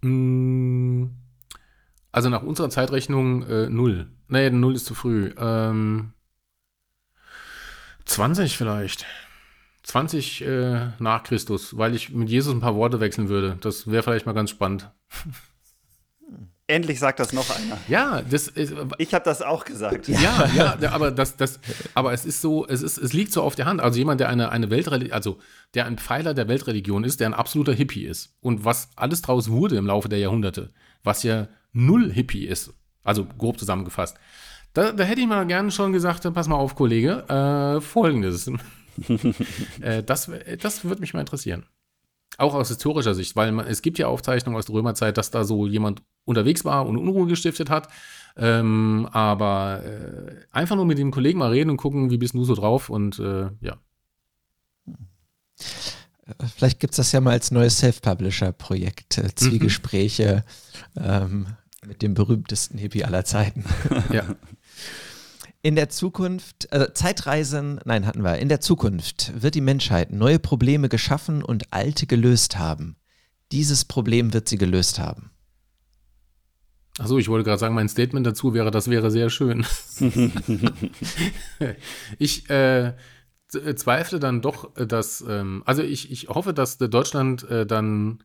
Mm, also nach unserer Zeitrechnung äh, null. Nee, null ist zu früh. Ähm, 20 vielleicht. 20 äh, nach Christus, weil ich mit Jesus ein paar Worte wechseln würde. Das wäre vielleicht mal ganz spannend. [laughs] Endlich sagt das noch einer. Ja, das ist, ich habe das auch gesagt. Ja, ja, aber das, das, aber es ist so, es ist, es liegt so auf der Hand. Also jemand, der eine, eine Weltreligion, also der ein Pfeiler der Weltreligion ist, der ein absoluter Hippie ist und was alles draus wurde im Laufe der Jahrhunderte, was ja null Hippie ist, also grob zusammengefasst. Da, da hätte ich mal gerne schon gesagt, pass mal auf, Kollege, äh, folgendes. [laughs] äh, das, das würde mich mal interessieren. Auch aus historischer Sicht, weil man, es gibt ja Aufzeichnungen aus der Römerzeit, dass da so jemand unterwegs war und Unruhe gestiftet hat. Ähm, aber äh, einfach nur mit dem Kollegen mal reden und gucken, wie bist du so drauf und äh, ja. Vielleicht gibt es das ja mal als neues Self-Publisher-Projekt, äh, Zwiegespräche mhm. ähm, mit dem berühmtesten Hippie aller Zeiten. ja. [laughs] In der Zukunft, äh, Zeitreisen, nein, hatten wir. In der Zukunft wird die Menschheit neue Probleme geschaffen und alte gelöst haben. Dieses Problem wird sie gelöst haben. Achso, ich wollte gerade sagen, mein Statement dazu wäre, das wäre sehr schön. [laughs] ich äh, zweifle dann doch, dass, ähm, also ich, ich hoffe, dass Deutschland äh, dann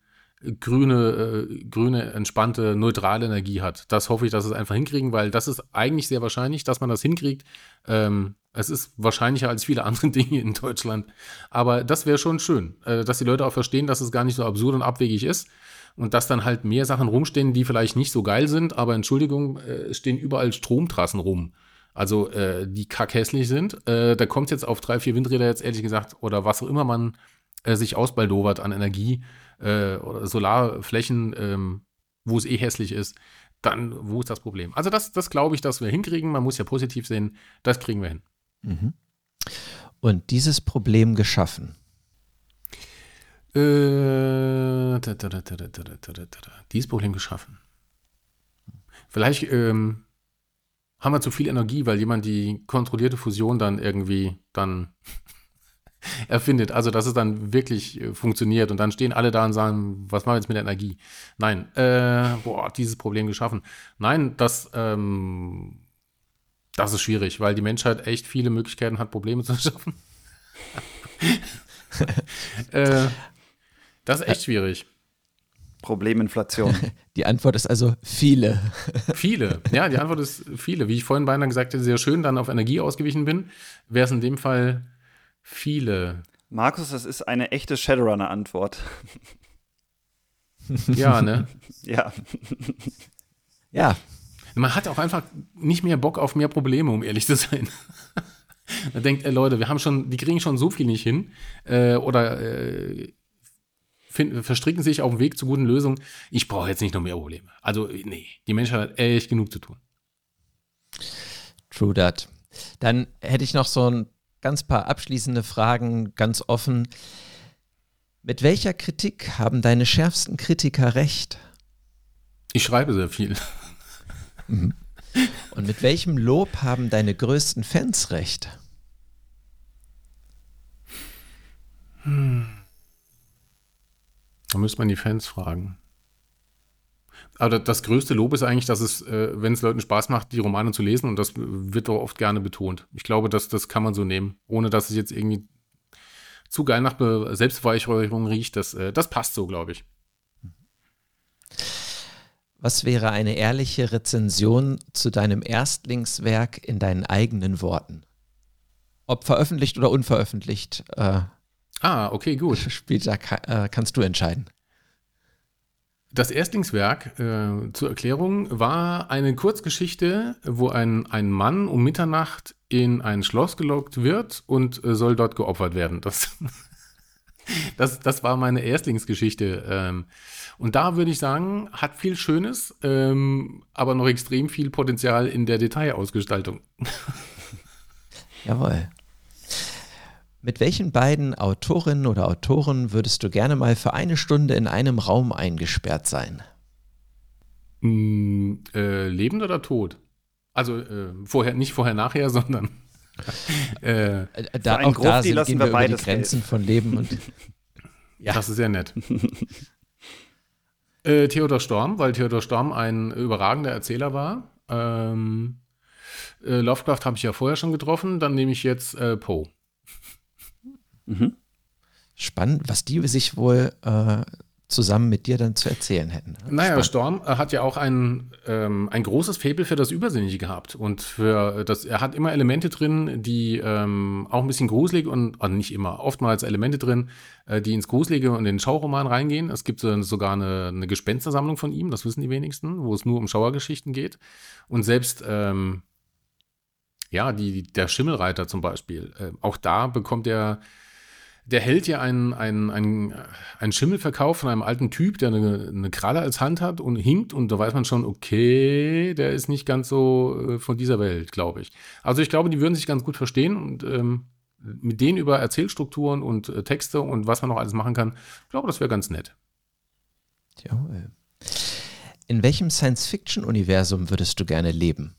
grüne, äh, grüne, entspannte, neutrale Energie hat. Das hoffe ich, dass es einfach hinkriegen, weil das ist eigentlich sehr wahrscheinlich, dass man das hinkriegt. Ähm, es ist wahrscheinlicher als viele [laughs] andere Dinge in Deutschland. Aber das wäre schon schön, äh, dass die Leute auch verstehen, dass es gar nicht so absurd und abwegig ist. Und dass dann halt mehr Sachen rumstehen, die vielleicht nicht so geil sind, aber Entschuldigung, äh, stehen überall Stromtrassen rum. Also äh, die kackhässlich sind. Äh, da kommt jetzt auf drei, vier Windräder jetzt ehrlich gesagt oder was auch immer man äh, sich ausbaldowert an Energie äh, oder Solarflächen, ähm, wo es eh hässlich ist, dann wo ist das Problem? Also das, das glaube ich, dass wir hinkriegen. Man muss ja positiv sehen, das kriegen wir hin. Mhm. Und dieses Problem geschaffen. Äh, dieses Problem geschaffen. Vielleicht ähm, haben wir zu viel Energie, weil jemand die kontrollierte Fusion dann irgendwie dann [laughs] erfindet. Also, dass es dann wirklich äh, funktioniert und dann stehen alle da und sagen, was machen wir jetzt mit der Energie? Nein, äh, boah, dieses Problem geschaffen. Nein, das, ähm, das ist schwierig, weil die Menschheit echt viele Möglichkeiten hat, Probleme [laughs] zu schaffen. [laughs] äh, das ist echt schwierig. Probleminflation. Die Antwort ist also viele. viele, ja, die Antwort ist viele. Wie ich vorhin beinahe gesagt habe, sehr schön dann auf Energie ausgewichen bin, wäre es in dem Fall Viele. Markus, das ist eine echte Shadowrunner-Antwort. Ja, ne? [laughs] ja. Ja. Man hat auch einfach nicht mehr Bock auf mehr Probleme, um ehrlich zu sein. [laughs] Man denkt, ey, Leute, wir haben schon, die kriegen schon so viel nicht hin. Äh, oder äh, find, verstricken sich auf dem Weg zu guten Lösungen. Ich brauche jetzt nicht noch mehr Probleme. Also, nee, die Menschheit hat echt genug zu tun. True that. Dann hätte ich noch so ein ganz paar abschließende Fragen, ganz offen. Mit welcher Kritik haben deine schärfsten Kritiker recht? Ich schreibe sehr viel. Mhm. Und mit welchem Lob haben deine größten Fans recht? Hm. Da müsste man die Fans fragen. Aber das größte Lob ist eigentlich, dass es, äh, wenn es Leuten Spaß macht, die Romane zu lesen, und das wird doch oft gerne betont. Ich glaube, dass das kann man so nehmen, ohne dass es jetzt irgendwie zu geil nach Selbstverweicherung riecht. Das, äh, das passt so, glaube ich. Was wäre eine ehrliche Rezension zu deinem Erstlingswerk in deinen eigenen Worten? Ob veröffentlicht oder unveröffentlicht, äh, Ah, okay, gut. [laughs] spielt da, ka- äh, kannst du entscheiden. Das Erstlingswerk, äh, zur Erklärung, war eine Kurzgeschichte, wo ein, ein Mann um Mitternacht in ein Schloss gelockt wird und äh, soll dort geopfert werden. Das, [laughs] das, das war meine Erstlingsgeschichte. Ähm, und da würde ich sagen, hat viel Schönes, ähm, aber noch extrem viel Potenzial in der Detailausgestaltung. [laughs] Jawohl. Mit welchen beiden Autorinnen oder Autoren würdest du gerne mal für eine Stunde in einem Raum eingesperrt sein? Mm, äh, lebend oder tot? Also äh, vorher, nicht vorher, nachher, [laughs] sondern äh, Äh, Da, auch Gruf, da die sind, lassen gehen wir wir über die Grenzen von Leben und [laughs] Ja. Das ist sehr nett. [laughs] äh, Theodor Storm, weil Theodor Storm ein überragender Erzähler war. Ähm, äh, Lovecraft habe ich ja vorher schon getroffen, dann nehme ich jetzt äh, Poe. Spannend, was die sich wohl äh, zusammen mit dir dann zu erzählen hätten. Naja, Spannend. Storm äh, hat ja auch ein, ähm, ein großes Faible für das Übersinnliche gehabt. Und für das, er hat immer Elemente drin, die ähm, auch ein bisschen gruselig und, also nicht immer, oftmals Elemente drin, äh, die ins Gruselige und in den Schauroman reingehen. Es gibt so, sogar eine, eine Gespenstersammlung von ihm, das wissen die wenigsten, wo es nur um Schauergeschichten geht. Und selbst, ähm, ja, die, der Schimmelreiter zum Beispiel, äh, auch da bekommt er der hält ja einen, einen, einen, einen Schimmelverkauf von einem alten Typ, der eine, eine Kralle als Hand hat und hinkt und da weiß man schon, okay, der ist nicht ganz so äh, von dieser Welt, glaube ich. Also ich glaube, die würden sich ganz gut verstehen und ähm, mit denen über Erzählstrukturen und äh, Texte und was man noch alles machen kann, ich glaube, das wäre ganz nett. Jawohl. In welchem Science-Fiction-Universum würdest du gerne leben?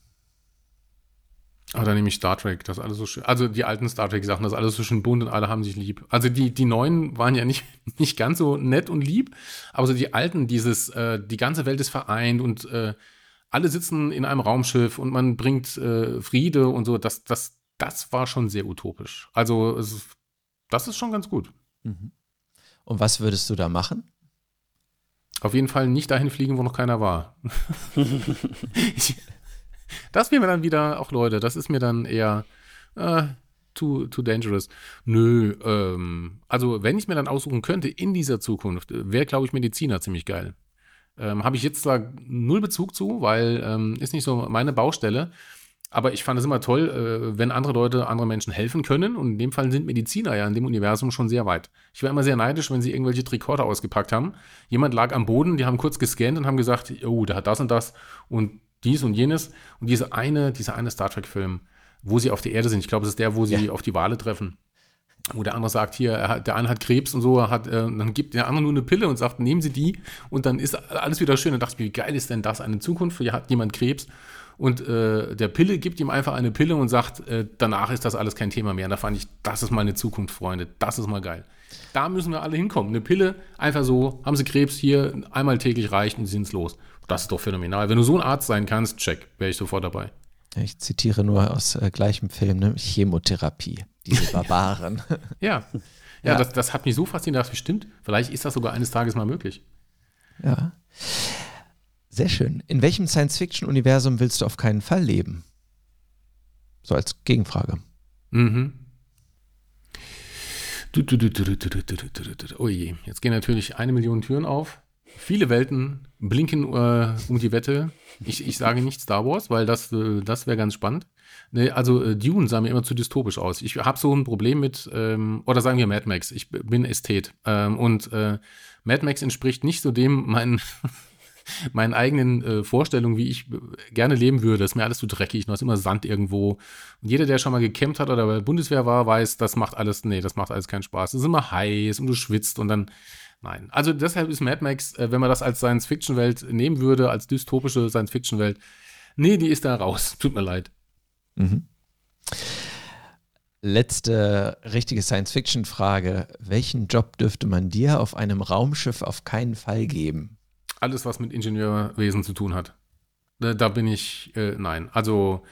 Aber dann nehme ich Star Trek, das ist alles so schön. Also die alten Star Trek-Sachen, das ist alles so schön bunt und alle haben sich lieb. Also die, die neuen waren ja nicht, [laughs] nicht ganz so nett und lieb, aber so die alten, dieses, äh, die ganze Welt ist vereint und äh, alle sitzen in einem Raumschiff und man bringt äh, Friede und so, das, das, das war schon sehr utopisch. Also es, das ist schon ganz gut. Und was würdest du da machen? Auf jeden Fall nicht dahin fliegen, wo noch keiner war. [laughs] [laughs] ich, das wäre mir dann wieder, auch Leute, das ist mir dann eher äh, too, too dangerous. Nö, ähm, also wenn ich mir dann aussuchen könnte in dieser Zukunft, wäre, glaube ich, Mediziner ziemlich geil. Ähm, Habe ich jetzt zwar null Bezug zu, weil ähm, ist nicht so meine Baustelle. Aber ich fand es immer toll, äh, wenn andere Leute andere Menschen helfen können. Und in dem Fall sind Mediziner ja in dem Universum schon sehr weit. Ich war immer sehr neidisch, wenn sie irgendwelche Tricorder ausgepackt haben. Jemand lag am Boden, die haben kurz gescannt und haben gesagt, oh, der hat das und das und dies und jenes. Und diese eine, dieser eine Star Trek-Film, wo sie auf der Erde sind, ich glaube, das ist der, wo sie auf die Wale treffen. Wo der andere sagt, hier, er der eine hat Krebs und so, hat, äh, dann gibt der andere nur eine Pille und sagt, nehmen Sie die und dann ist alles wieder schön. Dann dachte ich wie geil ist denn das? Eine Zukunft, hier hat jemand Krebs und äh, der Pille gibt ihm einfach eine Pille und sagt, äh, danach ist das alles kein Thema mehr. Und da fand ich, das ist meine Zukunft, Freunde, das ist mal geil. Da müssen wir alle hinkommen. Eine Pille, einfach so, haben Sie Krebs hier, einmal täglich reicht und Sie sind's los. Das ist doch phänomenal. Wenn du so ein Arzt sein kannst, check, wäre ich sofort dabei. Ich zitiere nur aus äh, gleichem Film, ne? Chemotherapie, diese Barbaren. ja. ja, ja, Das, das hat mich so fasziniert, dass bestimmt, vielleicht ist das sogar eines Tages mal möglich. Ja. Sehr schön. In welchem Science-Fiction-Universum willst du auf keinen Fall leben? So als Gegenfrage. Mhm. Oh je, jetzt gehen natürlich eine Million Türen auf. Viele Welten blinken äh, um die Wette. Ich, ich sage nicht Star Wars, weil das, äh, das wäre ganz spannend. Nee, also äh, Dune sah mir immer zu dystopisch aus. Ich habe so ein Problem mit, ähm, oder sagen wir Mad Max, ich bin Ästhet. Ähm, und äh, Mad Max entspricht nicht so dem meinen, [laughs] meinen eigenen äh, Vorstellungen, wie ich äh, gerne leben würde. Das ist mir alles zu dreckig, noch ist immer Sand irgendwo. Und jeder, der schon mal gecampt hat oder bei der Bundeswehr war, weiß, das macht alles, nee, das macht alles keinen Spaß. Es ist immer heiß und du schwitzt und dann, nein. Also deshalb ist Mad Max, äh, wenn man das als Science-Fiction-Welt nehmen würde, als dystopische Science-Fiction-Welt, nee, die ist da raus. [laughs] Tut mir leid. Mhm. Letzte richtige Science-Fiction-Frage. Welchen Job dürfte man dir auf einem Raumschiff auf keinen Fall geben? Alles, was mit Ingenieurwesen zu tun hat. Da, da bin ich, äh, nein. Also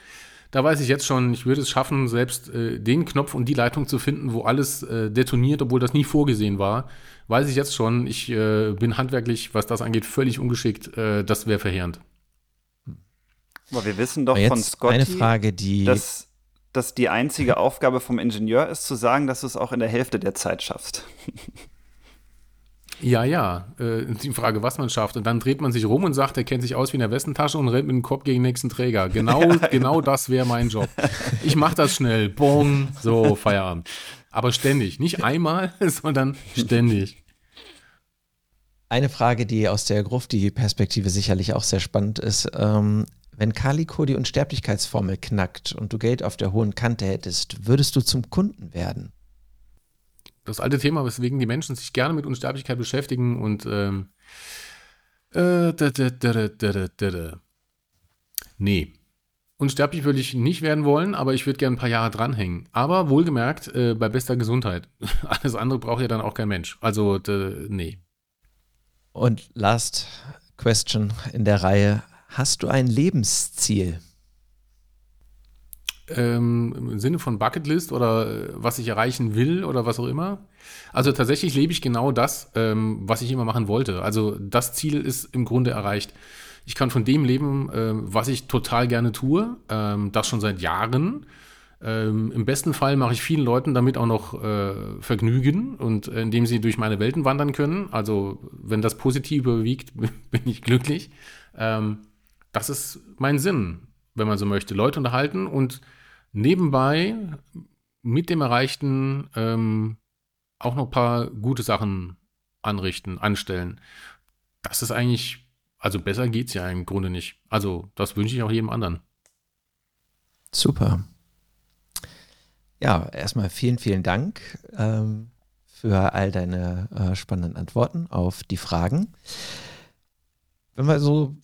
da weiß ich jetzt schon, ich würde es schaffen, selbst äh, den Knopf und die Leitung zu finden, wo alles äh, detoniert, obwohl das nie vorgesehen war. Weiß ich jetzt schon, ich äh, bin handwerklich, was das angeht, völlig ungeschickt. Äh, das wäre verheerend. Aber wir wissen doch von Scotty, eine Frage, die dass, dass die einzige [laughs] Aufgabe vom Ingenieur ist, zu sagen, dass du es auch in der Hälfte der Zeit schaffst. [laughs] Ja, ja. Äh, die Frage, was man schafft. Und dann dreht man sich rum und sagt, er kennt sich aus wie in der Westentasche und rennt mit dem Kopf gegen den nächsten Träger. Genau, [laughs] genau das wäre mein Job. Ich mache das schnell. Bong. So, Feierabend. Aber ständig. Nicht einmal, [laughs] sondern ständig. Eine Frage, die aus der Gruft die Perspektive sicherlich auch sehr spannend ist. Ähm, wenn Calico die Unsterblichkeitsformel knackt und du Geld auf der hohen Kante hättest, würdest du zum Kunden werden? Das alte Thema, weswegen die Menschen sich gerne mit Unsterblichkeit beschäftigen und. Nee. Unsterblich würde ich nicht werden wollen, aber ich würde gerne ein paar Jahre dranhängen. Aber wohlgemerkt, äh, bei bester Gesundheit. [laughs] Alles andere braucht ja dann auch kein Mensch. Also, nee. Und last question in der Reihe. Hast du ein Lebensziel? Ähm, im Sinne von Bucketlist oder äh, was ich erreichen will oder was auch immer. Also tatsächlich lebe ich genau das, ähm, was ich immer machen wollte. Also das Ziel ist im Grunde erreicht. Ich kann von dem leben, ähm, was ich total gerne tue, ähm, das schon seit Jahren. Ähm, Im besten Fall mache ich vielen Leuten damit auch noch äh, Vergnügen und äh, indem sie durch meine Welten wandern können. Also wenn das Positive überwiegt, [laughs] bin ich glücklich. Ähm, das ist mein Sinn, wenn man so möchte. Leute unterhalten und nebenbei mit dem Erreichten ähm, auch noch ein paar gute Sachen anrichten, anstellen. Das ist eigentlich, also besser geht's ja im Grunde nicht. Also das wünsche ich auch jedem anderen. Super. Ja, erstmal vielen, vielen Dank ähm, für all deine äh, spannenden Antworten auf die Fragen. Wenn wir so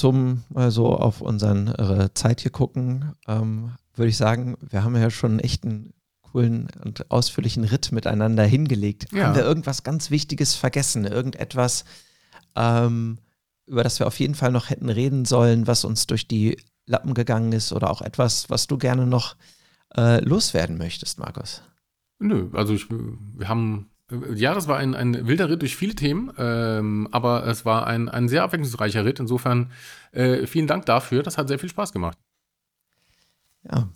zum mal so auf unsere Zeit hier gucken, ähm, würde ich sagen, wir haben ja schon echt einen coolen und ausführlichen Ritt miteinander hingelegt. Ja. Haben wir irgendwas ganz Wichtiges vergessen? Irgendetwas, ähm, über das wir auf jeden Fall noch hätten reden sollen, was uns durch die Lappen gegangen ist oder auch etwas, was du gerne noch äh, loswerden möchtest, Markus? Nö, also ich, wir haben, ja, das war ein, ein wilder Ritt durch viele Themen, ähm, aber es war ein, ein sehr abwechslungsreicher Ritt. Insofern äh, vielen Dank dafür. Das hat sehr viel Spaß gemacht. Ja,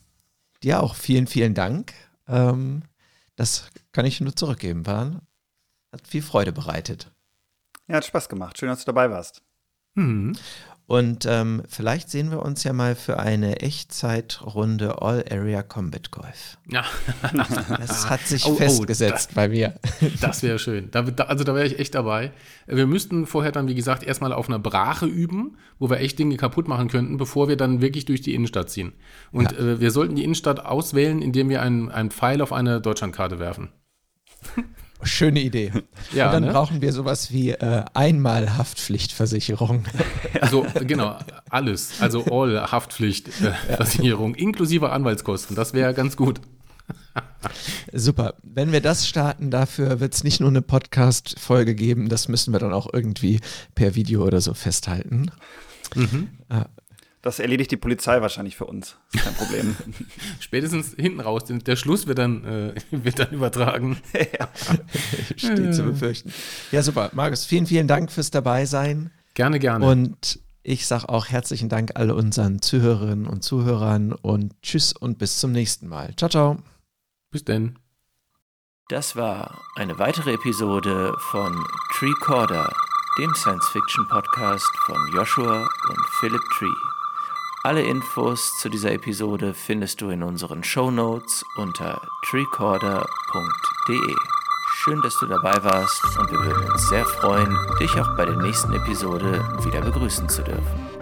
dir auch vielen, vielen Dank. Ähm, das kann ich nur zurückgeben. War, hat viel Freude bereitet. Ja, hat Spaß gemacht. Schön, dass du dabei warst. Mhm. Und ähm, vielleicht sehen wir uns ja mal für eine Echtzeitrunde All-Area Combat Golf. Ja, [laughs] Das hat sich Oh, oh, festgesetzt bei mir. das wäre schön. Da, da, also da wäre ich echt dabei. Wir müssten vorher dann, wie gesagt, erstmal auf einer Brache üben, wo wir echt Dinge kaputt machen könnten, bevor wir dann wirklich durch die Innenstadt ziehen. Und Ja. äh, wir sollten die Innenstadt auswählen, indem wir einen, einen Pfeil auf eine Deutschlandkarte werfen. Schöne Idee. [laughs] Ja, Und dann ne? brauchen wir sowas wie äh, einmal Haftpflichtversicherung. [laughs] Also genau, alles. Also All Haftpflichtversicherung, inklusive Anwaltskosten. Das wäre ganz gut. Super. Wenn wir das starten, dafür wird es nicht nur eine Podcast-Folge geben, das müssen wir dann auch irgendwie per Video oder so festhalten. Das erledigt die Polizei wahrscheinlich für uns. Ist kein Problem. [laughs] Spätestens hinten raus, denn der Schluss wird dann, äh, wird dann übertragen. [laughs] [laughs] Steht zu befürchten. Ja, super. Markus, vielen, vielen Dank fürs Dabeisein. Gerne, gerne. Und ich sage auch herzlichen Dank all unseren Zuhörerinnen und Zuhörern und tschüss und bis zum nächsten Mal. Ciao, ciao. Bis denn. Das war eine weitere Episode von Treecorder, dem Science-Fiction-Podcast von Joshua und Philip Tree. Alle Infos zu dieser Episode findest du in unseren Shownotes unter treecorder.de. Schön, dass du dabei warst und wir würden uns sehr freuen, dich auch bei der nächsten Episode wieder begrüßen zu dürfen.